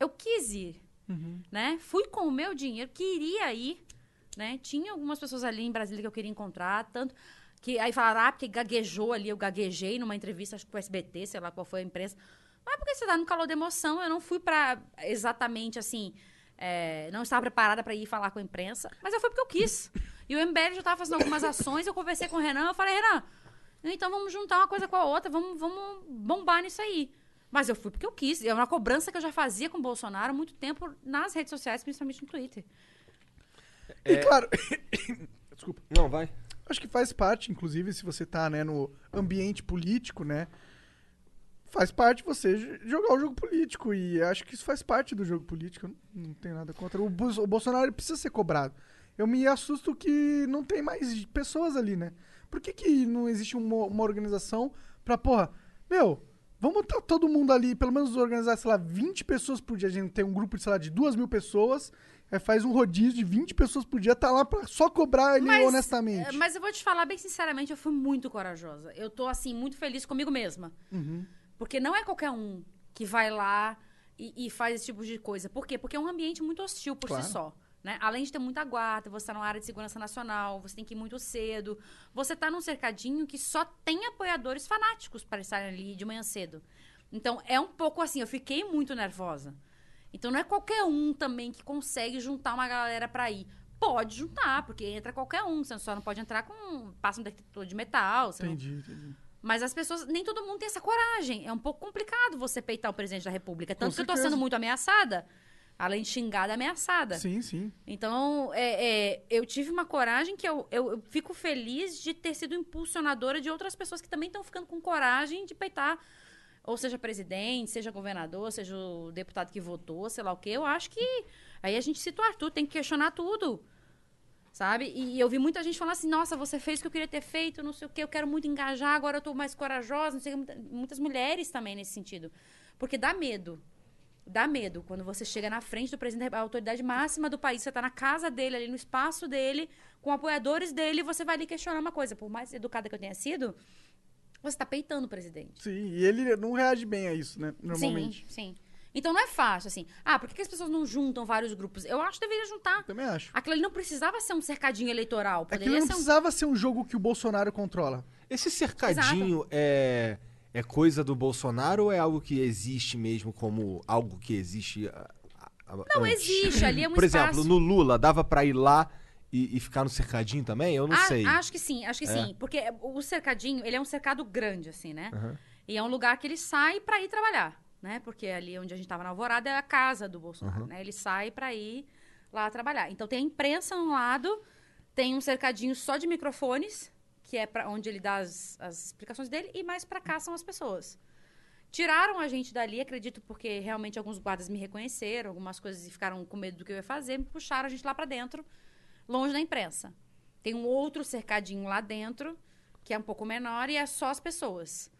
Eu quis ir, né? Fui com o meu dinheiro, queria ir, né? Tinha algumas pessoas ali em Brasília que eu queria encontrar, tanto que aí falaram, ah, porque gaguejou ali, eu gaguejei numa entrevista, acho que com o SBT, sei lá qual foi a imprensa. Mas porque você tá no calor da emoção, eu não fui pra exatamente assim. eh, não estava preparada para ir falar com a imprensa, mas eu fui porque eu quis. E o MBL já estava fazendo algumas ações, eu conversei com o Renan, eu falei, Renan, então vamos juntar uma coisa com a outra, vamos, vamos bombar nisso aí. Mas eu fui porque eu quis. É uma cobrança que eu já fazia com o Bolsonaro há muito tempo nas redes sociais, principalmente no Twitter. E claro, Desculpa. Não, vai. acho que faz parte, inclusive, se você tá, né, no ambiente político, né? Faz parte você jogar o jogo político. E acho que isso faz parte do jogo político. Eu não, não tenho nada contra. O, o Bolsonaro precisa ser cobrado. Eu me assusto que não tem mais pessoas ali, né? Por que, que não existe uma, uma organização pra, porra, meu, Vamos tá todo mundo ali, pelo menos organizar, sei lá, 20 pessoas por dia. A gente tem um grupo, de, sei lá, de 2 mil pessoas. Aí faz um rodízio de 20 pessoas por dia, tá lá pra só cobrar ele Mas, honestamente. é, Mas eu vou te falar bem sinceramente, eu fui muito corajosa. Eu tô, assim, muito feliz comigo mesma. Uhum. Porque não é qualquer um que vai lá e, e faz esse tipo de coisa. Por quê? Porque é um ambiente muito hostil por Claro. si só. Né? Além de ter muita guarda, você tá numa área de segurança nacional, você tem que ir muito cedo. Você tá num cercadinho que só tem apoiadores fanáticos para estarem ali de manhã cedo. Então, é um pouco assim, eu fiquei muito nervosa. Então, não é qualquer um também que consegue juntar uma galera pra ir. Pode juntar, porque entra qualquer um. Você só não pode entrar com... Passa um detector de metal. Você não- Entendi, entendi. Mas as pessoas, nem todo mundo tem essa coragem. É um pouco complicado você peitar o presidente da República. Tanto que eu tô sendo muito ameaçada. Além de xingada, ameaçada. Sim, sim. Então, é, é, eu tive uma coragem que eu, eu, eu fico feliz de ter sido impulsionadora de outras pessoas que também estão ficando com coragem de peitar, ou seja presidente, seja governador, seja o deputado que votou, sei lá o quê. Eu acho que aí a gente cita o Arthur, tem que questionar tudo. Sabe? E eu vi muita gente falando assim, nossa, você fez o que eu queria ter feito, não sei o quê, eu quero muito engajar, agora eu tô mais corajosa, não sei o Muitas mulheres também nesse sentido. Porque dá medo. Dá medo quando você chega na frente do presidente, a autoridade máxima do país, você tá na casa dele, ali no espaço dele, com apoiadores dele, e você vai ali questionar uma coisa. Por mais educada que eu tenha sido, você tá peitando o presidente. Sim, e ele não reage bem a isso, né? Normalmente. Sim, sim. Então não é fácil, assim. Ah, por que, que as pessoas não juntam vários grupos? Eu acho que deveria juntar. Também acho. Aquilo ali não precisava ser um cercadinho eleitoral. Aquilo Poderia não ser um. precisava ser um jogo que o Bolsonaro controla. Esse cercadinho é, é coisa do Bolsonaro ou é algo que existe mesmo como algo que existe? ah, ah, Não, antes? existe, ali é um Por espaço. exemplo, no Lula, dava pra ir lá e, e ficar no cercadinho também? Eu não Ah, sei. Acho que sim, acho que É? sim. Porque o cercadinho, ele é um cercado grande, assim, né? Aham. E é um lugar que ele sai pra ir trabalhar, né? Porque ali onde a gente tava na Alvorada é a casa do Bolsonaro, Aham. né? Ele sai pra ir lá trabalhar. Então tem a imprensa um lado, tem um cercadinho só de microfones, que é para onde ele dá as, as explicações dele, e mais pra cá são as pessoas. Tiraram a gente dali, acredito, porque realmente alguns guardas me reconheceram, algumas coisas e ficaram com medo do que eu ia fazer, me puxaram a gente lá pra dentro, longe da imprensa. Tem um outro cercadinho lá dentro, que é um pouco menor, e é só as pessoas.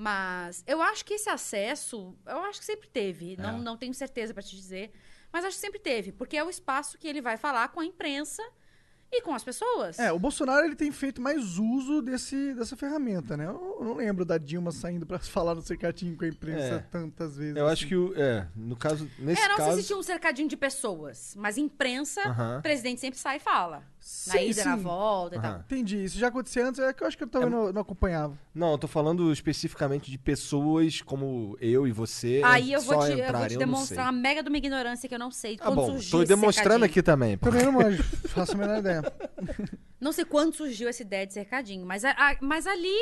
Mas eu acho que esse acesso, eu acho que sempre teve. Não, não tenho certeza pra te dizer. Mas acho que sempre teve, porque é o espaço que ele vai falar com a imprensa e com as pessoas. É, o Bolsonaro ele tem feito mais uso desse, dessa ferramenta, né? Eu eu não lembro da Dilma saindo pra falar no cercadinho com a imprensa É. tantas vezes. Eu acho assim. que, o, é, no caso, nesse é, não caso... sei se tinha um cercadinho de pessoas, mas imprensa, Aham. o presidente sempre sai e fala. Na Sim, ida, na sim. volta e Aham. tal. Entendi. Isso já acontecia antes, é que eu acho que eu também não, não acompanhava. Não, eu tô falando especificamente de pessoas como eu e você. Aí eu vou, só te, eu vou entrarem, te não demonstrar sei. uma mega de uma ignorância que eu não sei. Tá quando bom, surgiu tô esse demonstrando cercadinho. aqui também. pô. Também não manjo. Faço a menor ideia. Não sei quando surgiu essa ideia de cercadinho, mas, a- a- mas ali,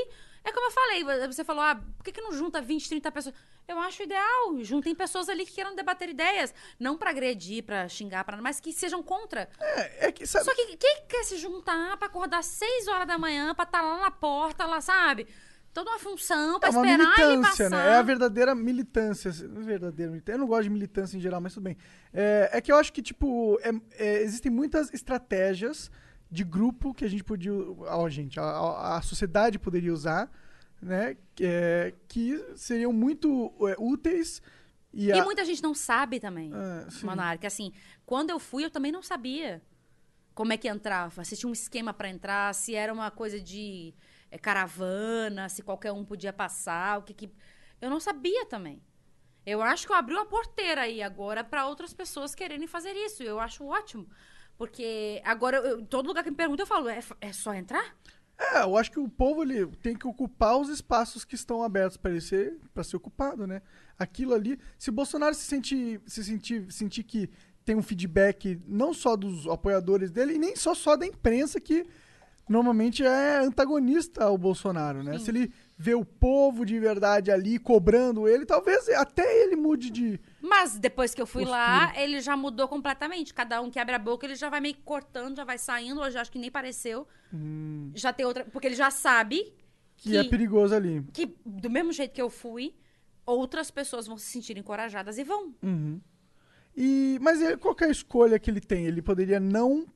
é como eu falei, você falou, ah, por que, que não junta 20, 30 pessoas? Eu acho ideal, juntem pessoas ali que queiram debater ideias, não pra agredir, pra xingar, pra, mas que sejam contra. É, é que, sabe, Só que quem quer se juntar pra acordar 6 horas da manhã, pra estar lá na porta, lá, sabe? Toda uma função pra é uma esperar ele militância, passar. né? É a verdadeira militância. Não é verdadeira militância. Eu não gosto de militância em geral, mas tudo bem. É, é que eu acho que, tipo, é- é, existem muitas estratégias de grupo que a gente podia. Ó, gente, a, a- a sociedade poderia usar, né? Que, é, que seriam muito é, úteis. E, E a- muita gente não sabe também, sim. Monarca. Assim, quando eu fui, eu também não sabia como é que entrava. Se tinha um esquema pra entrar, se era uma coisa de é, caravana, se qualquer um podia passar, o que que... Eu não sabia também. Eu acho que eu abri uma porteira aí agora pra outras pessoas quererem fazer isso. Eu acho ótimo. Porque agora, eu- todo lugar que me pergunta, eu falo, é, é só entrar? É, eu acho que o povo ele tem que ocupar os espaços que estão abertos para ele ser, para ser ocupado, né? Aquilo ali, se o Bolsonaro se sentir, se sentir, sentir que tem um feedback não só dos apoiadores dele e nem só só da imprensa que normalmente é antagonista ao Bolsonaro, né? Se ele vê o povo de verdade ali cobrando ele, talvez até ele mude de Mas depois que eu fui Postura. lá, ele já mudou completamente. Cada um que abre a boca, ele já vai meio que cortando, já vai saindo. Hoje acho que nem pareceu. Já tem outra. Porque ele já sabe que, é perigoso ali. que, do mesmo jeito que eu fui, outras pessoas vão se sentir encorajadas e vão. Uhum. E, mas ele- qual que é a escolha que ele tem? Ele poderia não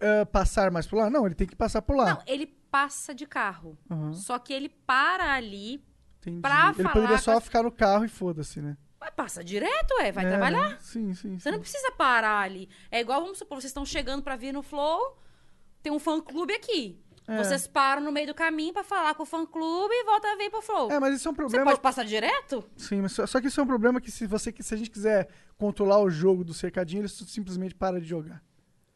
eh, passar mais por lá? Não, ele tem que passar por lá. Não, ele passa de carro. Uhum. Só que ele para ali Entendi. Pra Ele falar poderia com só ficar no carro e foda-se, né? Vai, passa direto, ué, vai É, trabalhar. Sim, sim. Você não precisa parar ali. É igual, vamos supor, vocês estão chegando pra vir no Flow, tem um fã-clube aqui. É. Vocês param no meio do caminho pra falar com o fã-clube e volta a vir pro Flow. É, mas isso é um Você problema. pode passar direto? Sim, mas só, só que isso é um problema que se você se a gente quiser controlar o jogo do cercadinho, ele simplesmente para de jogar.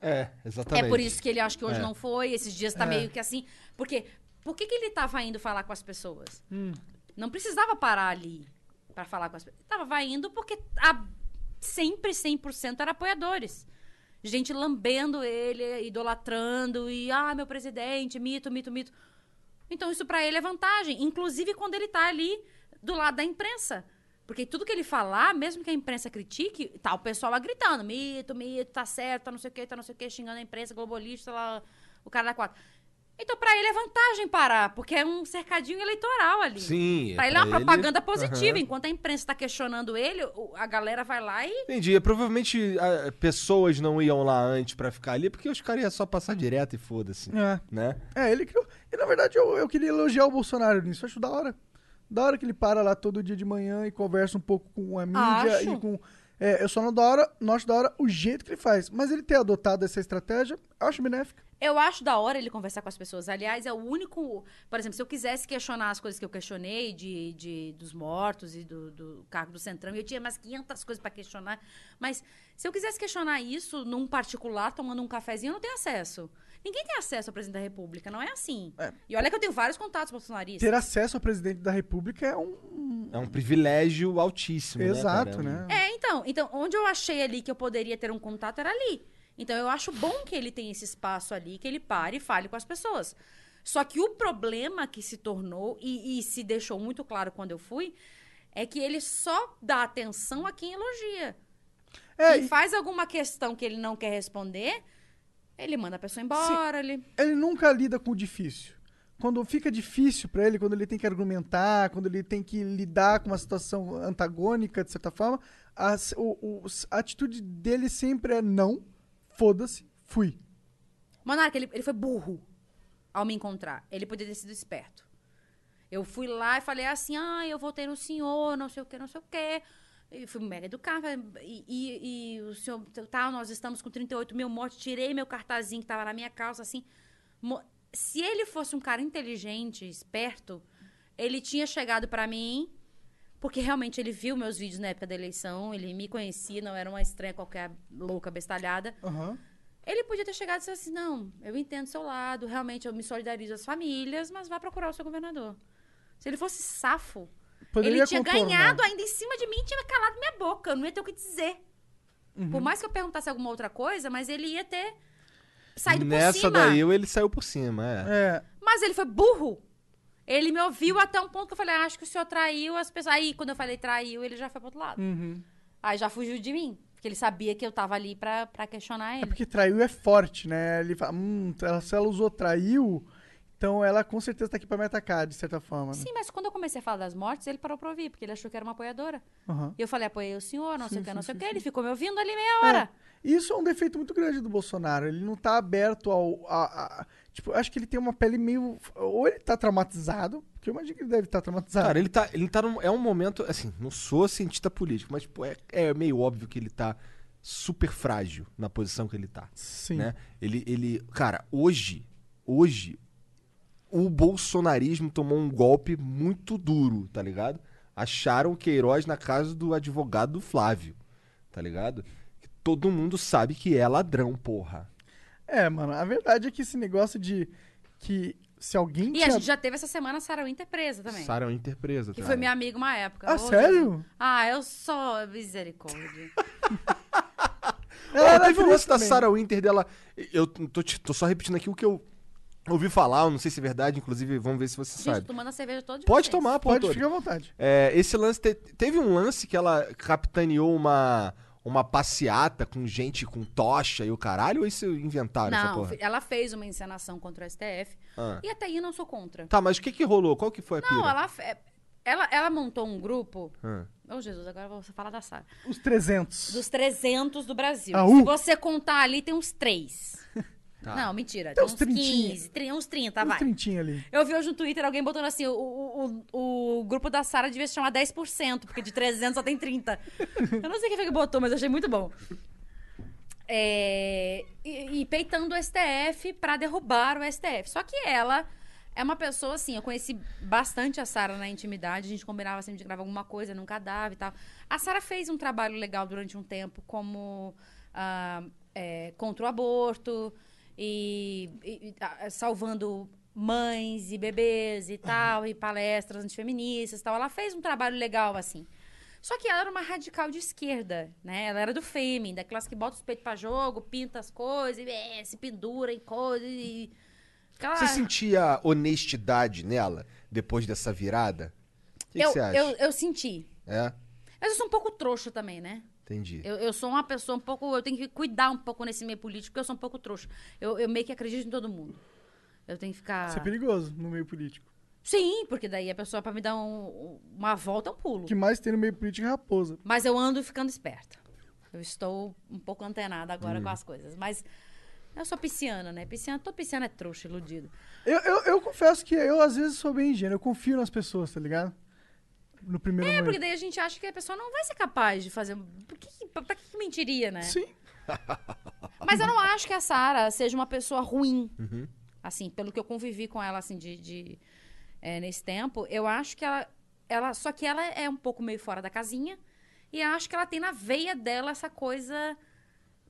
É, exatamente. É por isso que ele acha que hoje É. não foi, esses dias tá É. meio que assim. Porque por que, que ele tava indo falar com as pessoas? Hum. Não precisava parar ali pra falar com as pessoas. Tava indo porque a, sempre 100% era apoiadores. Gente lambendo ele, idolatrando e ah, meu presidente, mito, mito, mito. Então isso pra ele é vantagem, inclusive quando ele tá ali do lado da imprensa. Porque tudo que ele falar, mesmo que a imprensa critique, tá o pessoal lá gritando: mito, mito, tá certo, tá não sei o que, tá não sei o que, xingando a imprensa, globalista, lá, o cara da quatro. Então, pra ele é vantagem parar, porque é um cercadinho eleitoral ali. Sim, Pra é ele é uma ele- propaganda positiva. Aham. Enquanto a imprensa tá questionando ele, a galera vai lá e. Entendi. Provavelmente ah, pessoas não iam lá antes pra ficar ali, porque os caras iam só passar direto e foda-se. É. Né? É, ele criou. E na verdade eu, eu queria elogiar o Bolsonaro nisso. Acho da hora. Da hora que ele para lá todo dia de manhã e conversa um pouco com a mídia Acho. e com. É, eu só não da hora, não acho da hora o jeito que ele faz. Mas ele ter adotado essa estratégia, eu acho benéfica. Eu acho da hora ele conversar com as pessoas. Aliás, é o único. Por exemplo, se eu quisesse questionar as coisas que eu questionei de, de- dos mortos e do, do cargo do Centrão, eu tinha mais 500 coisas pra questionar. Mas se eu quisesse questionar isso num particular, tomando um cafezinho, eu não tenho acesso. Ninguém tem acesso ao presidente da República, não é assim. E olha que eu tenho vários contatos bolsonaristas. Ter acesso ao presidente da República é um. É um privilégio altíssimo, Exato, né? né? É, então, então, onde eu achei ali que eu poderia ter um contato era ali. Então eu acho bom que ele tenha esse espaço ali, que ele pare e fale com as pessoas. Só que o problema que se tornou, e, e se deixou muito claro quando eu fui, é que ele só dá atenção a quem elogia. É, e faz alguma questão que ele não quer responder, ele manda a pessoa embora. Ele... Ele nunca lida com o difícil. Quando fica difícil pra ele, quando ele tem que argumentar, quando ele tem que lidar com uma situação antagônica, de certa forma, a, o- o- a atitude dele sempre é não, foda-se, fui. Monarca, ele, ele foi burro ao me encontrar. Ele poderia ter sido esperto. Eu fui lá e falei assim, ah, eu votei no senhor, não sei o que, não sei o que. E fui mega educada. E, e, e o senhor, tá, nós estamos com 38 mil mortes. Tirei meu cartazinho que tava na minha calça, assim. Se ele fosse um cara inteligente, esperto, ele tinha chegado pra mim, porque realmente ele viu meus vídeos na época da eleição, ele me conhecia, não era uma estranha qualquer louca bestalhada. Aham. Ele podia ter chegado e disse assim: não, eu entendo seu lado, realmente eu me solidarizo às famílias, mas vá procurar o seu governador. Se ele fosse safo, Poderia ele tinha contornar. ganhado ainda em cima de mim e tinha calado minha boca. Eu não ia ter o que dizer. Uhum. Por mais que eu perguntasse alguma outra coisa, mas ele ia ter saído por Nessa cima. daí ele saiu por cima, é. É. Mas ele foi burro. Ele me ouviu até um ponto que eu falei: ah, acho que o senhor traiu as pessoas. Aí, quando eu falei traiu, ele já foi pro outro lado. Uhum. Aí já fugiu de mim. Porque ele sabia que eu tava ali pra, pra questionar ele. Porque traiu é forte, né? Ele fala, hum, ela- se ela usou traiu, então ela com certeza tá aqui pra me atacar, de certa forma. Né? Sim, mas quando eu comecei a falar das mortes, ele parou pra ouvir, porque ele achou que era uma apoiadora. Aham. E eu falei, apoiei o senhor, não sei Sim, o que, sim, não sei o sim, que. sim. Ele ficou me ouvindo ali meia hora. É. Isso é um defeito muito grande do Bolsonaro. Ele não tá aberto ao. a- a- tipo, eu acho que ele tem uma pele meio. Ou ele tá traumatizado, porque eu imagino que ele deve estar traumatizado. Cara, ele tá, ele tá num, é um momento, assim, não sou cientista político, mas tipo, é, é meio óbvio que ele tá super frágil na posição que ele tá. Sim. Né? Ele, ele, cara, hoje, hoje, o bolsonarismo tomou um golpe muito duro, tá ligado? Acharam o Queiroz na casa do advogado do Flávio, tá ligado? Que todo mundo sabe que é ladrão, porra. É, mano, a verdade é que esse negócio de. que se alguém. E a gente já teve essa semana a Sarah Winter presa também. Sarah Winter presa, Que tá? foi minha amiga uma época. Ah, Ô, sério? Ah, eu sou misericórdia. Ela É, era teve um lance triste da também. Sarah Winter dela. Eu tô, te- tô só repetindo aqui o que eu ouvi falar, eu não sei se é verdade, inclusive, vamos ver se você Gente, sabe. tomando a cerveja todo de Pode vocês. tomar. Pode todo. ficar à vontade. É, esse lance. te- teve um lance que ela capitaneou uma, uma passeata com gente com tocha e o caralho, ou isso inventaram essa Não, porra? ela fez uma encenação contra o STF. Ah. E até aí eu não sou contra. Tá, mas o que que rolou? Qual que foi a pira? Não, ela, ela, ela montou um grupo. Ah. Ô, Jesus, agora eu vou falar da Sara. Os 300. Dos 300 do Brasil. Ah, Se uh. você contar ali, tem uns três. Não, mentira. Tem uns uns trintinha. 15, tri- uns 30, Uns vai. trintinha ali. Eu vi hoje no Twitter alguém botando assim: o, o, o, o grupo da Sara devia se chamar 10%, porque de 300 só tem 30. eu não sei quem foi que botou, mas achei muito bom. É, e, e peitando o STF pra derrubar o STF. Só que ela é uma pessoa assim, eu conheci bastante a Sara na intimidade, a gente combinava sempre de gravar alguma coisa, nunca dava e tal. A Sara fez um trabalho legal durante um tempo como ah, é, contra o aborto e, e- ah, salvando mães e bebês e tal, e palestras antifeministas e tal. Ela fez um trabalho legal assim. Só que ela era uma radical de esquerda, né? Ela era do Fêmen, daquelas que bota os peitos pra jogo, pinta as coisas, e, é, se pendura em coisas e... Aquela... Você sentia honestidade nela depois dessa virada? O que, que eu, você acha? eu, eu senti. É? Mas eu sou um pouco trouxa também, né? Entendi. Eu, eu sou uma pessoa um pouco. Eu tenho que cuidar um pouco nesse meio político, porque eu sou um pouco trouxa. Eu, eu meio que acredito em todo mundo. Eu tenho que ficar. Isso é perigoso no meio político. Sim, porque daí a pessoa, pra me dar um- uma volta, é um pulo. O que mais tem no meio político é raposa. Mas eu ando ficando esperta. Eu estou um pouco antenada agora Hum. com as coisas. Mas eu sou pisciana, né? Pisciana, todo pisciano é trouxa, iludido. Eu, eu, eu confesso que eu, às vezes, sou bem ingênuo. Eu confio nas pessoas, tá ligado? No primeiro É, momento. porque daí a gente acha que a pessoa não vai ser capaz de fazer. Por que, pra, pra que mentiria, né? Sim. Mas eu não acho que a Sara seja uma pessoa ruim. Uhum. Assim, pelo que eu convivi com ela, assim, de, de, é, nesse tempo, eu acho que ela, ela. Só que ela é um pouco meio fora da casinha. E acho que ela tem na veia dela essa coisa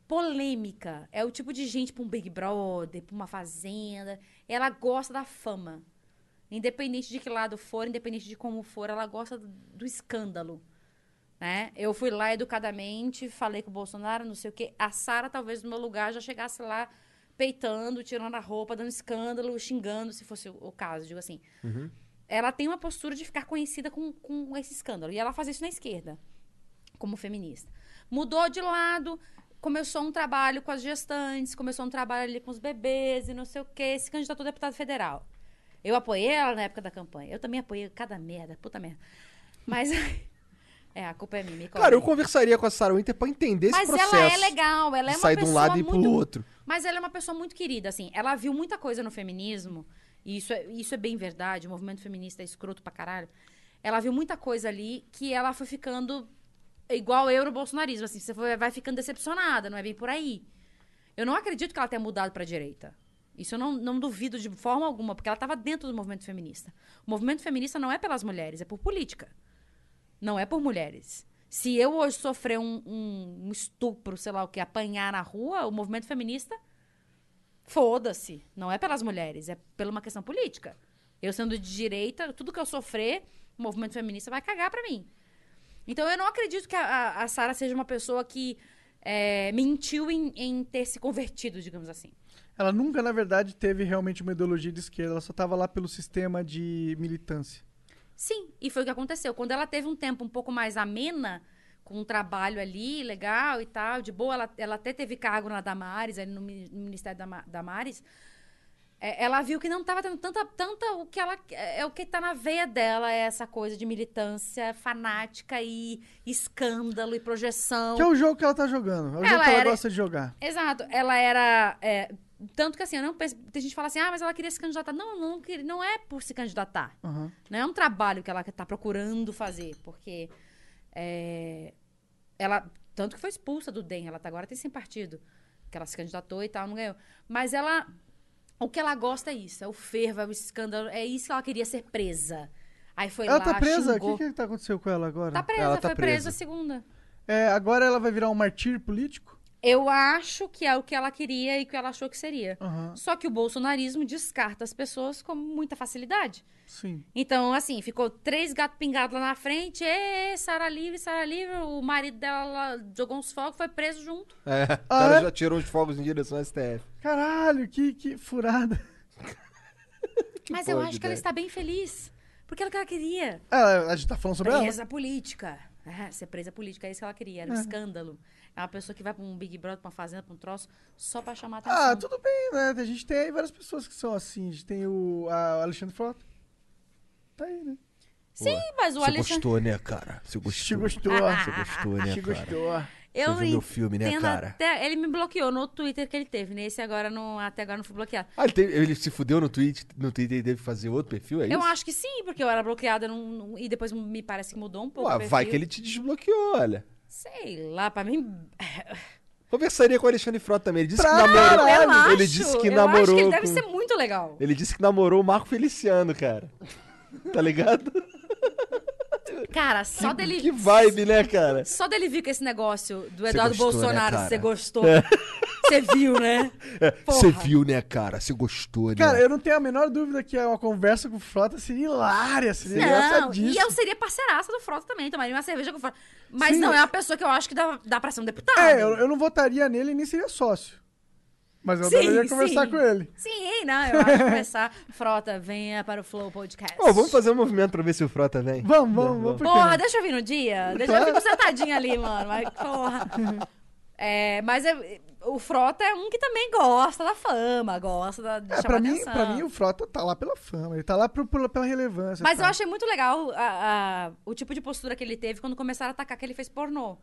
polêmica. É o tipo de gente pra um Big Brother, pra uma fazenda. Ela gosta da fama. Independente de que lado for, independente de como for, ela gosta do, escândalo. Né? Eu fui lá educadamente, falei com o Bolsonaro, não sei o quê. A Sara, talvez, no meu lugar, já chegasse lá peitando, tirando a roupa, dando escândalo, xingando, se fosse o, caso, digo assim. Ela tem uma postura de ficar conhecida com, com esse escândalo. E ela faz isso na esquerda, como feminista. Mudou de lado, começou um trabalho com as gestantes, começou um trabalho ali com os bebês e não sei o quê, se candidatou a deputado federal. Eu apoiei ela na época da campanha. Eu também apoiei cada merda, puta merda. Mas. é, a culpa é minha. Cara, eu conversaria com a Sarah Winter pra entender Mas esse processo. ela é legal, ela é uma sair de um lado e ir pro muito- outro. Mas ela é uma pessoa muito querida, assim. Ela viu muita coisa no feminismo, e isso é, isso é bem verdade, o movimento feminista é escroto pra caralho. Ela viu muita coisa ali que ela foi ficando igual eu no bolsonarismo, assim. Você vai ficando decepcionada, não é bem por aí. Eu não acredito que ela tenha mudado pra direita. Isso eu não, não duvido de forma alguma, porque ela estava dentro do movimento feminista. O movimento feminista não é pelas mulheres, é por política. Não é por mulheres. Se eu hoje sofrer um, um- um estupro, sei lá o que, apanhar na rua, o movimento feminista, foda-se. Não é pelas mulheres, é pela uma questão política. Eu sendo de direita, tudo que eu sofrer, o movimento feminista vai cagar pra mim. Então eu não acredito que a, a, a Sara seja uma pessoa que é, mentiu em, em ter se convertido, digamos assim. Ela nunca, na verdade, teve realmente uma ideologia de esquerda. Ela só tava lá pelo sistema de militância. Sim, e foi o que aconteceu. Quando ela teve um tempo um pouco mais amena, com um trabalho ali, legal e tal, de boa, ela, ela até teve cargo na Damares, ali no, mi- no Ministério da Ma- Damares, é, ela viu que não estava tendo tanta, tanta o que ela é o que está na veia dela é essa coisa de militância fanática e escândalo e projeção. Que é o jogo que ela tá jogando. É o jogo Ela que ela era- gosta de jogar. Exato. Ela era. é, tanto que assim, eu não penso. Tem gente que fala assim, ah, mas ela queria se candidatar. Não, não, não é por se candidatar. Aham. Não é um trabalho que ela está procurando fazer, porque é, ela. Tanto que foi expulsa do DEM, ela tá, agora tem sem partido. Que ela se candidatou e tal, não ganhou. Mas ela. O que ela gosta é isso, é o fervo, é o escândalo, é isso que ela queria ser presa. Aí foi ela lá, tá presa? O que que tá acontecendo com ela agora? Tá presa, Ela tá foi presa presa. segunda. É, agora ela vai virar um martírio político? Eu acho que é o que ela queria e que ela achou que seria. Aham. Só que o bolsonarismo descarta as pessoas com muita facilidade. Sim. Então, assim, ficou três gatos pingados lá na frente. Ê, Sara Livre, Sara Livre. O marido dela jogou uns fogos, foi preso junto. É, o Ah, cara é? já tirou uns fogos em direção ao STF. Caralho, que, que furada. Mas eu acho de que ela ideia. está bem feliz. Porque era o que ela queria. Ah, a gente tá falando sobre ela? Presa política. É, ser presa política, é isso que ela queria. Era um É. escândalo. É uma pessoa que vai pra um Big Brother, pra uma fazenda, pra um troço, só pra chamar atenção. Ah, tudo bem, né? A gente tem aí várias pessoas que são assim. A gente tem o Alexandre Frota. Tá aí, né? Sim, mas o Você Alexandre... gostou, né, cara? Você gostou. Te gostou. Você gostou, né, cara? gostou. Eu Você viu meu filme, né, cara? Até, ele me bloqueou no Twitter que ele teve. Nesse agora, não, até agora não fui bloqueado. Ah, ele, teve- ele se fudeu no, tweet, no Twitter e teve que fazer outro perfil, é isso? Eu acho que sim, porque eu era bloqueada num- e depois me parece que mudou um pouco. Ué, vai que ele te desbloqueou, olha. Sei lá, pra mim. Conversaria com o Alexandre Frota também. Ele disse Pra que namorou. Eu ele acho, disse que eu namorou. acho que ele deve com- ser muito legal. Ele disse que namorou o Marco Feliciano, cara. Tá ligado? Cara, só que, dele. que vibe, né, cara? Só dele vir com esse negócio do Eduardo gostou, né, Bolsonaro, você gostou. Você viu, né? Porra. Você viu, né, cara? Você gostou, né? Cara, eu não tenho a menor dúvida que uma conversa com o Frota seria hilária, seria Não, engraçadíssimo. e eu seria parceiraça do Frota também, tomaria uma cerveja com o Frota. Mas Sim. não é uma pessoa que eu acho que dá, dá pra ser um deputado. É, eu, eu não votaria nele e nem seria sócio. Mas eu Sim, adoraria conversar sim. com ele. Sim, não, eu acho que começar. Frota, venha para o Flow Podcast. Ô, vamos fazer um movimento pra ver se o Frota vem. Vamos, vamos, vamos. Porra, deixa eu vir no dia. Deixa eu ficar sentadinho ali, mano. Mas, porra. É, mas é- o Frota é um que também gosta da fama, gosta da, de É, chamar pra, mim, atenção. pra mim, o Frota tá lá pela fama, ele tá lá pro- pro- pela relevância. Mas tá? eu achei muito legal a- a- o tipo de postura que ele teve quando começaram a atacar que ele fez pornô.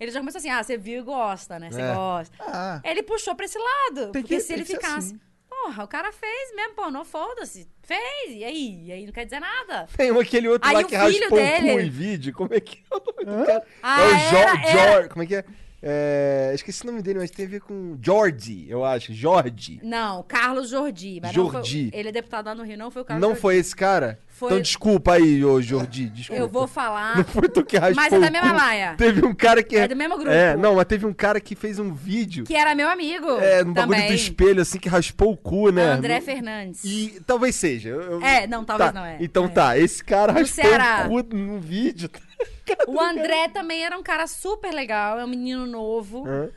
Ele já começou assim, ah, você viu e gosta, né? Você É. gosta. Ah, Ele puxou pra esse lado. Tem porque que- se ele ficasse. assim. Porra, o cara fez mesmo pornô, foda-se. Fez, e aí? E aí não quer dizer nada. Tem um aquele outro Aí lá o que filho raspou dele- em vídeo. Como é que é o nome do cara? Ah, é o era- Jo- era- Como é que é? É, Esqueci o nome dele, mas tem a ver com Jordi, eu acho. Jordi. Não, Carlos Jordi. Mas Não Jordi. foi, ele é deputado lá no Rio, não foi o Carlos Não Jordi. foi esse cara? Foi- Então desculpa aí, ô Jordi. Desculpa. Eu vou falar. Não foi tu que raspou Mas é da mesma laia. Teve um cara que... É do mesmo grupo. É, não, mas teve um cara que fez um vídeo... Que era meu amigo. É, no bagulho do espelho, assim, que raspou o cu, né? André Fernandes. E talvez seja. eu- É, não, talvez Tá, não é. Então É. tá, esse cara raspou Ceará. o cu no vídeo. O André também era um cara super legal, é um menino novo. Hã?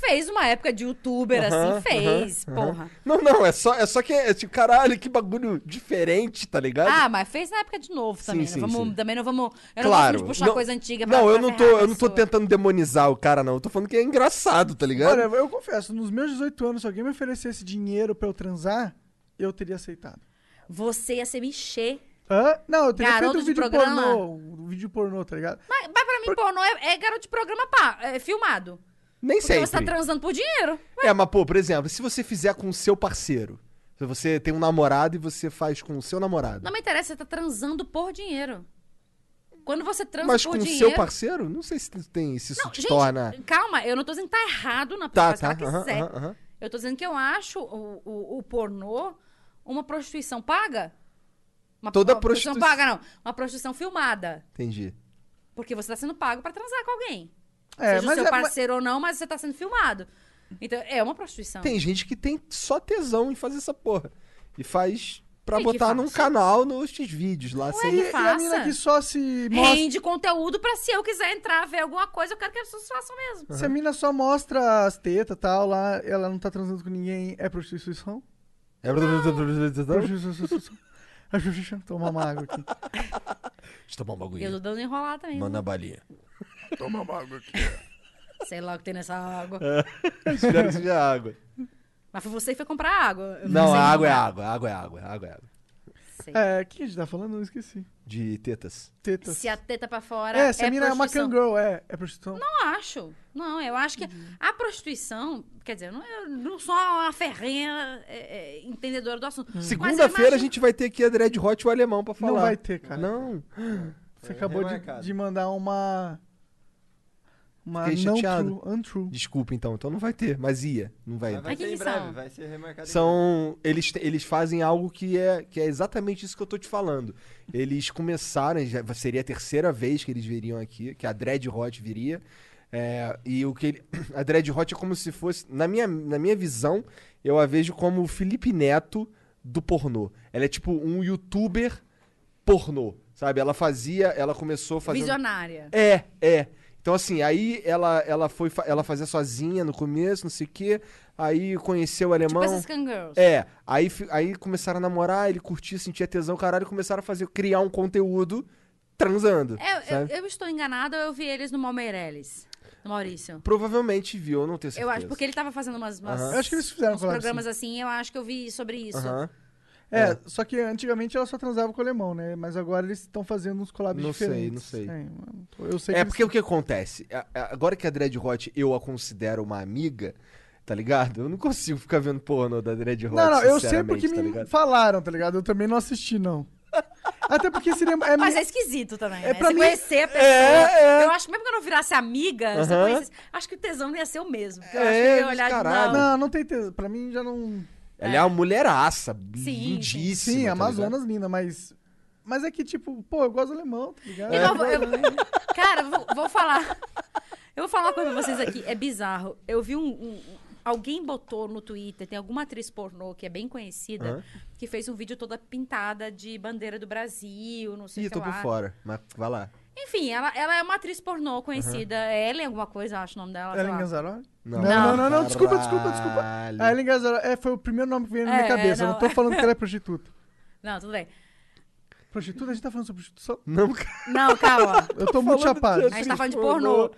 Fez uma época de youtuber, assim, fez, porra. Não, não, é só, é só que é tipo, caralho, que bagulho diferente, tá ligado? Ah, mas fez na época de novo também. sim, não vamos, sim. Também não vamos. Eu não claro. gosto de puxar não, coisa antiga pra Não, eu não tô, eu não tô tentando demonizar o cara, não. Eu tô falando que é engraçado, tá ligado? Olha, eu confesso, nos meus 18 anos, se alguém me oferecesse dinheiro pra eu transar, eu teria aceitado. Você ia se mexer. Hã? Não, eu teria Garoto feito um de vídeo programa? pornô. Um vídeo pornô, tá ligado? Mas, mas pra mim, pornô é, é garoto de programa pá, é filmado. Nem Porque sempre. você tá transando por dinheiro. É, mas pô, por exemplo, se você fizer com o seu parceiro, se você tem um namorado e você faz com o seu namorado, Não me interessa, você tá transando por dinheiro. Quando você transa mas por com o dinheiro. seu parceiro, não sei se tem, se isso Não, te gente, torna... calma, eu não tô dizendo que tá errado na Tá, tá, ela quiser. Eu tô dizendo que eu acho o, o, o pornô uma prostituição paga. Uma, Toda uma prostituição prostitu- paga, não. Uma prostituição filmada. Entendi. Porque você tá sendo pago pra transar com alguém. É, Seja o mas seu é- mas- parceiro ou não, mas você tá sendo filmado. Então, é uma prostituição. Tem gente que tem só tesão em fazer essa porra. E faz pra Tem botar num canal nos vídeos lá. Ué, que E, e a mina que só se mostra. Rende conteúdo pra se eu quiser entrar, ver alguma coisa, eu quero que as pessoas façam mesmo. Se a mina só mostra as tetas e tal, lá, ela não tá transando com ninguém, é prostituição? É... Prostituição. Toma uma água aqui. Deixa eu tomar um bagulho. eu tô dando enrolar também. Manda a balinha. Toma uma água aqui. Sei lá o que tem nessa água. Espero que seja água. Mas foi você que foi comprar água. Eu Não, a água é água, água é água, água é água. Sei. É, o que a gente tá falando? Eu esqueci. De tetas. Tetas. Se a teta pra fora É, se a mina é uma cangirl, é, é prostituição. Não acho. Não, eu acho que a prostituição, quer dizer, eu não, eu não sou uma ferrenha é, é, entendedora do assunto. Mas eu Segunda-feira a imagino- gente vai ter aqui a Dread Hot e o alemão pra falar. Não vai ter, cara. Não. Você acabou de, remarcado. de mandar uma. Uma Fiquei não chateado. true, untrue. Desculpa então, então não vai ter, mas ia, não vai. Mas vai que em breve, são? vai ser remarcado em São. Eles, eles fazem algo que é, que é exatamente isso que eu tô te falando. Eles começaram, já seria a terceira vez que eles viriam aqui, que a Dread Hot viria. É, e o que ele, a Dread Hot é como se fosse, na minha, na minha visão, eu a vejo como o Felipe Neto do pornô. Ela é tipo um youtuber pornô, sabe? Ela fazia, ela começou fazendo Visionária. é, é. Então, assim, aí ela, ela foi fa- ela fazia sozinha no começo, não sei o quê. Aí conheceu o alemão. Tipo essas cangirls. É, aí, aí começaram a namorar, ele curtia, sentia tesão, caralho, e começaram a fazer, criar um conteúdo transando. É, eu, sabe? eu estou enganada, eu vi eles no Mal Meirelles, no Maurício. Provavelmente viu, eu não tenho certeza. Eu acho, porque ele tava fazendo umas, umas- Aham. Eu acho que eles fizeram uns programas assim, eu acho que eu vi sobre isso. Aham. É, só que antigamente ela só transava com o alemão, né? Mas agora eles estão fazendo uns collabs Não sei, diferentes. não sei. É, mano, eu sei É que porque o que acontece? Agora que a Dread Hot eu a considero uma amiga, tá ligado? Eu não consigo ficar vendo porno da Dread Hot. Não, não, eu sei porque tá me falaram, tá ligado? Eu também não assisti, não. Até porque seria. É, Mas é esquisito também, É, né? pra Você mim- conhecer a pessoa. É, é. Eu acho que mesmo que eu não virasse amiga, você Aham. conhecesse, acho que o tesão não ia ser o mesmo. Eu É, acho que eu ia olhar caralho. não. Não, não tem. te- Pra mim já não. Ela é uma mulheraça, sim. lindíssima. Sim, tá Amazonas linda, mas. Mas é que, tipo, pô, eu gosto do alemão, tá ligado? Igual, eu- cara, eu vou, vou falar. Eu vou falar uma coisa pra vocês aqui. É bizarro. Eu vi um. um- alguém botou no Twitter, tem alguma atriz pornô que é bem conhecida, Aham. que fez um vídeo toda pintada de bandeira do Brasil, não sei o Ih, que tô lá. por fora. Mas vai lá. Enfim, ela, ela é uma atriz pornô conhecida. Ellen alguma coisa, acho o nome dela. Ellen lá. Não. Não, não, não, não, desculpa, desculpa, desculpa. A Ellen Gazzaroli é, foi o primeiro nome que veio na minha É, cabeça. Eu não. não tô falando que ela é prostituta. Não, tudo bem. Prostituta? A gente tá falando sobre prostituição? Não, Não, calma. Eu tô muito chapado. A gente tá falando de pornô.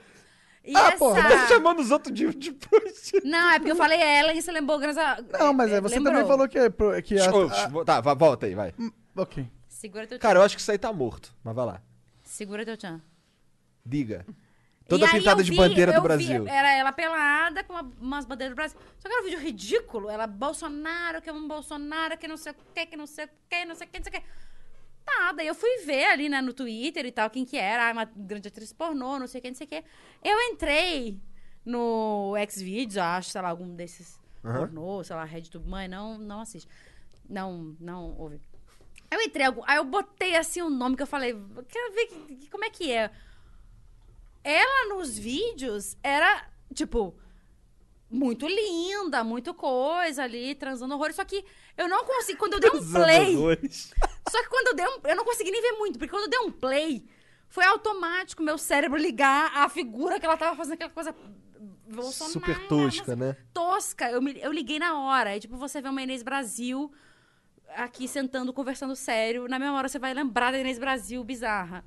E Ah, essa... porra, Tá chamando os outros de, de prostituta. Não, é porque eu falei Ellen e você lembrou. Não, mas é, você lembrou. também falou que é. Que a, Tá, volta aí, vai. Ok. Segura teu Cara, eu acho que isso aí tá morto. Mas vai lá. Segura teu tchan. Diga. Toda pintada de vi- bandeira do vi- Brasil. era ela pelada com uma- umas bandeiras do Brasil. Só que era um vídeo ridículo. Ela, Bolsonaro, que é um Bolsonaro, que não sei o que, que não sei o que, não sei o que, não sei o que. Tá, daí eu fui ver ali, né, no Twitter e tal, quem que era. Ah, uma grande atriz pornô, não sei o que, não sei o que. Eu entrei no Xvideos, acho, sei lá, algum desses Aham. pornô, sei lá, RedTube Mãe, não, não assiste. Não, não ouve. Eu entrei, aí eu botei assim o nome que eu falei, quero ver que- que- como é que é. Ela nos vídeos era, tipo, muito linda, muito coisa ali, transando horrores. Só que eu não consegui. Quando eu dei um play. Só que quando eu dei um. Eu não consegui nem ver muito, porque quando eu dei um play, foi automático meu cérebro ligar a figura que ela tava fazendo aquela coisa. Bolsonaro, Super tosca, né? tosca. Eu, me- eu liguei na hora. Aí, tipo, você vê uma Inês Brasil aqui sentando, conversando sério. Na mesma hora você vai lembrar da Inês Brasil bizarra.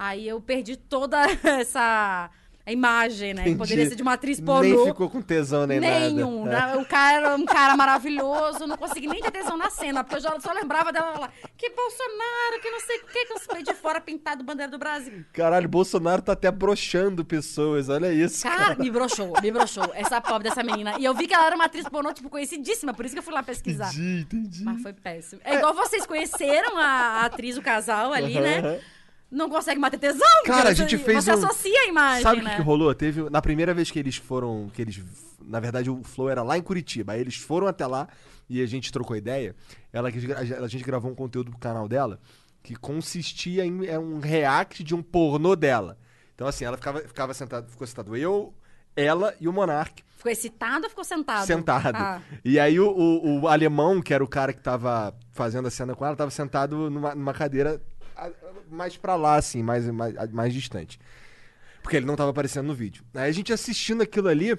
Aí eu perdi toda essa a imagem, né? Que poderia ser de uma atriz pornô. Nem ficou com tesão nem Nenhum. nada. É. né? O cara era um cara maravilhoso, não consegui nem ter tesão na cena, porque eu já só lembrava dela lá. Que Bolsonaro, que não sei o que, que eu saí de fora pintado bandeira do Brasil. Caralho, Bolsonaro tá até broxando pessoas, olha isso. Cara, me broxou, me broxou. Essa pobre dessa menina. E eu vi que ela era uma atriz pornô, tipo, conhecidíssima, por isso que eu fui lá pesquisar. Entendi, entendi. Mas foi péssimo. É igual vocês conheceram a, a atriz, o casal ali, né? Não consegue manter tesão. Cara, a você- gente fez Você um- associa a imagem, Sabe o né? que, que rolou? Teve na primeira vez que eles foram, que eles, na verdade o flow era lá em Curitiba. Aí eles foram até lá e a gente trocou ideia. Ela a gente gravou um conteúdo pro canal dela que consistia em é um react de um pornô dela. Então assim, ela ficava ficava sentada, ficou sentado eu, ela e o Monark Ficou excitado ou ficou sentado? sentado. Ah. E aí o, o- o alemão, que era o cara que tava fazendo a cena com ela, tava sentado numa, numa cadeira mais pra lá, assim, mais, mais, mais distante. Porque ele não tava aparecendo no vídeo. Aí a gente assistindo aquilo ali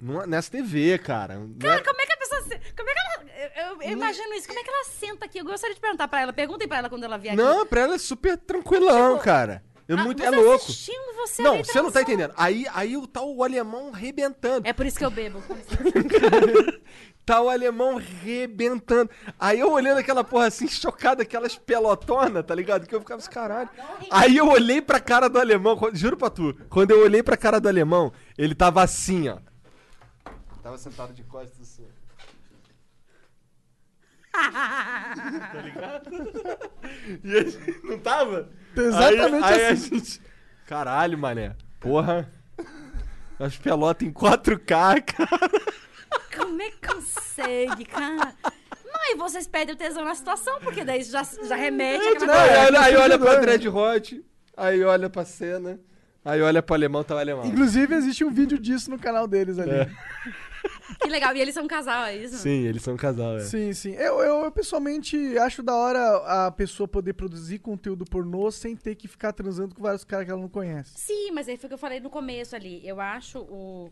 numa- nessa TV, cara. Cara, era- como é que a pessoa. Como é que ela. Eu, eu- imagino isso. Como é que ela senta aqui? Eu gostaria de perguntar pra ela. Perguntem pra ela quando ela vier aqui. Não, pra ela é super tranquilão, cara. É, Ah, muito, é louco. assistindo você Não, você não tá entendendo. Aí, aí o tal o alemão rebentando. É por isso que eu bebo. Tá o alemão rebentando. Aí eu olhando aquela porra assim, chocado, aquelas pelotonas, tá ligado? Que eu ficava assim, caralho. Aí eu olhei pra cara do alemão, quando- juro pra tu, quando eu olhei pra cara do alemão, ele tava assim, ó. Tava sentado de costas assim. tá ligado? E a gente, não tava? Exatamente aí, aí assim. a gente. Caralho, mané. Porra. As pelotas em 4K, cara. Como é que consegue, cara? Não, e vocês perdem o tesão na situação, porque daí já, já remete Não, àquela aí, aí olha pra Dread Hot, aí olha pra cena, aí olha pro alemão, tá o alemão. Inclusive, existe um vídeo disso no canal deles ali. É. Que legal. E eles são um casal, é isso? Sim, eles são um casal, é. Sim, sim. Eu, eu, eu, pessoalmente acho da hora a pessoa poder produzir conteúdo pornô sem ter que ficar transando com vários caras que ela não conhece. Sim, mas aí foi o que eu falei no começo ali. Eu acho o,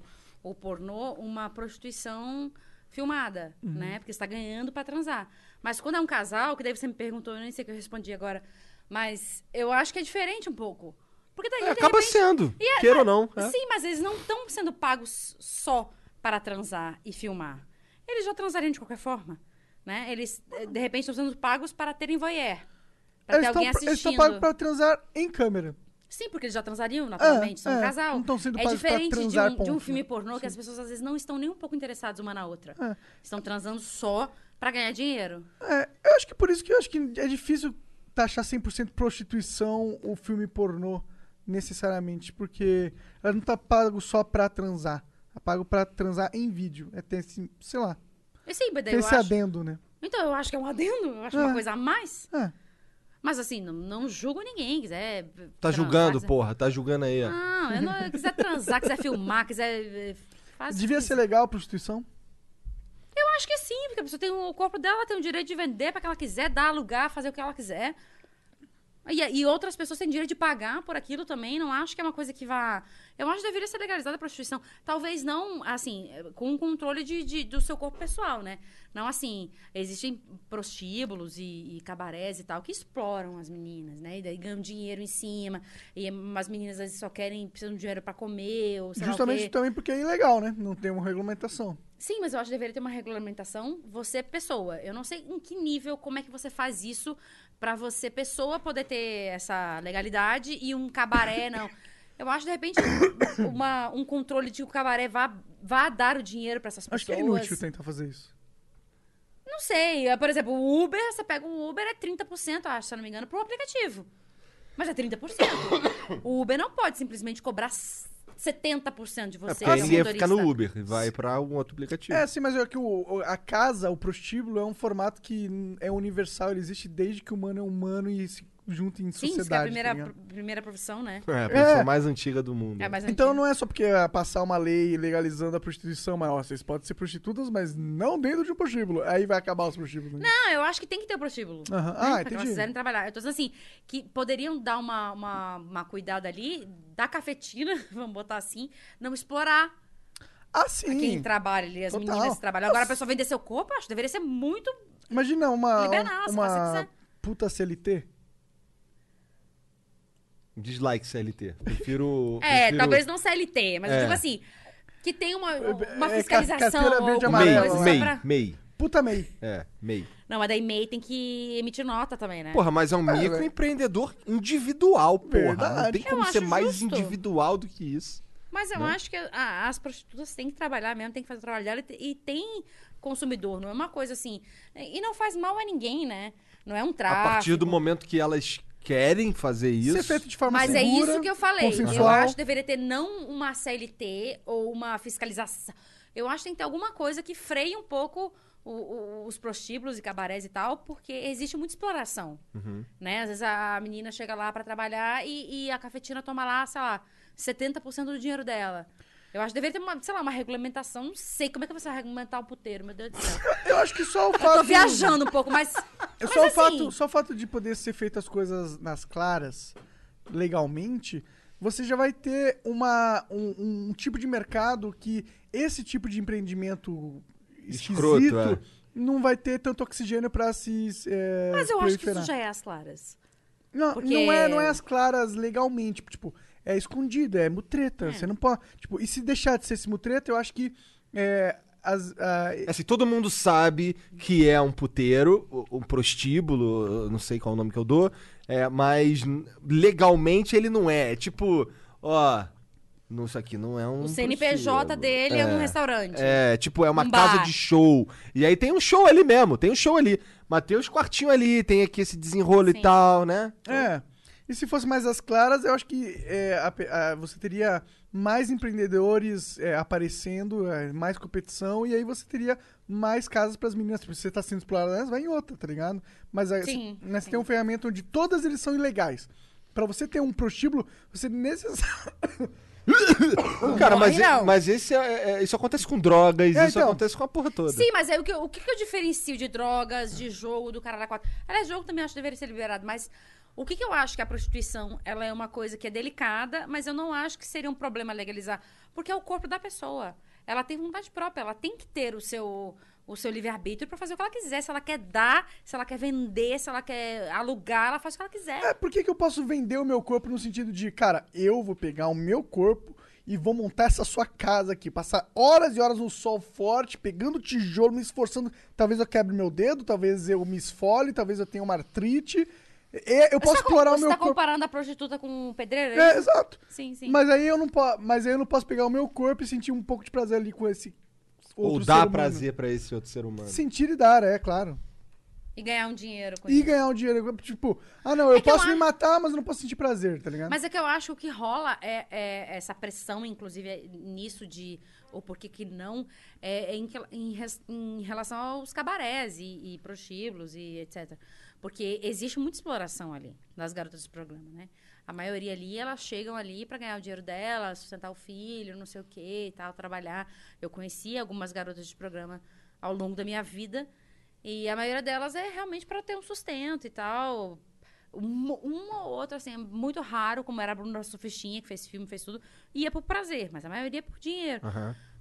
o pornô uma prostituição filmada, Uhum. né? Porque você tá ganhando pra transar. Mas quando é um casal, que daí você me perguntou, eu nem sei o que eu respondi agora, mas eu acho que é diferente um pouco. Porque daí, É, acaba repente- sendo, é- queira ou não, é. Sim, mas eles não estão sendo pagos só para transar e filmar. Eles já transariam de qualquer forma. Né? Eles, eh, de repente, estão sendo pagos para terem voyeur. Para Eles ter alguém estão eles assistindo. estão pagos pra transar em câmera. Sim, porque eles já transariam, naturalmente. são um é, casal. não estão sendo é diferente de um, de um filme né? pornô que as pessoas às vezes não estão nem um pouco interessadas uma na outra. É. Estão transando só pra ganhar dinheiro. É, eu acho que por isso que eu acho que é difícil taxar 100% prostituição o filme pornô, necessariamente, porque ela não tá pago só pra transar. É pago pra transar em vídeo. É ter esse, sei lá, sim, eu esse acho... adendo, né? Então, eu acho que é um adendo. Eu acho É. uma coisa a mais. É. Mas assim, não, não julgo ninguém. Quiser Tá transar, julgando, quiser- porra. Tá julgando aí, ó. Não, eu não, quiser transar, quiser filmar, quiser... eh, Faz Devia ser legal a prostituição? Eu acho que sim, porque a pessoa tem o corpo dela, tem o direito de vender pra que ela quiser, dar, alugar, fazer o que ela quiser. E, e outras pessoas têm direito de pagar por aquilo também. Não acho que é uma coisa que vá. Eu acho que deveria ser legalizada a prostituição. Talvez não, assim, com controle de, de- do seu corpo pessoal, né? Não assim. Existem prostíbulos e, e cabarés e tal que exploram as meninas, né? E daí ganham dinheiro em cima. E as meninas às vezes só querem, precisam de dinheiro pra comer. Ou Justamente também porque é ilegal, né? Não tem uma regulamentação. Sim, mas eu acho que deveria ter uma regulamentação. Você, pessoa. Eu não sei em que nível, como é que você faz isso pra você, pessoa, poder ter essa legalidade e um cabaré, não. Eu acho, de repente, uma- um controle de que o cabaré vá, vá dar o dinheiro pra essas pessoas. Acho que é inútil tentar fazer isso. Não sei. é, Por exemplo, o Uber, você pega um Uber, é 30%, acho, se eu não me engano, pro aplicativo. Mas é 30%. o Uber não pode simplesmente cobrar 70% de É você. porque aí que é um ninguém fica no. Uber. Vai pra um outro aplicativo. É, sim, mas é que o, a casa, o prostíbulo, é um formato que é universal. Ele existe desde que o humano é humano e se junta em Sim, sociedade. isso que é a tá primeira, ligado? pr- primeira profissão, né? É, a pessoa É. mais antiga do mundo. É mais Então não é só porque é passar uma lei legalizando a prostituição, mas ó, vocês podem ser prostitutas, mas não dentro de um prostíbulo. Aí vai acabar os prostíbulos. né? Não, eu acho que tem que ter o prostíbulo. Aham. né? Ah, Pra que entendi. elas quiserem trabalhar. Eu tô dizendo assim, que poderiam dar uma, uma, uma cuidada ali, da cafetina, vamos botar assim, não explorar Ah, sim. quem trabalha ali, as Total. meninas que trabalham. Agora a pessoa vender seu corpo, acho que deveria ser muito... Imagina uma, você uma quiser. puta CLT. Dislike CLT. Prefiro. É, prefiro- talvez não CLT, mas eu É. digo assim, que tem uma, uma é, fiscalização carteira ou verde MEI, amarela, MEI, pra... MEI. Puta MEI. É, MEI. Não, mas daí MEI tem que emitir nota também, né? Porra, mas é um É, microempreendedor individual, porra. Não Verdade. tem Eu como ser acho mais justo. individual do que isso. Mas eu né? acho que ah, as prostitutas têm que trabalhar mesmo, têm que fazer o trabalho dela e, e tem consumidor, não é uma coisa assim. E não faz mal a ninguém, né? Não é um tráfico. A partir do momento que elas querem fazer isso. Ser feito de forma Mas é segura, isso que eu falei. Eu acho que deveria ter não uma CLT ou uma fiscalização. Eu acho que tem que ter alguma coisa que freie um pouco o- o- os prostíbulos e cabarés e tal, porque existe muita exploração. Uhum. Né? Às vezes a menina chega lá pra trabalhar e, e a cafetina toma lá, sei lá, 70% do dinheiro dela. Eu acho que deveria ter uma, sei lá, uma regulamentação. Não sei como é que você vai regulamentar o puteiro, meu Deus do céu. Eu acho que só o Eu fato. tô viajando um pouco, mas. É mas só, o assim, fato, só o fato de poder ser feitas as coisas nas claras, legalmente, você já vai ter uma, um, um tipo de mercado que esse tipo de empreendimento Escroto, esquisito é. não vai ter tanto oxigênio pra se é, Mas eu acho que proliferar. isso já é as claras. Não, Porque- não, é, não é as claras legalmente. Tipo, é escondido, é mutreta. Você não pode. Tipo, e se deixar de ser esse mutreta, eu acho que. É, as, a- Assim, todo mundo sabe que é um puteiro, um prostíbulo, não sei qual é o nome que eu dou, é, mas legalmente ele não é. É tipo, ó, não, isso aqui não é um. O CNPJ prostíbulo. dele é um restaurante. É, tipo, é uma Um casa de show. E aí tem um show ali mesmo, tem um show ali. Mas tem os quartinhos ali, tem aqui esse desenrolo Sim. e tal, né? É. E se fosse mais as claras, eu acho que é, a a- você teria mais empreendedores é, aparecendo, é, mais competição, e aí você teria mais casas para as meninas. Tipo, se você tá sendo explorada, vai em outra, tá ligado? Mas aí, Sim, né, você sim. tem uma ferramenta onde todas eles são ilegais. Pra você ter um prostíbulo, você necessariamente. Cara, mas, não. mas esse é- é- isso acontece com drogas, É, isso então. acontece com a porra toda. Sim, mas aí o que, o que que eu diferencio de drogas, de jogo, do cara da quatro? Aliás, jogo também acho que deveria ser liberado, mas o que, que eu acho que a prostituição ela é uma coisa que é delicada, mas eu não acho que seria um problema legalizar, porque é o corpo da pessoa. Ela tem vontade própria, ela tem que ter o seu o seu livre-arbítrio pra fazer o que ela quiser. Se ela quer dar, se ela quer vender, se ela quer alugar, ela faz o que ela quiser. É, por que, que eu posso vender o meu corpo no sentido de, cara, eu vou pegar o meu corpo e vou montar essa sua casa aqui. Passar horas e horas no sol forte, pegando tijolo, me esforçando. Talvez eu quebre meu dedo, talvez eu me esfole, talvez eu tenha uma artrite. E- eu posso Você tá com- explorar o você meu tá corpo. comparando a prostituta com o pedreiro? É, isso? exato. Sim, sim. Mas aí eu não posso, mas aí eu não posso pegar o meu corpo e sentir um pouco de prazer ali com esse Ou outro ser dar prazer pra esse outro ser humano. Sentir e dar, é claro. E ganhar um dinheiro com E isso. ganhar um dinheiro, tipo, ah não, eu É que eu posso me acho- matar, mas eu não posso sentir prazer, tá ligado? Mas é que eu acho que o que rola é, é essa pressão, inclusive, é nisso de. Ou por que que não, é, é em, em em relação aos cabarés e, e prostíbulos e etc. Porque existe muita exploração ali, das garotas de programa, né? A maioria ali, elas chegam ali para ganhar o dinheiro delas, sustentar o filho, não sei o quê e tal, trabalhar. Eu conheci algumas garotas de programa ao longo da minha vida. E a maioria delas é realmente para ter um sustento e tal. Um, um ou outro, assim, é muito raro, como era a Bruna Sufistinha, que fez filme, fez tudo, ia por prazer, mas a maioria é por dinheiro.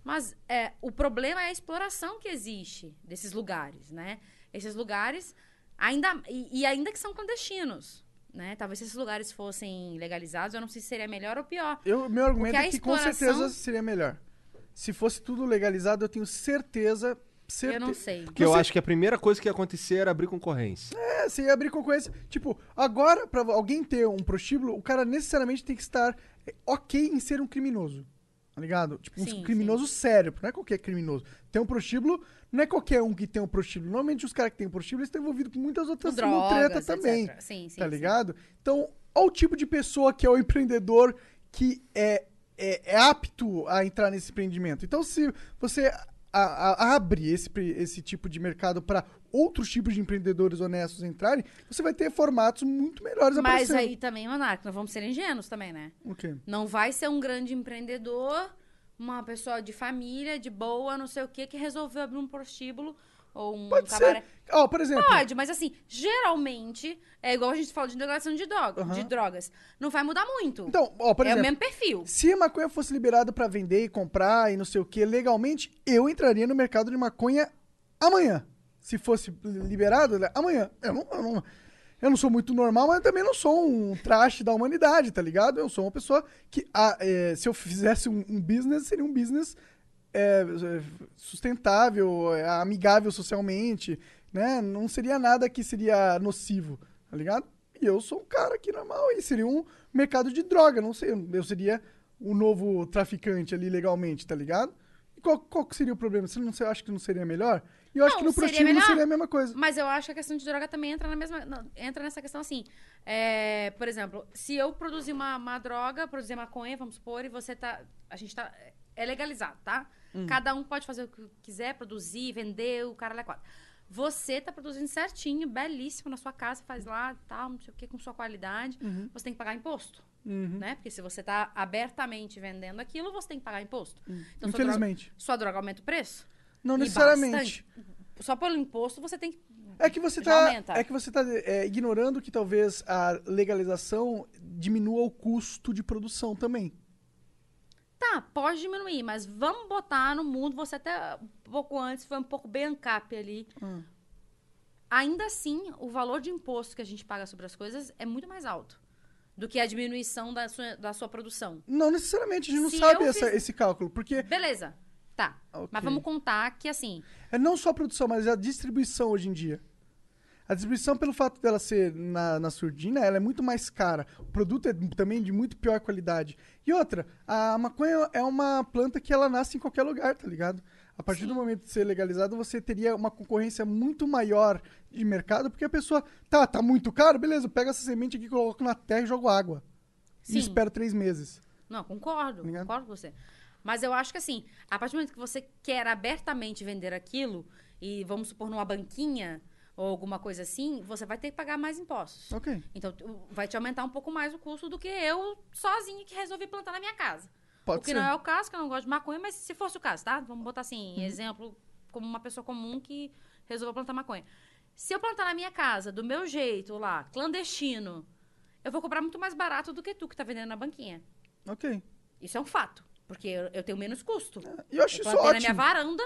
Mas é, o problema é a exploração que existe desses lugares, né? Esses lugares, ainda e, e ainda que são clandestinos, né? Talvez se esses lugares fossem legalizados, eu não sei se seria melhor ou pior. Eu, meu argumento é que com exploração- certeza seria melhor. Se fosse tudo legalizado, eu tenho certeza. certeza Eu não sei. Porque eu acho que a primeira coisa que ia acontecer era abrir concorrência. É, você ia abrir concorrência. Tipo, agora, pra alguém ter um prostíbulo, o cara necessariamente tem que estar é, ok em ser um criminoso. Tá ligado? Tipo, um Sim, criminoso sério, não é qualquer criminoso. Tem um prostíbulo, não é qualquer um que tem um prostíbulo. Normalmente os caras que têm um prostíbulo eles estão envolvidos com muitas outras mil treta drogas, também. etc. Sim, sim, tá sim. ligado? Então, olha o tipo de pessoa que é o empreendedor que é, é, é apto a entrar nesse empreendimento. Então, se você a- a- abre esse, esse tipo de mercado para outros tipos de empreendedores honestos entrarem, você vai ter formatos muito melhores Mas aparecendo. aí também, Monarca, nós vamos ser ingênuos também, né? O quê? Não vai ser um grande empreendedor, uma pessoa de família, de boa, não sei o quê, que resolveu abrir um prostíbulo ou um Pode cabaré. ser. Ó, por exemplo. Pode, mas assim, geralmente, é igual a gente fala de legalização de, droga, Aham. de drogas. Não vai mudar muito. Então, ó, por é exemplo. o mesmo perfil. Se a maconha fosse liberada pra vender e comprar e não sei o que legalmente, eu entraria no mercado de maconha amanhã. Se fosse liberado, né, amanhã. Eu não, eu não, eu não sou muito normal, mas também não sou um traste da humanidade, tá ligado? Eu sou uma pessoa que, ah, é, se eu fizesse um, um business, seria um business é, sustentável, é, amigável socialmente, né? Não seria nada que seria nocivo, tá ligado? E eu sou um cara aqui normal e seria um mercado de droga, não sei, eu seria o novo traficante ali legalmente, tá ligado? E qual, qual seria o problema? Você não acha que não seria melhor? E eu acho Não, que no seria prostíbulo melhor, seria a mesma coisa. Mas eu acho que a questão de droga também entra na mesma. não, entra nessa questão assim. É, por exemplo, se eu produzir uma, uma droga, produzir maconha, vamos supor, e você tá. A gente tá. É legalizado, tá? Hum. Cada um pode fazer o que quiser, produzir, vender, o cara é quatro. Você tá produzindo certinho, belíssimo na sua casa, faz lá, tal, não sei o que, com sua qualidade. Uhum. Você tem que pagar imposto. Uhum. Né? Porque se você tá abertamente vendendo aquilo, você tem que pagar imposto. Então, sua droga- Infelizmente. Sua droga, aumenta o preço? Não E necessariamente. bastante. Só pelo imposto você tem que. É que você tá, aumenta. é que você tá é, ignorando que talvez a legalização diminua o custo de produção também. Tá, pode diminuir, mas vamos botar no mundo, você até um pouco antes foi um pouco bem ancap ali. Hum. Ainda assim, o valor de imposto que a gente paga sobre as coisas é muito mais alto do que a diminuição da sua, da sua produção. Não necessariamente, a gente não Se sabe essa- fiz- esse cálculo, porque Beleza, tá. Ok. Mas vamos contar que assim. é não só a produção, mas a distribuição hoje em dia. A distribuição, pelo fato dela ser na, na surdina, ela é muito mais cara. O produto é também de muito pior qualidade. E outra, a maconha é uma planta que ela nasce em qualquer lugar, tá ligado? A partir do momento de ser legalizado, você teria uma concorrência muito maior de mercado, porque a pessoa, tá, tá muito caro, beleza, pega essa semente aqui, coloco na terra e jogo água. Sim. E espero três meses. Não, concordo, Tá concordo com você. Mas eu acho que assim, a partir do momento que você quer abertamente vender aquilo, e vamos supor numa banquinha ou alguma coisa assim, você vai ter que pagar mais impostos. Ok. Então vai te aumentar um pouco mais o custo do que eu sozinha que resolvi plantar na minha casa. Pode o que ser. não é o caso, que eu não gosto de maconha, mas se fosse o caso, tá? Vamos botar assim, Uhum. exemplo, como uma pessoa comum que resolveu plantar maconha. Se eu plantar na minha casa, do meu jeito lá, clandestino, eu vou comprar muito mais barato do que tu que tá vendendo na banquinha. Ok. Isso é um fato. Porque eu, eu tenho menos custo. E eu acho isso plantei na minha ótimo. varanda.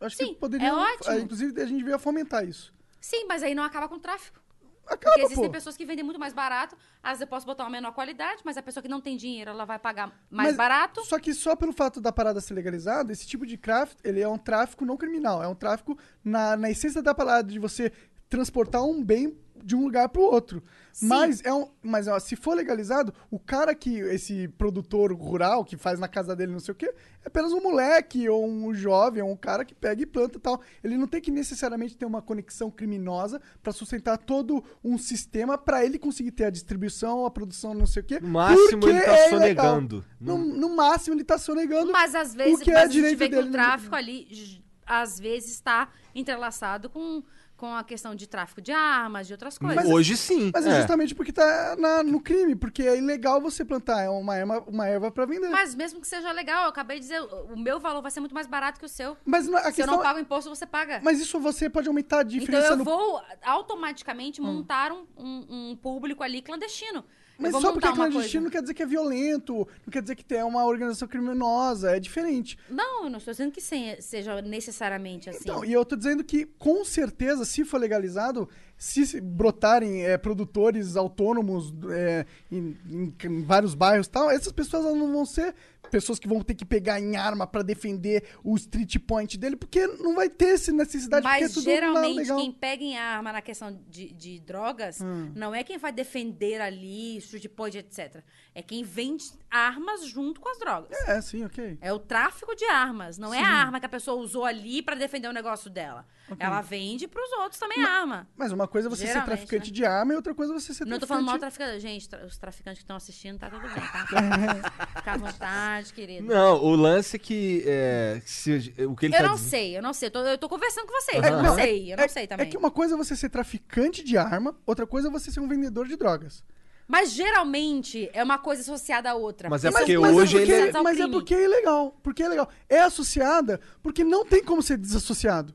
Eu acho Sim, que poderia. é ótimo. Inclusive, a gente devia fomentar isso. Sim, mas aí não acaba com o tráfico. acaba, Porque existem pô. pessoas que vendem muito mais barato, às vezes eu posso botar uma menor qualidade, mas a pessoa que não tem dinheiro, ela vai pagar mais Mas- barato. Só que só pelo fato da parada ser legalizada, esse tipo de craft, ele é um tráfico não criminal. É um tráfico na, na essência da parada de você transportar um bem de um lugar pro outro. Mas é um, mas ó, se for legalizado, o cara que esse produtor rural que faz na casa dele não sei o quê, é apenas um moleque ou um jovem, ou um cara que pega e planta e tal. Ele não tem que necessariamente ter uma conexão criminosa pra sustentar todo um sistema pra ele conseguir ter a distribuição, a produção, não sei o quê. No máximo, ele tá é sonegando. No, no máximo, ele tá sonegando. Mas às vezes, o que mas é a gente direito vê que dele. o tráfico ali, às vezes, está entrelaçado com, com a questão de tráfico de armas, de outras coisas. Hoje sim. Mas é, justamente porque tá na- no crime, porque é ilegal você plantar é uma erva, uma erva pra vender. Mas mesmo que seja legal, eu acabei de dizer, o meu valor vai ser muito mais barato que o seu. Mas não- a Se eu questão não é- pago imposto, você paga. Mas isso você pode aumentar a Então diferença eu no... vou automaticamente montar um, um- um público ali clandestino. Mas só porque é clandestino não quer dizer que é violento, não quer dizer que tem uma organização criminosa, é diferente. Não, eu não estou dizendo que se- seja necessariamente assim. Então, e eu tô dizendo que, com certeza, se for legalizado, se brotarem é, produtores autônomos é, em, em- em vários bairros e tal, essas pessoas não vão ser pessoas que vão ter que pegar em arma pra defender o street point dele, porque não vai ter essa necessidade, é Mas tudo geralmente quem pega em arma na questão de, de drogas Hum. não é quem vai defender ali, street point, etc. É quem vende armas junto com as drogas. É, sim, ok. É o tráfico de armas. Não é Sim. a arma que a pessoa usou ali pra defender o negócio dela. Ok. Ela vende pros outros também a arma. Mas uma coisa é você ser traficante né? de arma e outra coisa é você ser Não tô falando mal traficante... traficante. Gente, tra- os traficantes que estão assistindo, tá tudo bem, tá? Fica à vontade, querido. Não, o lance é que. É, se- o que ele eu tá não dizendo- sei, eu não sei. Eu tô, eu tô conversando com vocês. Eu não Não, sei, eu não é, sei também. É que uma coisa é você ser traficante de arma, outra coisa é você ser um vendedor de drogas. Mas geralmente é uma coisa associada à outra. Mas é porque coisas hoje ele- associadas ao Mas é porque é ilegal. Porque é legal. É associada porque não tem como ser desassociado.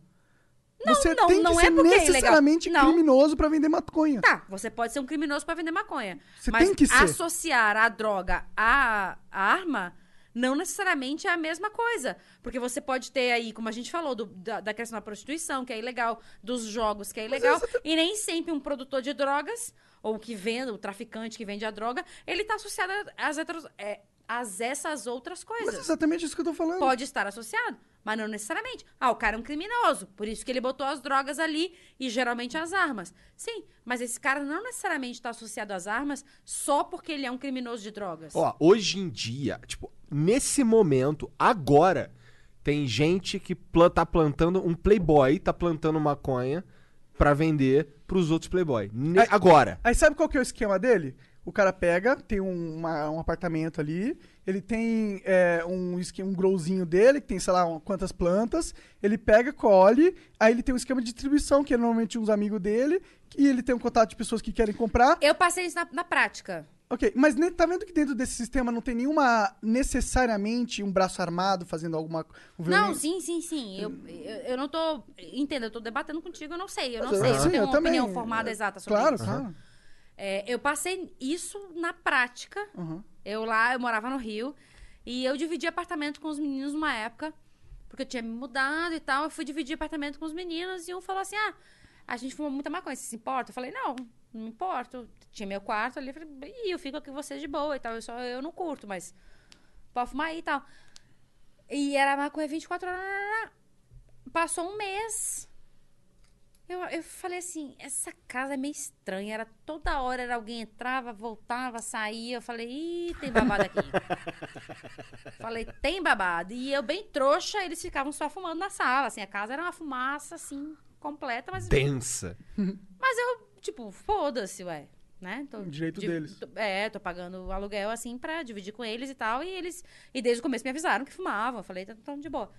Não, você não, tem que não ser é porque é ilegal. necessariamente Não. criminoso pra vender maconha. Tá, você pode ser um criminoso pra vender maconha. Você mas tem que ser. associar a droga à à arma não necessariamente é a mesma coisa. Porque você pode ter aí, como a gente falou, do- da, da questão da prostituição, que é ilegal, dos jogos, que é ilegal. E nem sempre um produtor de drogas, ou que vende, o traficante que vende a droga, ele tá associado às, heteros- é, às essas outras Mas coisas. é exatamente isso que eu tô falando. Pode estar associado, mas não necessariamente. Ah, o cara é um criminoso, por isso que ele botou as drogas ali e geralmente as armas. Sim, mas esse cara não necessariamente está associado às armas só porque ele é um criminoso de drogas. Ó, hoje em dia, tipo, nesse momento, agora, tem gente que pla- tá plantando, um playboy tá plantando maconha pra vender pros outros playboy. Ne- Aí- agora. Aí sabe qual que é o esquema dele? O cara pega, tem um, uma- um apartamento ali, ele tem é, um, esquema, um growzinho dele, que tem, sei lá, um- quantas plantas, ele pega, colhe, aí ele tem um esquema de distribuição, que é normalmente uns amigos dele, e ele tem um contato de pessoas que querem comprar. Eu passei isso na, na prática. Ok, mas tá vendo que dentro desse sistema não tem nenhuma, necessariamente, um braço armado fazendo alguma... um Não, violência? sim, sim, sim. Eu, eu, eu não tô. Entenda, eu tô debatendo contigo, eu não sei. Eu não Mas, sei. Eu sim, tenho eu uma também. opinião formada exata sobre Claro, isso. claro. É, eu passei isso na prática. Uhum. Eu lá, eu morava no Rio. E eu dividi apartamento com os meninos numa época. Porque eu tinha me mudado e tal. Eu fui dividir apartamento com os meninos. E um falou assim: Ah, a gente fuma muita maconha, você se importa? Eu falei: Não, não me importo. Tinha meu quarto ali. Eu falei: Ih, eu fico aqui com vocês de boa e tal. Eu, só, eu não curto, mas pode fumar aí e tal. E era maconha 24 horas. Passou um mês. Eu, eu falei assim, essa casa é meio estranha. Era toda hora era alguém entrava, voltava, saía. Eu falei, ih, tem babado aqui. falei, tem babado. E eu bem trouxa, eles ficavam só fumando na sala. Assim, a casa era uma fumaça, assim, completa, mas. Densa. Mas eu, tipo, foda-se, ué. Né? Tô, Direito deles. tô- é, tô pagando o aluguel, assim, pra dividir com eles e tal. E eles. E desde o começo me avisaram que fumavam. Eu falei, tá tão de boa.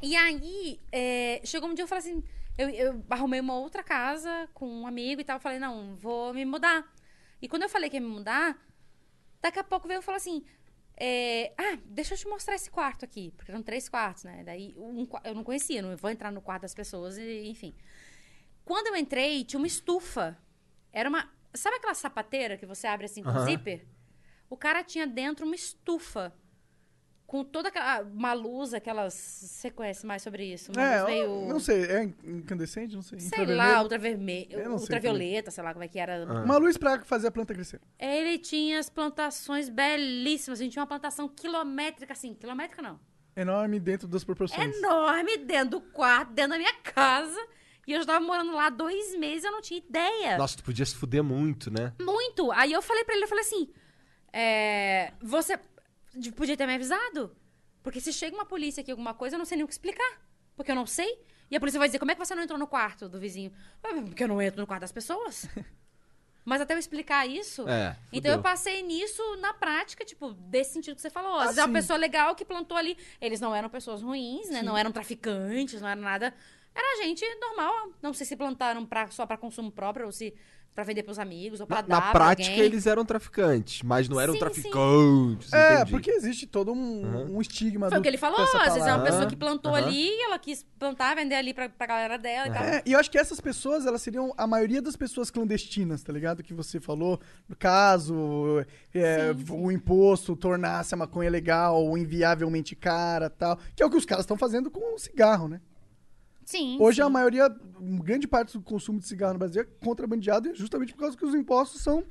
E aí, é, chegou um dia eu falei assim: eu, eu arrumei uma outra casa com um amigo e tal. Eu falei, não, vou me mudar. E quando eu falei que ia me mudar, daqui a pouco veio e falou assim: é, ah, deixa eu te mostrar esse quarto aqui. Porque eram três quartos, né? Daí um eu não conhecia, não vou entrar no quarto das pessoas, e, enfim. Quando eu entrei, tinha uma estufa. Era uma. Sabe aquela sapateira que você abre assim com zíper? O cara tinha dentro uma estufa. com toda aquela. Uma luz, aquelas. Você conhece mais sobre isso? Uma É, meio. não sei, é incandescente? Não sei. Sei lá, ultravermelho. Não sei Ultravioleta, sei lá como é que era. Uma luz pra fazer a planta crescer. Ele tinha as plantações belíssimas. A gente tinha uma plantação quilométrica, assim. Quilométrica não. Enorme dentro das proporções. Enorme, dentro do quarto, dentro da minha casa. E eu já tava morando lá dois meses eu não tinha ideia. Nossa, tu podia se fuder muito, né? Muito. Aí eu falei pra ele, eu falei assim, é, você podia ter me avisado. Porque se chega uma polícia aqui, alguma coisa, eu não sei nem o que explicar. Porque eu não sei. E a polícia vai dizer, como é que você não entrou no quarto do vizinho? "Ah, Porque eu não entro no quarto das pessoas. Mas até eu explicar isso... É, então eu passei nisso na prática, tipo, desse sentido que você falou. Às Ah, vezes é uma sim. pessoa legal que plantou ali. Eles não eram pessoas ruins, né? Não eram traficantes, não era nada... Era gente normal. Não sei se plantaram pra, só pra consumo próprio ou se pra vender pros amigos ou pra Na, dar na pra prática, alguém. eles eram traficantes, mas não eram Sim, traficantes. É, entendi. porque existe todo um, um estigma Foi o que ele falou. Às vezes é uma pessoa que plantou Aham. ali, ela quis plantar, vender ali pra, pra galera dela e tal. É, e eu acho que essas pessoas, elas seriam a maioria das pessoas clandestinas, tá ligado? Que você falou, no caso, é, o imposto tornasse a maconha legal ou inviavelmente cara tal. Que é o que os caras estão fazendo com o cigarro, né? Sim. Hoje sim. a maioria, grande parte do consumo de cigarro no Brasil é contrabandeado justamente por causa que os impostos são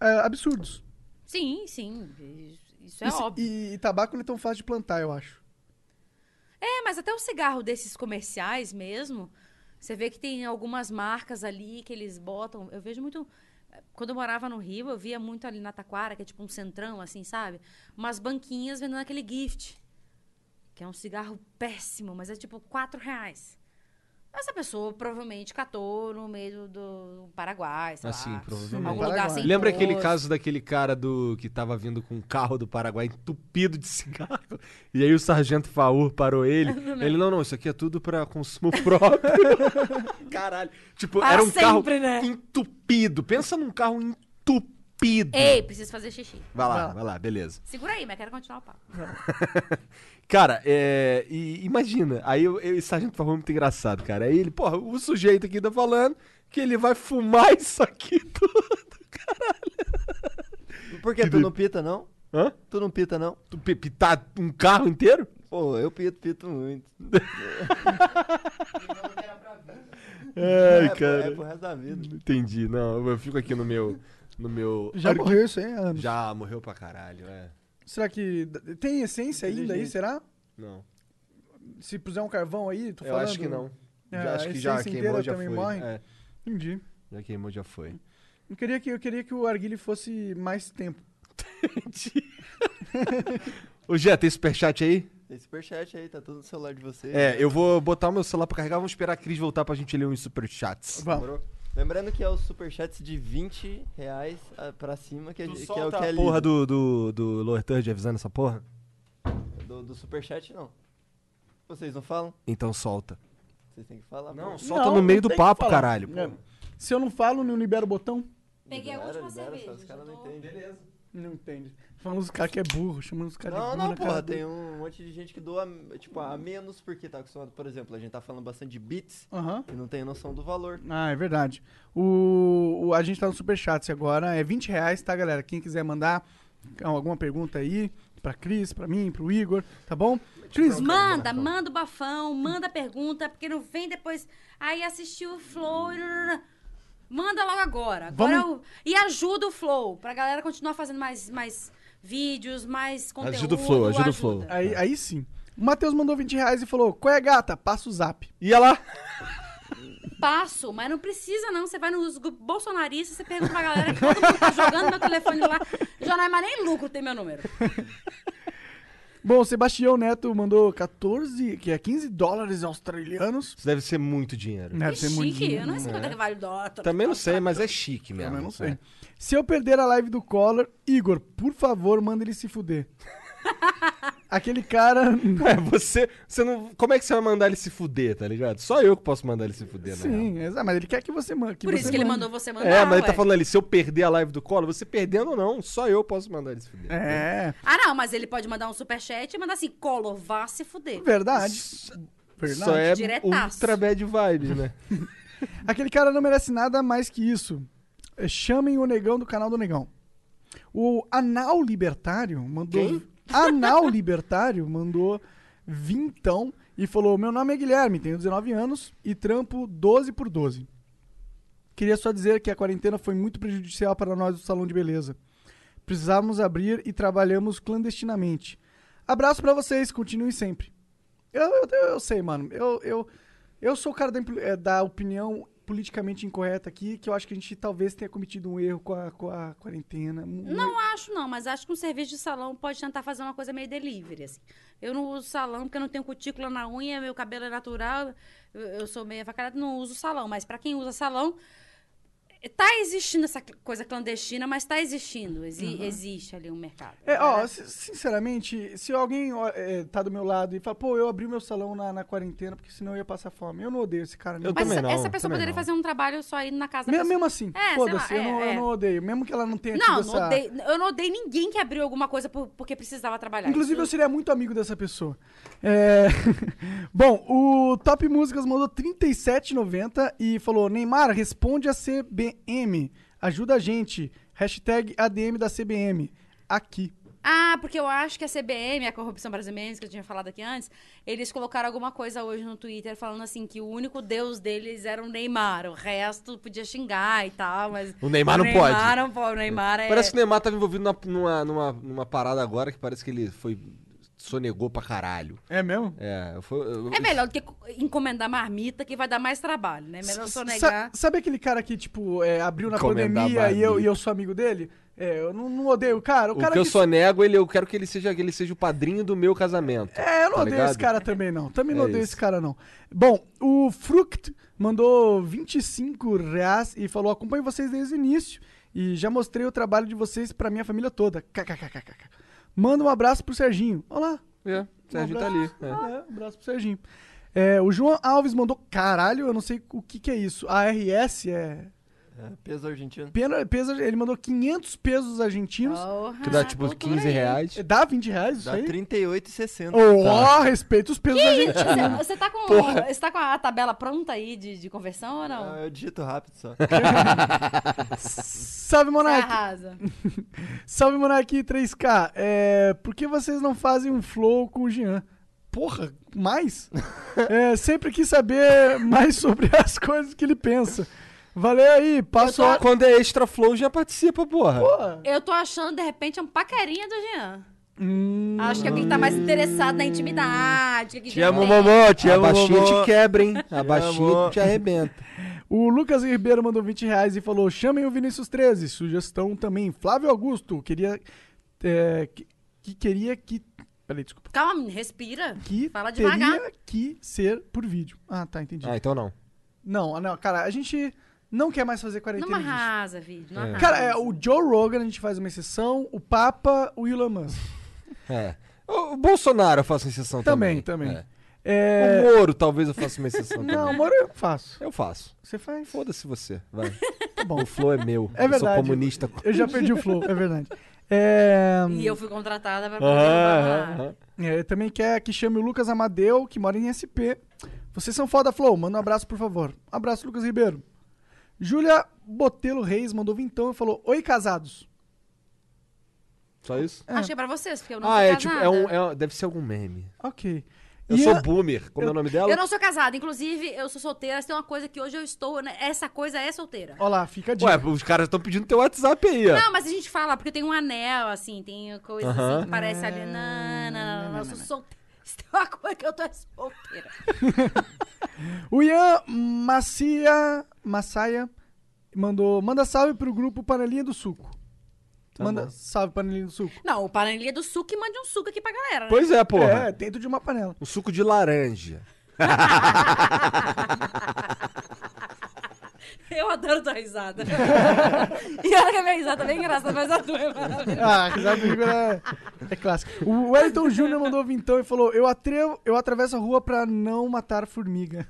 é, absurdos. Sim, sim. Isso é e, óbvio. E, e tabaco não é tão fácil de plantar, eu acho. É, mas até o cigarro desses comerciais mesmo, você vê que tem algumas marcas ali que eles botam. Eu vejo muito. Quando eu morava no Rio, eu via muito ali na Taquara, que é tipo um centrão, assim, sabe? Umas banquinhas vendendo aquele gift. Que é um cigarro péssimo, mas é tipo 4 reais. Essa pessoa provavelmente catou no meio do Paraguai, sei Assim, lá. provavelmente. Algum lugar sem Lembra aquele caso daquele cara do que tava vindo com um carro do Paraguai entupido de cigarro? E aí o sargento Faur parou ele. ele, não, não, isso aqui é tudo pra consumo próprio. Caralho. Tipo, Para era um carro sempre, né? entupido. Pensa num carro entupido. Ei, preciso fazer xixi. Vai lá, vai lá, beleza. Segura aí, mas quero continuar o papo. Cara, é. E imagina, aí eu, eu, esse sargento é muito engraçado, cara. Aí ele, porra, o sujeito aqui tá falando que ele vai fumar isso aqui tudo. Por que? Tu não pita, não? Hã? Tu não pita, não? Tu pi- pitar um carro inteiro? Pô, eu pito, pito muito. Ai, é, cara. É pro resto da vida. Entendi, não, eu fico aqui no meu. No meu. Já morreu isso aí anos. Já morreu pra caralho, é. Será que tem essência ainda aí, será? Não. Se puser um carvão aí, tô Eu falando... acho que não. É, Já, acho que já queimou, já foi. morre? É, Entendi. já queimou, já foi. Eu queria que, eu queria que o Arguile fosse mais tempo. Ô, Gé, tem superchat aí? Tem superchat aí, tá tudo no celular de vocês. É, eu vou botar o meu celular pra carregar, vamos esperar a Cris voltar pra gente ler uns superchats. Vamos. Lembrando que é os superchats de 20 reais ah, pra cima, que, é- Tu que é o solta que é a porra do, do, do Lower Third avisando essa porra? Do, do superchat, não. Vocês não falam? Então solta. Vocês têm que falar. Não, pô. solta Não, no meio não do tem que papo, falar. caralho. É. Se eu não falo, não libero o botão? Peguei a Libera, última libera, cerveja. Os caras já não tô- entendem. Não entende. Falando os caras que é burro, chamando os caras de Não, burro não, na porra, tem um monte de gente que doa, tipo, a menos porque tá acostumado, por exemplo, a gente tá falando bastante de bits e não tem noção do valor. Ah, é verdade. O, o- a gente tá no Superchat agora. É 20 reais, tá, galera? Quem quiser mandar alguma pergunta aí pra Cris, pra mim, pro Igor, tá bom? Cris, Manda, manda o bafão, manda a pergunta, porque não vem depois. Aí assistiu o Flow. Manda logo agora. agora Vamos- o- E ajuda o Flow, pra galera continuar fazendo mais, mais vídeos, mais conteúdo. Ajuda o Flow, ajuda o Flow. aí, aí sim. O Matheus mandou 20 reais e falou: Qual é, gata? Passa o zap. Ia lá. Passo, mas não precisa não. Você vai nos grupos bolsonaristas, você pergunta pra galera que todo mundo tá jogando meu telefone lá. Já não é mais nem lucro ter meu número. Bom, o Sebastião Neto mandou 14, que é 15 dólares australianos. Isso deve ser muito dinheiro. Deve ser muito chique, dinheiro. eu não sei quanto é que vale o dólar. Também não sei, mas é chique mesmo. Eu não sei. É. Se eu perder a live do Collor, Igor, por favor, manda ele se fuder. Aquele cara. É, você, você não. Como é que você vai mandar ele se fuder, tá ligado? Só eu que posso mandar ele se fuder, né? Sim, exato, mas ele quer que você mande. Por isso que ele mandou você mandar. É, mas ele tá ué. falando ali, se eu perder a live do colo, você perdendo ou não, só eu posso mandar ele se fuder. É, Ah, não, mas ele pode mandar um superchat e mandar assim, Collor, vá se fuder. verdade. Verdade. Só é Diretaço. ultra bad vibes, né? Aquele cara não merece nada mais que isso. É, Chamem o negão do canal do negão. O Anal Libertário mandou. Quem? Anal Libertário mandou vintão e falou: Meu nome é Guilherme, tenho 19 anos e trampo 12 por 12. Queria só dizer que a quarentena foi muito prejudicial para nós do salão de beleza. Precisávamos abrir e trabalhamos clandestinamente. Abraço pra vocês, continuem sempre. Eu, eu, eu sei, mano. Eu, eu, eu sou o cara da, eh, da opinião politicamente incorreta aqui, que eu acho que a gente talvez tenha cometido um erro com a, com a quarentena. Um- Não acho, não, mas acho que um serviço de salão pode tentar fazer uma coisa meio delivery, assim. Eu não uso salão porque eu não tenho cutícula na unha, meu cabelo é natural, eu, eu sou meio avacalhada, não uso salão. Mas pra quem usa salão, tá existindo essa coisa clandestina, mas tá existindo. Exi- Uhum. Existe ali um mercado. É, ó, si- sinceramente, se alguém ó, é, tá do meu lado e fala, pô, eu abri meu salão na, na quarentena porque senão eu ia passar fome. Eu não odeio esse cara. não. mas essa, essa pessoa poderia fazer um trabalho só aí na casa da Me- pessoa. Mesmo assim, É, foda-se, lá, eu, não, é, eu é. não odeio. Mesmo que ela não tenha tido Não, essa... não odeio, eu não odeio ninguém que abriu alguma coisa por- porque precisava trabalhar. Inclusive, eu Isso- seria muito amigo dessa pessoa. É, Bom, o Top Músicas mandou 37,90 e falou: Neymar, responde a CBM. Ajuda a gente. Hashtag ADM da CBM. Aqui. Ah, porque eu acho que a CBM, a Corrupção Brasileira, que eu tinha falado aqui antes, eles colocaram alguma coisa hoje no Twitter falando assim que o único deus deles era o Neymar, o resto podia xingar e tal, mas... O Neymar não Neymar pode. não pode, o Neymar é... Parece que o Neymar tava envolvido numa, numa, numa parada agora que parece que ele foi. Sonegou pra caralho. É mesmo? É, foi. eu- É melhor do que encomendar marmita, que vai dar mais trabalho, né? Melhor só Sa- negar... sabe aquele cara que, tipo, é, abriu na Encomendar pandemia e eu, e eu sou amigo dele? É, eu não, não odeio o cara. O, O cara que eu que sonego, ele, eu quero que ele seja, que ele seja o padrinho do meu casamento. É, eu não tá odeio ligado? esse cara também, não. Também não É odeio isso. esse cara, não. Bom, o Fruct mandou 25 reais e falou: acompanho vocês desde o início e já mostrei o trabalho de vocês pra minha família toda. KKKKK. Manda um abraço pro Serginho. Olá. É, o Serginho tá ali. É. É, um abraço pro Serginho. É, o João Alves mandou: caralho, eu não sei o que, que é isso. A RS é. É, peso argentino. Pena, peso, ele mandou 500 pesos argentinos. Que dá tipo 15 reais. Dá 20 reais isso Dá aí? 38,60. Ó, Tá. respeita os pesos Que argentinos. Você, você tá com, Porra. você tá com a tabela pronta aí de, de conversão ou não? Ah, eu digito rápido só. Salve, Monark! arrasa. Salve, Monark 3K. É, por que vocês não fazem um flow com o Jean? Porra, mais? É, sempre quis saber mais sobre as coisas que ele pensa. Valeu aí, passo a... Quando é extra flow, já participa, porra. Porra. Eu tô achando, de repente, é um paquerinha do Jean. Hum, Acho que alguém tá mais interessado na intimidade. que Te amo. Momô, te a amo, baixinha Momô. te quebra, hein? A baixinha te arrebenta. O Lucas Ribeiro mandou 20 reais e falou: chamem o Vinícius 13. Sugestão também. Flávio Augusto, queria. é, que, que queria que. Peraí, desculpa. Calma, respira. Que Fala devagar. teria que ser por vídeo. Ah, tá, entendi. Ah, então não. Não, não, cara, a gente não quer mais fazer Não quarentena. disso. arrasa, vídeo. Não É. arrasa. Cara, é, o Joe Rogan a gente faz uma exceção, o Papa, o Elon Musk. É. O o Bolsonaro eu faço exceção Também, também. também. É. É... O Moro talvez eu faça uma exceção Não, também. Moro eu faço. Eu faço. Você faz? Foda-se você, vai. Tá bom. O flow é meu. É Eu verdade. sou comunista. Eu já perdi o flow, é verdade. É... E eu fui contratada pra poder Aham, roubar. aham. é, também quer que chame o Lucas Amadeu, que mora em SP. Vocês são foda, Flow. Manda um abraço, por favor. Abraço, Lucas Ribeiro. Júlia Botelo Reis mandou vintão e falou: Oi, casados. Só isso? É. Acho que é pra vocês, porque eu não Ah, sou é casada. tipo, é um, é deve ser algum meme. Ok. Eu E sou a- boomer. Como é o nome dela? Eu não sou casada. Inclusive, eu sou solteira. Se tem uma coisa que hoje eu estou... né, Essa coisa é solteira. Ó lá, fica a dica. Ué, os caras estão pedindo teu WhatsApp aí, ó. Não, mas a gente fala, porque tem um anel, assim, tem coisa Aham. assim que parece ali. Não, não, não, não, eu sou solteira. Se tem uma coisa que eu tô é solteira. O Ian Macia, Massaia mandou: manda salve pro grupo Panelinha do Suco. Tá manda bom. salve, Panelinha do Suco. Não, o panelinha do suco e mande um suco aqui pra galera, né? Pois é, porra. É, dentro de uma panela. Um suco de laranja. Eu adoro tua risada. e olha que a minha risada é bem engraçada, mas a tua é maravilhosa. Ah, a risada do Igor é, é clássica. O Wellington Júnior mandou vintão e falou: eu, atrevo, eu atravesso a rua pra não matar formiga.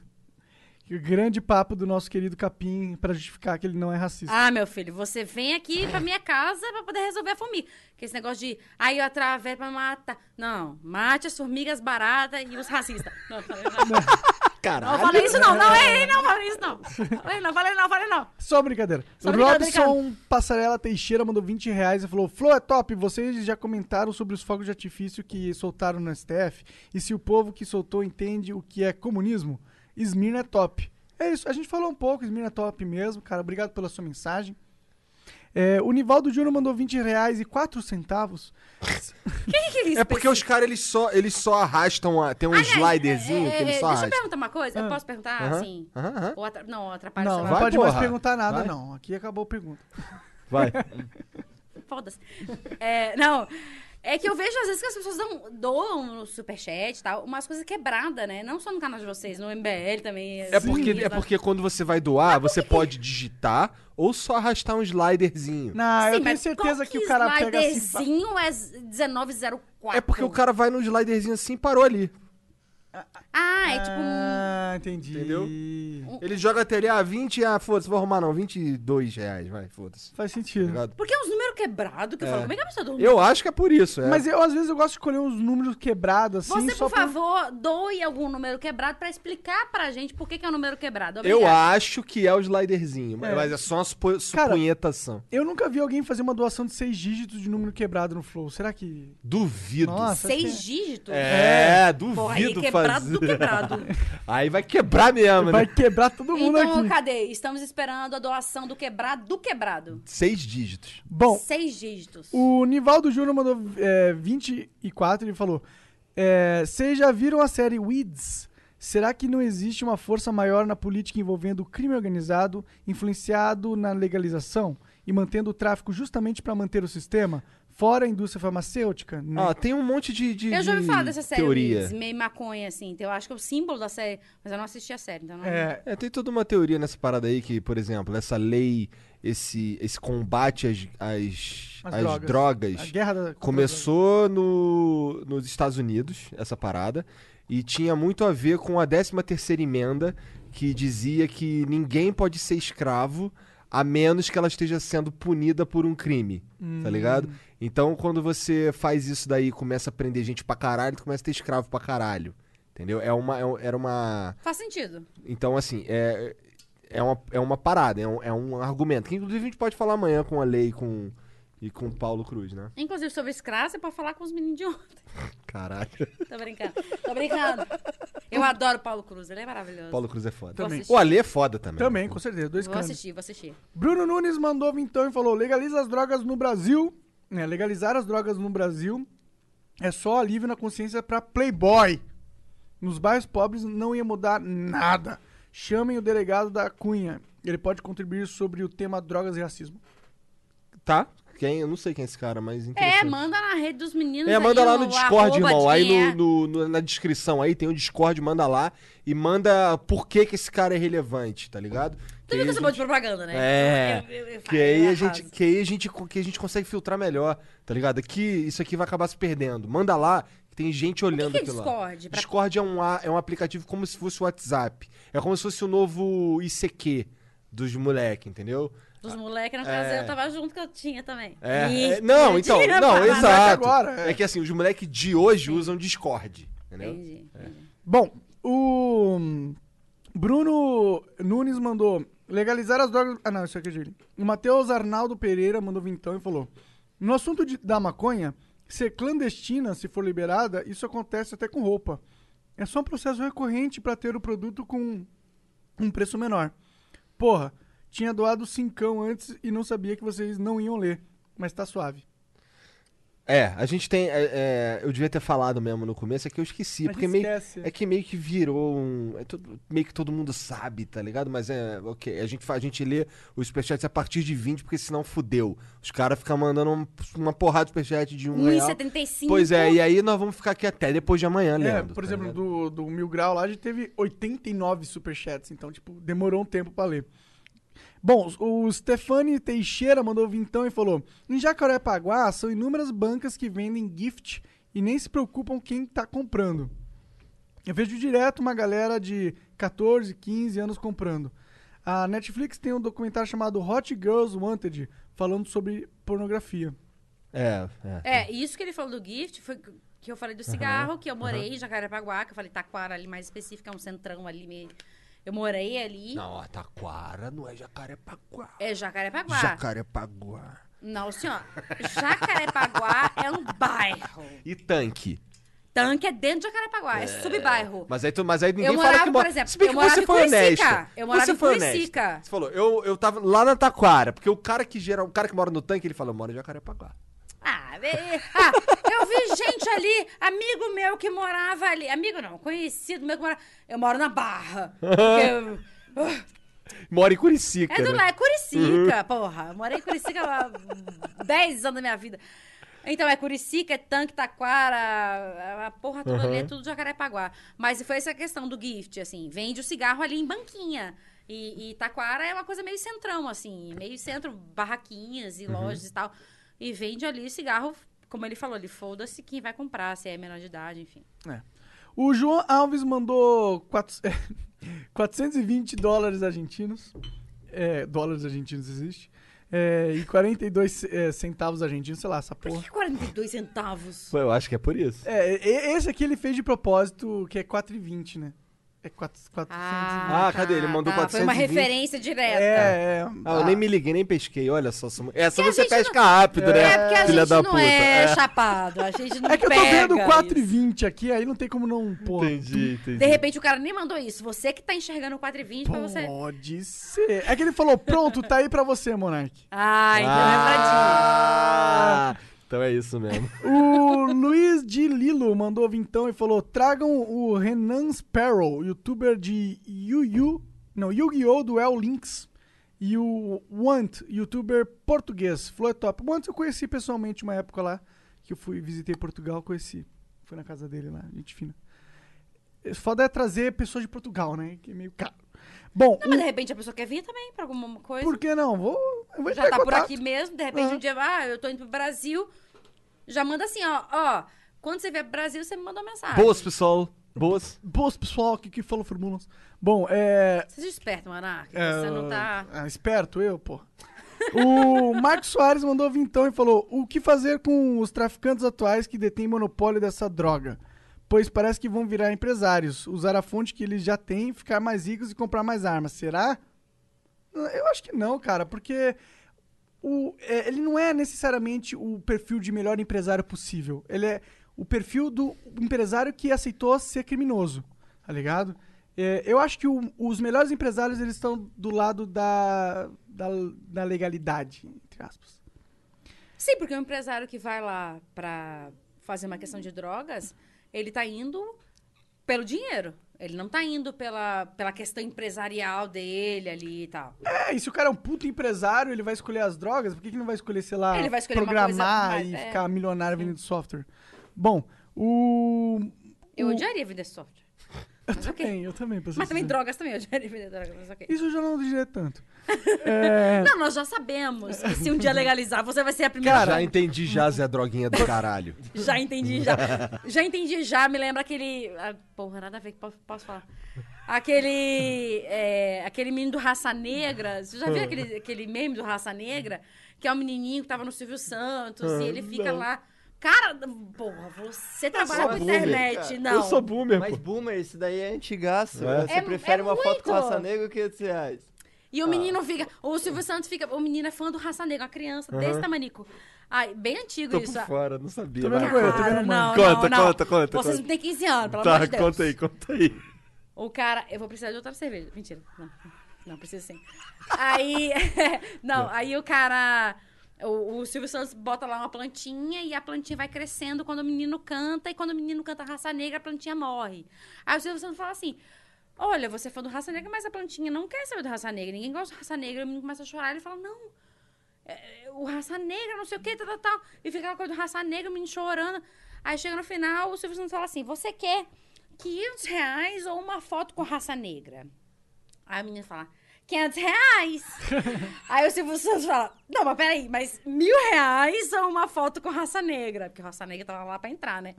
Que o grande papo do nosso querido Capim pra justificar que ele não é racista. Ah, meu filho, você vem aqui pra minha casa pra poder resolver a formiga. Que esse negócio de, aí eu atravesso pra matar. Não, mate as formigas baratas e os racistas. Não, falei nada. Caralho. Não falei isso não, não é ele, não falei isso não. Falei não, falei não, falei não. Só brincadeira. Só o brincadeira, Robson Passarela Teixeira mandou 20 reais e falou: Flow é top, vocês já comentaram sobre os fogos de artifício que soltaram no STF e se o povo que soltou entende o que é comunismo? Esmirna é top. É isso, a gente falou um pouco, Esmirna é top mesmo, cara. Obrigado pela sua mensagem. É, o Nivaldo Júnior mandou 20 reais e 4 centavos. Quem que ele É porque os caras, eles só, eles só arrastam, a, tem um sliderzinho que eles só Deixa eu arrastam. perguntar uma coisa. Eu Ah. posso perguntar, Aham, assim? aham. Ou atra- Não, atrapalha Não, sei não pode mais porra. perguntar nada, Vai. não. Aqui acabou a pergunta. Vai. Foda-se. É, não. É que eu vejo às vezes que as pessoas dão, doam no superchat e tal, umas coisas quebradas, né? Não só no canal de vocês, no MBL também. É porque, é porque quando você vai doar, você pode digitar ou só arrastar um sliderzinho. Não, eu Sim, tenho mas certeza qual que o cara pega assim. sliderzinho é 1904. É porque o cara vai no sliderzinho assim e parou ali. Ah, é tipo um... Ah, entendi. Entendeu? Ele joga até ali, ah, 20, ah, foda-se, vou arrumar não, 22 reais, vai, foda-se. Faz sentido. Ligado? Porque é uns números quebrados que eu É. falo, como é que a pessoa dorme? Eu acho que é por isso, é. Mas eu, às vezes, eu gosto de escolher uns números quebrados assim. Você, só por pra- favor, doe algum número quebrado pra explicar pra gente por que, que é um número quebrado. Eu Obrigada. acho que é o sliderzinho, mas- É. mas é só uma supo- Cara, supunhetação. Eu nunca vi alguém fazer uma doação de seis dígitos de número quebrado no Flow. Será que. Duvido. Nossa, Seis que- dígitos? É, Porra, aí duvido quebrado fazer. do quebrado. Aí vai quebrar mesmo, Vai né? quebrar todo mundo Então, aqui. cadê? Estamos esperando a doação do quebrado do quebrado. Seis dígitos. Bom, Seis dígitos. o Nivaldo Júnior mandou é, 24 e ele falou: é, Vocês já viram a série Weeds? Será que não existe uma força maior na política envolvendo o crime organizado, influenciado na legalização e mantendo o tráfico justamente para manter o sistema? Fora a indústria farmacêutica? né? Ah, tem um monte de, de eu já ouvi de falar dessa série, teoria. Meio maconha, assim. Então, eu acho que é o símbolo da série. Mas eu não assisti a série, então não... É, É, tem toda uma teoria nessa parada aí que, por exemplo, essa lei, esse, esse combate às, às, às drogas. drogas, a guerra da. começou no, nos Estados Unidos, essa parada, e tinha muito a ver com a 13ª emenda, que dizia que ninguém pode ser escravo a menos que ela esteja sendo punida por um crime, tá ligado? Então, quando você faz isso daí e começa a prender gente pra caralho, tu começa a ter escravo pra caralho, entendeu? É uma, é era uma... Faz sentido. Então, assim, é, é, uma, é uma parada, é um, é um argumento. Que inclusive a gente pode falar amanhã com a lei com, e com o Paulo Cruz, né? Inclusive, sobre escravo, você pode falar com os meninos de ontem. Caralho. Tô brincando. Tô brincando. Eu adoro o Paulo Cruz, ele é maravilhoso. Paulo Cruz é foda. Assistir. O Ale é foda também. Também, com certeza. Dois Vou canos. assistir, vou assistir. Bruno Nunes mandou então e falou: legaliza as drogas no Brasil. né, legalizar as drogas no Brasil é só alívio na consciência pra Playboy. Nos bairros pobres não ia mudar nada. Chamem o delegado da Cunha. Ele pode contribuir sobre o tema drogas e racismo. Tá? Quem? Eu não sei quem é esse cara, mas É, manda na rede dos meninos É, aí, manda lá no o Discord, irmão. Aí quem é. no, no- no- na descrição aí tem o Discord, manda lá e manda por que que esse cara é relevante, tá ligado? Tu viu que eu sou boa de propaganda, né? É. Eu- eu- eu- Que aí, a gente, que aí a gente, que a gente consegue filtrar melhor, tá ligado? Aqui, isso aqui vai acabar se perdendo. Manda lá, que tem gente olhando que é aquilo lá. Discord? Pra- Discord é um, é um aplicativo como se fosse o WhatsApp. É como se fosse o novo ICQ dos moleque, entendeu? Dos moleques, no caso, É. eu tava junto que eu tinha também. É, é- não, eu então, não, exato. agora, é. é. que assim, os moleques de hoje usam Discord, entendeu? Entendi, entendi. Bom, o Bruno Nunes mandou legalizar as drogas. Ah, não, isso aqui é dele. O Matheus Arnaldo Pereira mandou vintão e falou: No assunto de- da maconha, ser clandestina, se for liberada, isso acontece até com roupa. É só um processo recorrente para ter o produto com um preço menor. Porra, tinha doado cincão antes e não sabia que vocês não iam ler, mas tá suave. É, a gente tem. é, é, eu devia ter falado mesmo no começo, é que eu esqueci. Mas porque meio, é que meio que virou um. é tudo- meio que todo mundo sabe, tá ligado? Mas é. Ok. A gente, a gente lê os superchats a partir de 20, porque senão fudeu. Os caras ficam mandando um- uma porrada de superchat de um real. 1,75. Pois é, e aí nós vamos ficar aqui até depois de amanhã, É, lendo. por tá exemplo, do, do Mil Grau lá a gente teve 89 superchats, então, tipo, demorou um tempo pra ler. Bom, o Stefani Teixeira mandou vintão e falou: Em Jacarepaguá são inúmeras bancas que vendem gift e nem se preocupam quem tá comprando. Eu vejo direto uma galera de 14, 15 anos comprando. A Netflix tem um documentário chamado Hot Girls Wanted, falando sobre pornografia. É, é. É, isso que ele falou do gift foi. que eu falei do cigarro, que eu morei em Jacarepaguá, que eu falei Taquara ali mais específico, é um centrão ali meio. Eu morei ali. Não, Taquara não é Jacarepaguá. É Jacarepaguá. Jacarepaguá. Não, senhor. Jacarepaguá é um bairro. E tanque? Tanque é dentro de Jacarepaguá, é, subbairro. Mas aí, tu, mas aí ninguém Eu fala morava, que por mora. exemplo, Se bem eu que você em foi honesta. Eu morava você em foi honesta. Você falou, eu, eu tava lá na Taquara, porque o cara que gera, o cara que mora no tanque, ele fala, eu moro em Jacarepaguá. Ah, ah, eu vi gente ali, amigo meu que morava ali. Amigo não, conhecido meu que morava. Eu moro na Barra. eu- Mora em Curicica, é do né? lá, é Curicica, porra. Eu morei em Curicica há 10 anos da minha vida. Então, é Curicica, é Tanque, Taquara, a porra toda ali é Uhum. tudo Jacarepaguá. Mas foi essa questão do gift, assim, vende o cigarro ali em banquinha. E, e Taquara é uma coisa meio centrão, assim, meio centro, barraquinhas e Uhum. lojas e tal. E vende ali o cigarro, como ele falou, ele foda-se quem vai comprar, se é menor de idade, enfim. É. O João Alves mandou quatro- 420 dólares argentinos. É, dólares argentinos existe. É, e 42 é, centavos argentinos, sei lá, essa Por porra. que 42 centavos? Pô, eu acho que é por isso. É, esse aqui ele fez de propósito, que é 4,20, né? É 4, 420. Ah, cadê? Ele mandou tá, Foi uma 420. referência direta. É, é. Ah, eu nem me liguei, nem pesquei. Olha só. Essa Porque a você pesca rápido, né? É porque a Filha gente da não puta. é, É. chapado, a gente não É que eu tô vendo isso. 4,20 aqui, aí não tem como não. Pô, Entendi, entendi. De repente o cara nem mandou isso. Você que tá enxergando o 4,20 pra você. Pode ser. É que ele falou, pronto, tá aí pra você, Monark. Ah, então Ah, então é isso mesmo. O Luiz de Lilo mandou vintão e falou: tragam o Renan Sparrow, youtuber de Yu-Yu, não, Yu-Gi-Oh! Duel Links. E o Want, youtuber português. Flow é top. Want eu conheci pessoalmente uma época lá, que eu fui, visitei Portugal, conheci. Fui na casa dele lá, gente fina. Foda é trazer pessoas de Portugal, né? Que é meio caro. Bom, Não, mas de repente a pessoa quer vir também pra alguma coisa. por que não? Vou, eu vou Já tá por aqui mesmo, de repente Ah. um dia, ah, eu tô indo pro Brasil. Já manda assim, ó, ó. Quando você vier pro Brasil, você me manda uma mensagem. Boas, pessoal. Boas. Boas, pessoal, que, que falou formulas. Bom, é. Seja esperto, Monark. É, Você não tá. ah, esperto eu, pô. O Marcos Soares mandou vintão e falou: O que fazer com os traficantes atuais que detêm monopólio dessa droga? Pois parece que vão virar empresários, usar a fonte que eles já têm, ficar mais ricos e comprar mais armas. Será? Eu acho que não, cara, porque o, é, ele não é necessariamente o perfil de melhor empresário possível. Ele é o perfil do empresário que aceitou ser criminoso, tá ligado? É, eu acho que o- os melhores empresários eles estão do lado da, da, da legalidade, entre aspas. Sim, porque o empresário que vai lá pra fazer uma questão de drogas, ele tá indo pelo dinheiro. Ele não tá indo pela, pela questão empresarial dele ali e tal. É, e se o cara é um puto empresário, ele vai escolher as drogas, por que, que não vai escolher, sei lá, Ele vai escolher programar coisa e é. ficar milionário vendendo software? Bom, o. Eu o- esse vender software. Eu Mas também, eu também. Mas também drogas também, eu odiaria vender drogas, mas ok. Isso eu já não diria tanto. É, Não, nós já sabemos que se um dia legalizar, você vai ser a primeira. já entendi já, Zé Droguinha do caralho. Já entendi, já. Já entendi, já. Me lembra aquele. ah, porra, nada a ver que posso, posso falar. Aquele. é, aquele menino do Raça Negra. Você já viu aquele, aquele meme do Raça Negra? Que é um menininho que tava no Silvio Santos e ele fica Não. lá. Cara, porra, você trabalha com boomer, internet, cara. não. Eu sou boomer, Mas pô. boomer, isso daí é antigaço. É. Você É- prefere é uma foto com muito. raça negra ou 500 reais? E o menino fica. O Silvio Santos fica. O menino é fã do Raça Negra, uma criança desse Aham. tamanico. Ai, bem antigo Tô isso. por fora, não sabia. Tô ele, tô Cara, vendo não, mano. Conta, não, não. conta, conta, Vocês não têm 15 anos, pelo Tá, amor de Deus. conta aí, conta aí. O cara. Eu vou precisar de outra cerveja. Mentira. Não, não precisa sim. Aí. não, aí o cara. O, o Silvio Santos bota lá uma plantinha e a plantinha vai crescendo quando o menino canta, e quando o menino canta raça negra, a plantinha morre. Aí o Silvio Santos fala assim: Olha, você é fã do raça negra, mas a plantinha não quer saber do raça negra. Ninguém gosta do raça negra. O menino começa a chorar. Ele fala: Não, é, o raça negra, não sei o que, tal, tal, tal. E fica aquela coisa do raça negra, o menino chorando. Aí chega no final, o Silvio Santos fala assim: Você quer 500 reais ou uma foto com raça negra? Aí a menina fala: 500 reais. Aí o Silvio Santos fala: Não, mas peraí, mas mil reais ou uma foto com raça negra? Porque raça negra tava lá pra entrar, né?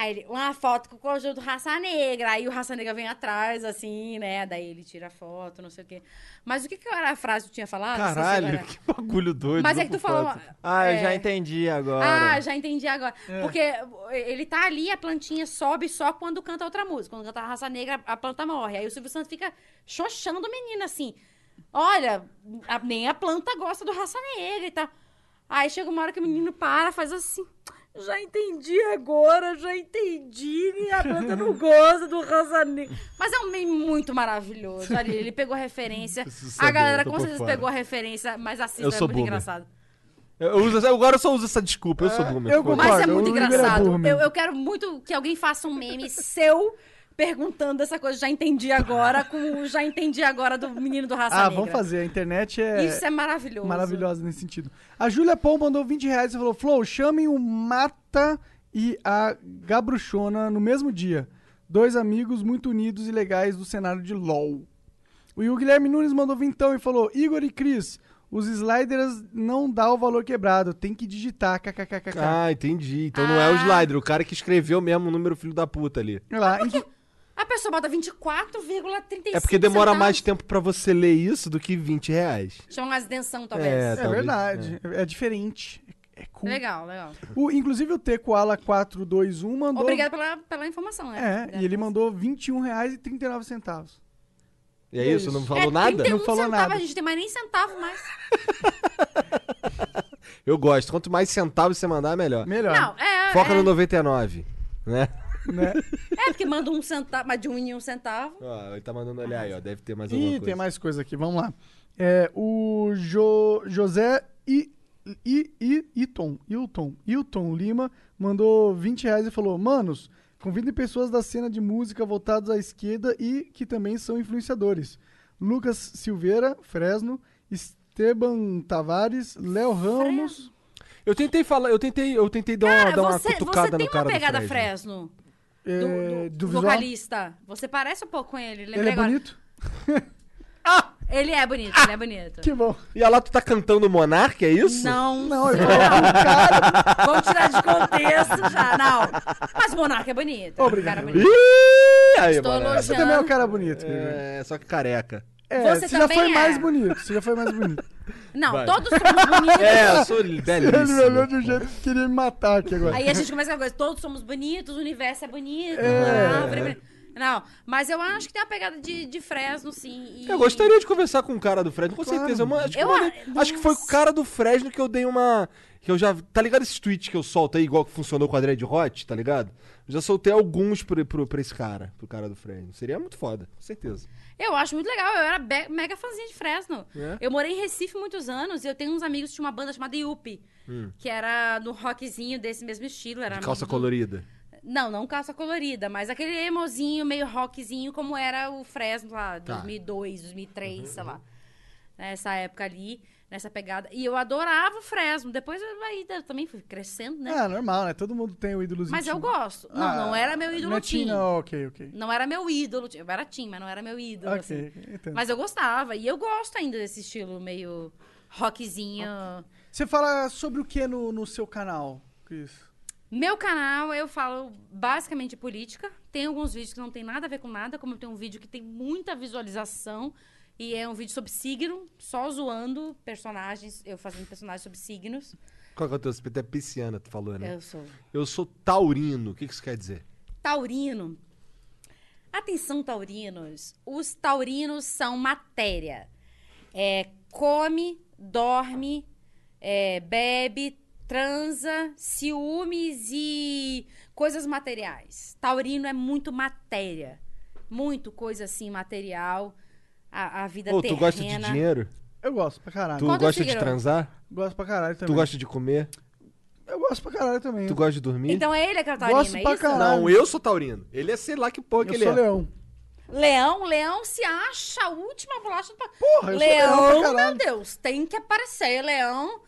Aí ele, uma foto com o conjunto Raça Negra. Aí o Raça Negra vem atrás, assim, né? Daí ele tira a foto, não sei o quê. Mas o que, que era a frase que tu tinha falado? Se Caralho, agora- que bagulho doido. Mas é que tu grupo falou. foto. Ah, eu já é, entendi agora. Ah, já entendi agora. É. Porque ele tá ali, a plantinha sobe só quando canta outra música. Quando canta a raça negra, a planta morre. Aí o Silvio Santos fica xoxando o menino assim. Olha, a- nem a planta gosta do raça negra e tal. Aí chega uma hora que o menino para, faz assim. Já entendi agora, já entendi. A planta não gosta do negra. Mas é um meme muito maravilhoso. Ali, ele pegou a referência. Preciso A saber, galera com certeza fora. pegou a referência, mas assista, Eu é sou muito boomer. engraçado. Eu uso, agora eu só uso essa desculpa, eu sou boomer. eu. Mas é muito é engraçado. eu, eu quero muito que alguém faça um meme seu perguntando essa coisa. Já entendi agora, com o já entendi agora do menino do Raça Ah, Negra. vamos fazer. A internet é. Isso é maravilhoso. Maravilhosa nesse sentido. A Júlia Paul mandou 20 reais e falou: Flow, chamem o Mata e a Gabruchona no mesmo dia. Dois amigos muito unidos e legais do cenário de LOL. O Guilherme Nunes mandou vintão e falou: Igor e Cris, os sliders não dá o valor quebrado, tem que digitar. kkkk. Ah, entendi. Então não é o Ah. slider, o cara que escreveu mesmo o número filho da puta ali. Olha lá, que- A pessoa bota 24,35 É porque demora centavos. mais tempo pra você ler isso do que 20 reais. Chama mais atenção, talvez. É, é talvez, verdade. É. diferente. É cool. Legal, legal. O, inclusive o T Koala 421 mandou. Obrigada pela, pela informação, né? É, e ele mandou R$ 21,39. E é É isso? Não isso. falou é, nada? 31 Não falou centavos, nada. a gente tem mais nem centavo mais. Eu gosto. Quanto mais centavos você mandar, melhor. Melhor. Não, é. Foca é, no 99, né? Né? É, porque manda um centavo, mais de um em um centavo. Ó, ele tá mandando olhar aí, ó. Deve ter mais alguma Ih, coisa. tem mais coisa aqui, vamos lá. É, o Jo- José I, I, I, Iton, Hilton, Hilton Lima mandou 20 reais e falou: Manos, convidem pessoas da cena de música voltadas à esquerda e que também são influenciadores. Lucas Silveira, Fresno, Esteban Tavares, Léo Ramos. Eu tentei falar, eu tentei, eu tentei dar uma, Cara, dar uma você, cutucada você tem no cara uma pegada Fresno. Fresno. É, Do, do do visual. vocalista. Você parece um pouco com ele. Ele é agora. bonito? Ele é bonito, ele é bonito. Que bom. E lá tu tá cantando Monark, é isso? Não, Não, que o cara. vamos tirar de contexto já. Não. Mas o Monarca é bonito. Obrigado. É um cara bonito. Ih, aí, Estou elogiando. Você também é um cara bonito. É, só que careca. É, Você você, já foi é. mais bonito. Você já foi mais bonito. Não, Vai. todos somos bonitos. É, eu sou Ele me belíssimo. olhou de um jeito que queria me matar aqui agora. Aí a gente começa com a coisa, todos somos bonitos, o universo é bonito, É. a árvore é bonita. Não, mas eu acho que tem uma pegada de, de Fresno, sim. e- Eu gostaria de conversar com o cara do Fresno, com Claro. certeza. Eu, acho, que Eu mandei- a- acho que foi com o cara do Fresno que eu dei uma. Que eu já. Tá ligado esses tweets que eu solto aí, igual que funcionou com a Dread Hot, tá ligado? Eu já soltei alguns pro, pro, pra esse cara, pro cara do Fresno. Seria muito foda, com certeza. Eu acho muito legal, eu era mega fãzinha de Fresno. É? Eu morei em Recife muitos anos e eu tenho uns amigos que tinham uma banda chamada Yuppie, que era no rockzinho desse mesmo estilo. Era Hum. De calça do- colorida. Não, não calça colorida, mas aquele emozinho meio rockzinho como era o Fresno lá, Tá. 2002, 2003, sei lá. Nessa época ali, nessa pegada. E eu adorava o Fresno. Depois eu, aí, eu também fui crescendo, né? Ah, normal, né? Todo mundo tem o ídolozinho. mas eu gosto. Não, Ah, não era meu ídolo Não é teen, não, ok, ok. Não era meu ídolo. Eu era teen, mas não era meu ídolo, Ok, assim. entendo. Mas eu gostava. E eu gosto ainda desse estilo meio rockzinho. Você fala sobre o que no, no seu canal, Cris? Meu canal, eu falo basicamente de política. Tem alguns vídeos que não tem nada a ver com nada, como tem um vídeo que tem muita visualização. E é um vídeo sobre signo, só zoando personagens, eu fazendo personagens sobre signos. Qual que é o teu aspecto? É pisciana, tu falou, né? Eu sou Eu sou taurino. O que que isso quer dizer? taurino. Atenção, taurinos. Os taurinos são matéria. É, come, dorme, é, bebe, transa, ciúmes e coisas materiais. Taurino é muito matéria. Muito coisa assim, material. A, a vida Ô, tu terrena. gosta de dinheiro? Eu gosto pra caralho. Tu Qual gosta de transar? Gosto pra caralho Tu também. gosta de comer? Eu gosto pra caralho também. Tu gosta de dormir? Então é ele que é o taurino, Gosto é pra isso? caralho. Não, eu sou taurino. Ele é sei lá que porra que eu ele sou é. leão. Leão, leão se acha a última bolacha do pa- Porra, eu sou leão Leão, pra caralho. meu Deus, tem que aparecer. Leão,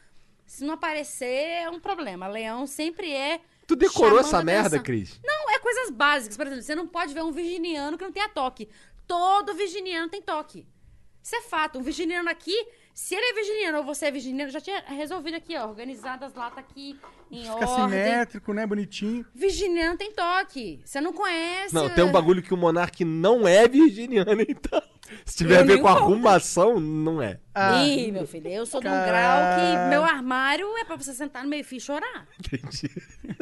se não aparecer, é um problema. Leão sempre é. Tu decorou essa merda, atenção. Cris? Não, é coisas básicas. Por exemplo, você não pode ver um virginiano que não tenha toque. Todo virginiano tem toque. Isso é fato. Um virginiano aqui, Se ele é virginiano ou você é virginiano, já tinha resolvido aqui, ó. Organizado as latas aqui em Fica ordem. simétrico, né? Bonitinho. Virginiano tem toque. Você não conhece. Não, tem um bagulho que o Monark não é virginiano, então. Se tiver Eu a ver com conto. arrumação, não é. Ah, Ih, meu filho, eu sou de um Cara- grau que meu armário é pra você sentar no meio fio e chorar. Entendi.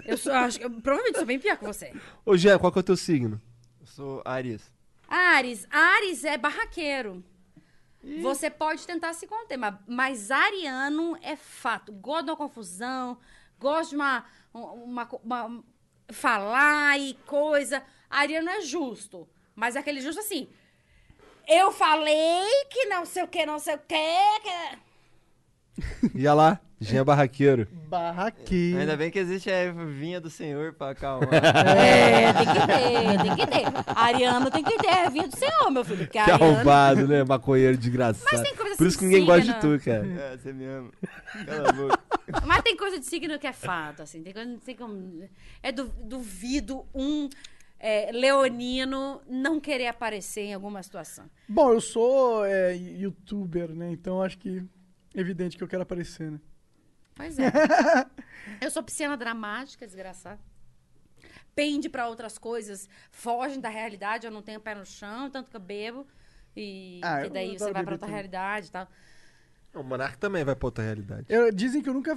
Eu sou, acho, que eu provavelmente sou bem pior que você. Ô, Jean, qual que é o teu signo? Eu sou Aries. Ares, Ares é barraqueiro. Você pode tentar se conter, mas, mas ariano é fato. Gosta de uma confusão, gosta de uma, uma, co- uma- falar e coisa. Ariano é justo, mas é aquele justo assim. Eu falei que não sei o que, não sei o que. que... Ia lá, Jean Barraqueiro. Barraquinho. Ainda bem que existe a vinha do senhor pra acalmar. É, tem que ter, tem que ter. Ariano tem que ter a vinha do senhor, meu filho. Que ariano... arrombado, né? Maconheiro desgraçado. Mas tem coisa Por isso que ninguém gosta de signo. tu, cara. é, você me ama. Cala a boca. Mas tem coisa de signo que é fato, assim. Tem coisa, não sei como. É du- duvido um é, leonino não querer aparecer em alguma situação. Bom, eu sou é, youtuber, né? Então acho que é evidente que eu quero aparecer, né? Pois é. Eu sou pisciana dramática, desgraçado. Pende pra outras coisas, fogem da realidade, eu não tenho pé no chão, tanto que eu bebo. E, Ah, e eu daí você vai pra beber outra também. realidade e tal. O Monark também vai pra outra realidade. Eu- dizem que eu nunca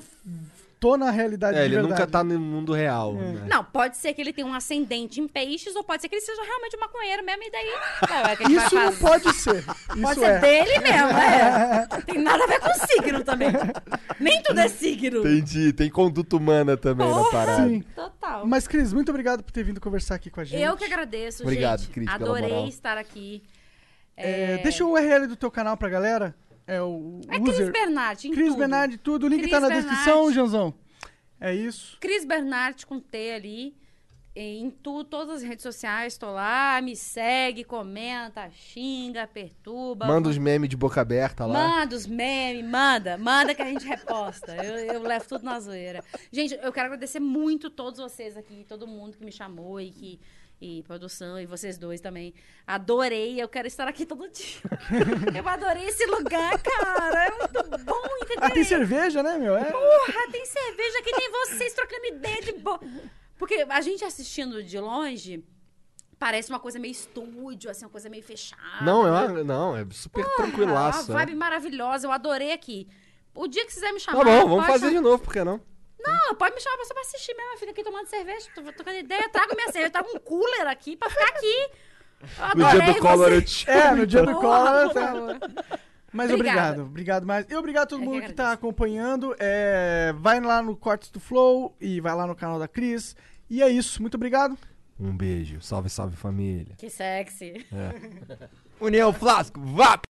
tô na realidade É, de ele verdade. nunca tá no mundo real, É. né? Não, pode ser que ele tenha um ascendente em peixes, ou pode ser que ele seja realmente um maconheiro mesmo, e daí. é, Isso não pode ser. Pode Isso ser é. dele mesmo, é. Tem nada a ver com signo também. Nem tudo é signo. Entendi, tem conduta humana também na Porra! parada. Sim. Total. Mas, Cris, muito obrigado por ter vindo conversar aqui com a gente. Eu que agradeço, Obrigado, gente. Cris, pela Adorei moral. estar aqui. É, É, Deixa o URL do teu canal pra galera. É o É Cris user. Bernardi, em Cris tudo. Bernardi, tudo. O link Cris tá na Bernardi. descrição, Janzão. É isso. Cris Bernardi com T ali. Em tu, todas as redes sociais, tô lá, me segue, comenta, xinga, perturba. Manda os memes de boca aberta lá. Manda os memes, manda, manda que a gente reposta. Eu, eu levo tudo na zoeira. Gente, eu quero agradecer muito todos vocês aqui, todo mundo que me chamou e que. E produção, e vocês dois também. Adorei, eu quero estar aqui todo dia. eu adorei esse lugar, cara. É muito bom, entendeu? Ah, tem cerveja, né, meu? É. Porra, tem cerveja que tem vocês trocando ideia de boa. Porque a gente assistindo de longe, parece uma coisa meio estúdio, assim, uma coisa meio fechada. Não, é uma- não, é super tranquilaço. Uma é. vibe maravilhosa, eu adorei aqui. O dia que quiser me Tá chamar. bom, vamos fazer chamar- de novo, por que não? Não, pode me chamar pra assistir mesmo, minha filha, aqui tomando cerveja, tô trocando ideia. Trago minha cerveja, trago um cooler aqui pra ficar aqui. Eu No dia do Collor eu te É, no dia do Collor. favor. Mas Obrigada. obrigado, obrigado mais. E obrigado a todo Eu que mundo que tá acompanhando. É, vai lá no Cortes do Flow e vai lá no canal da Cris. E é isso, muito obrigado. Um beijo. Salve, salve família. Que sexy. É. União Flasco, vá!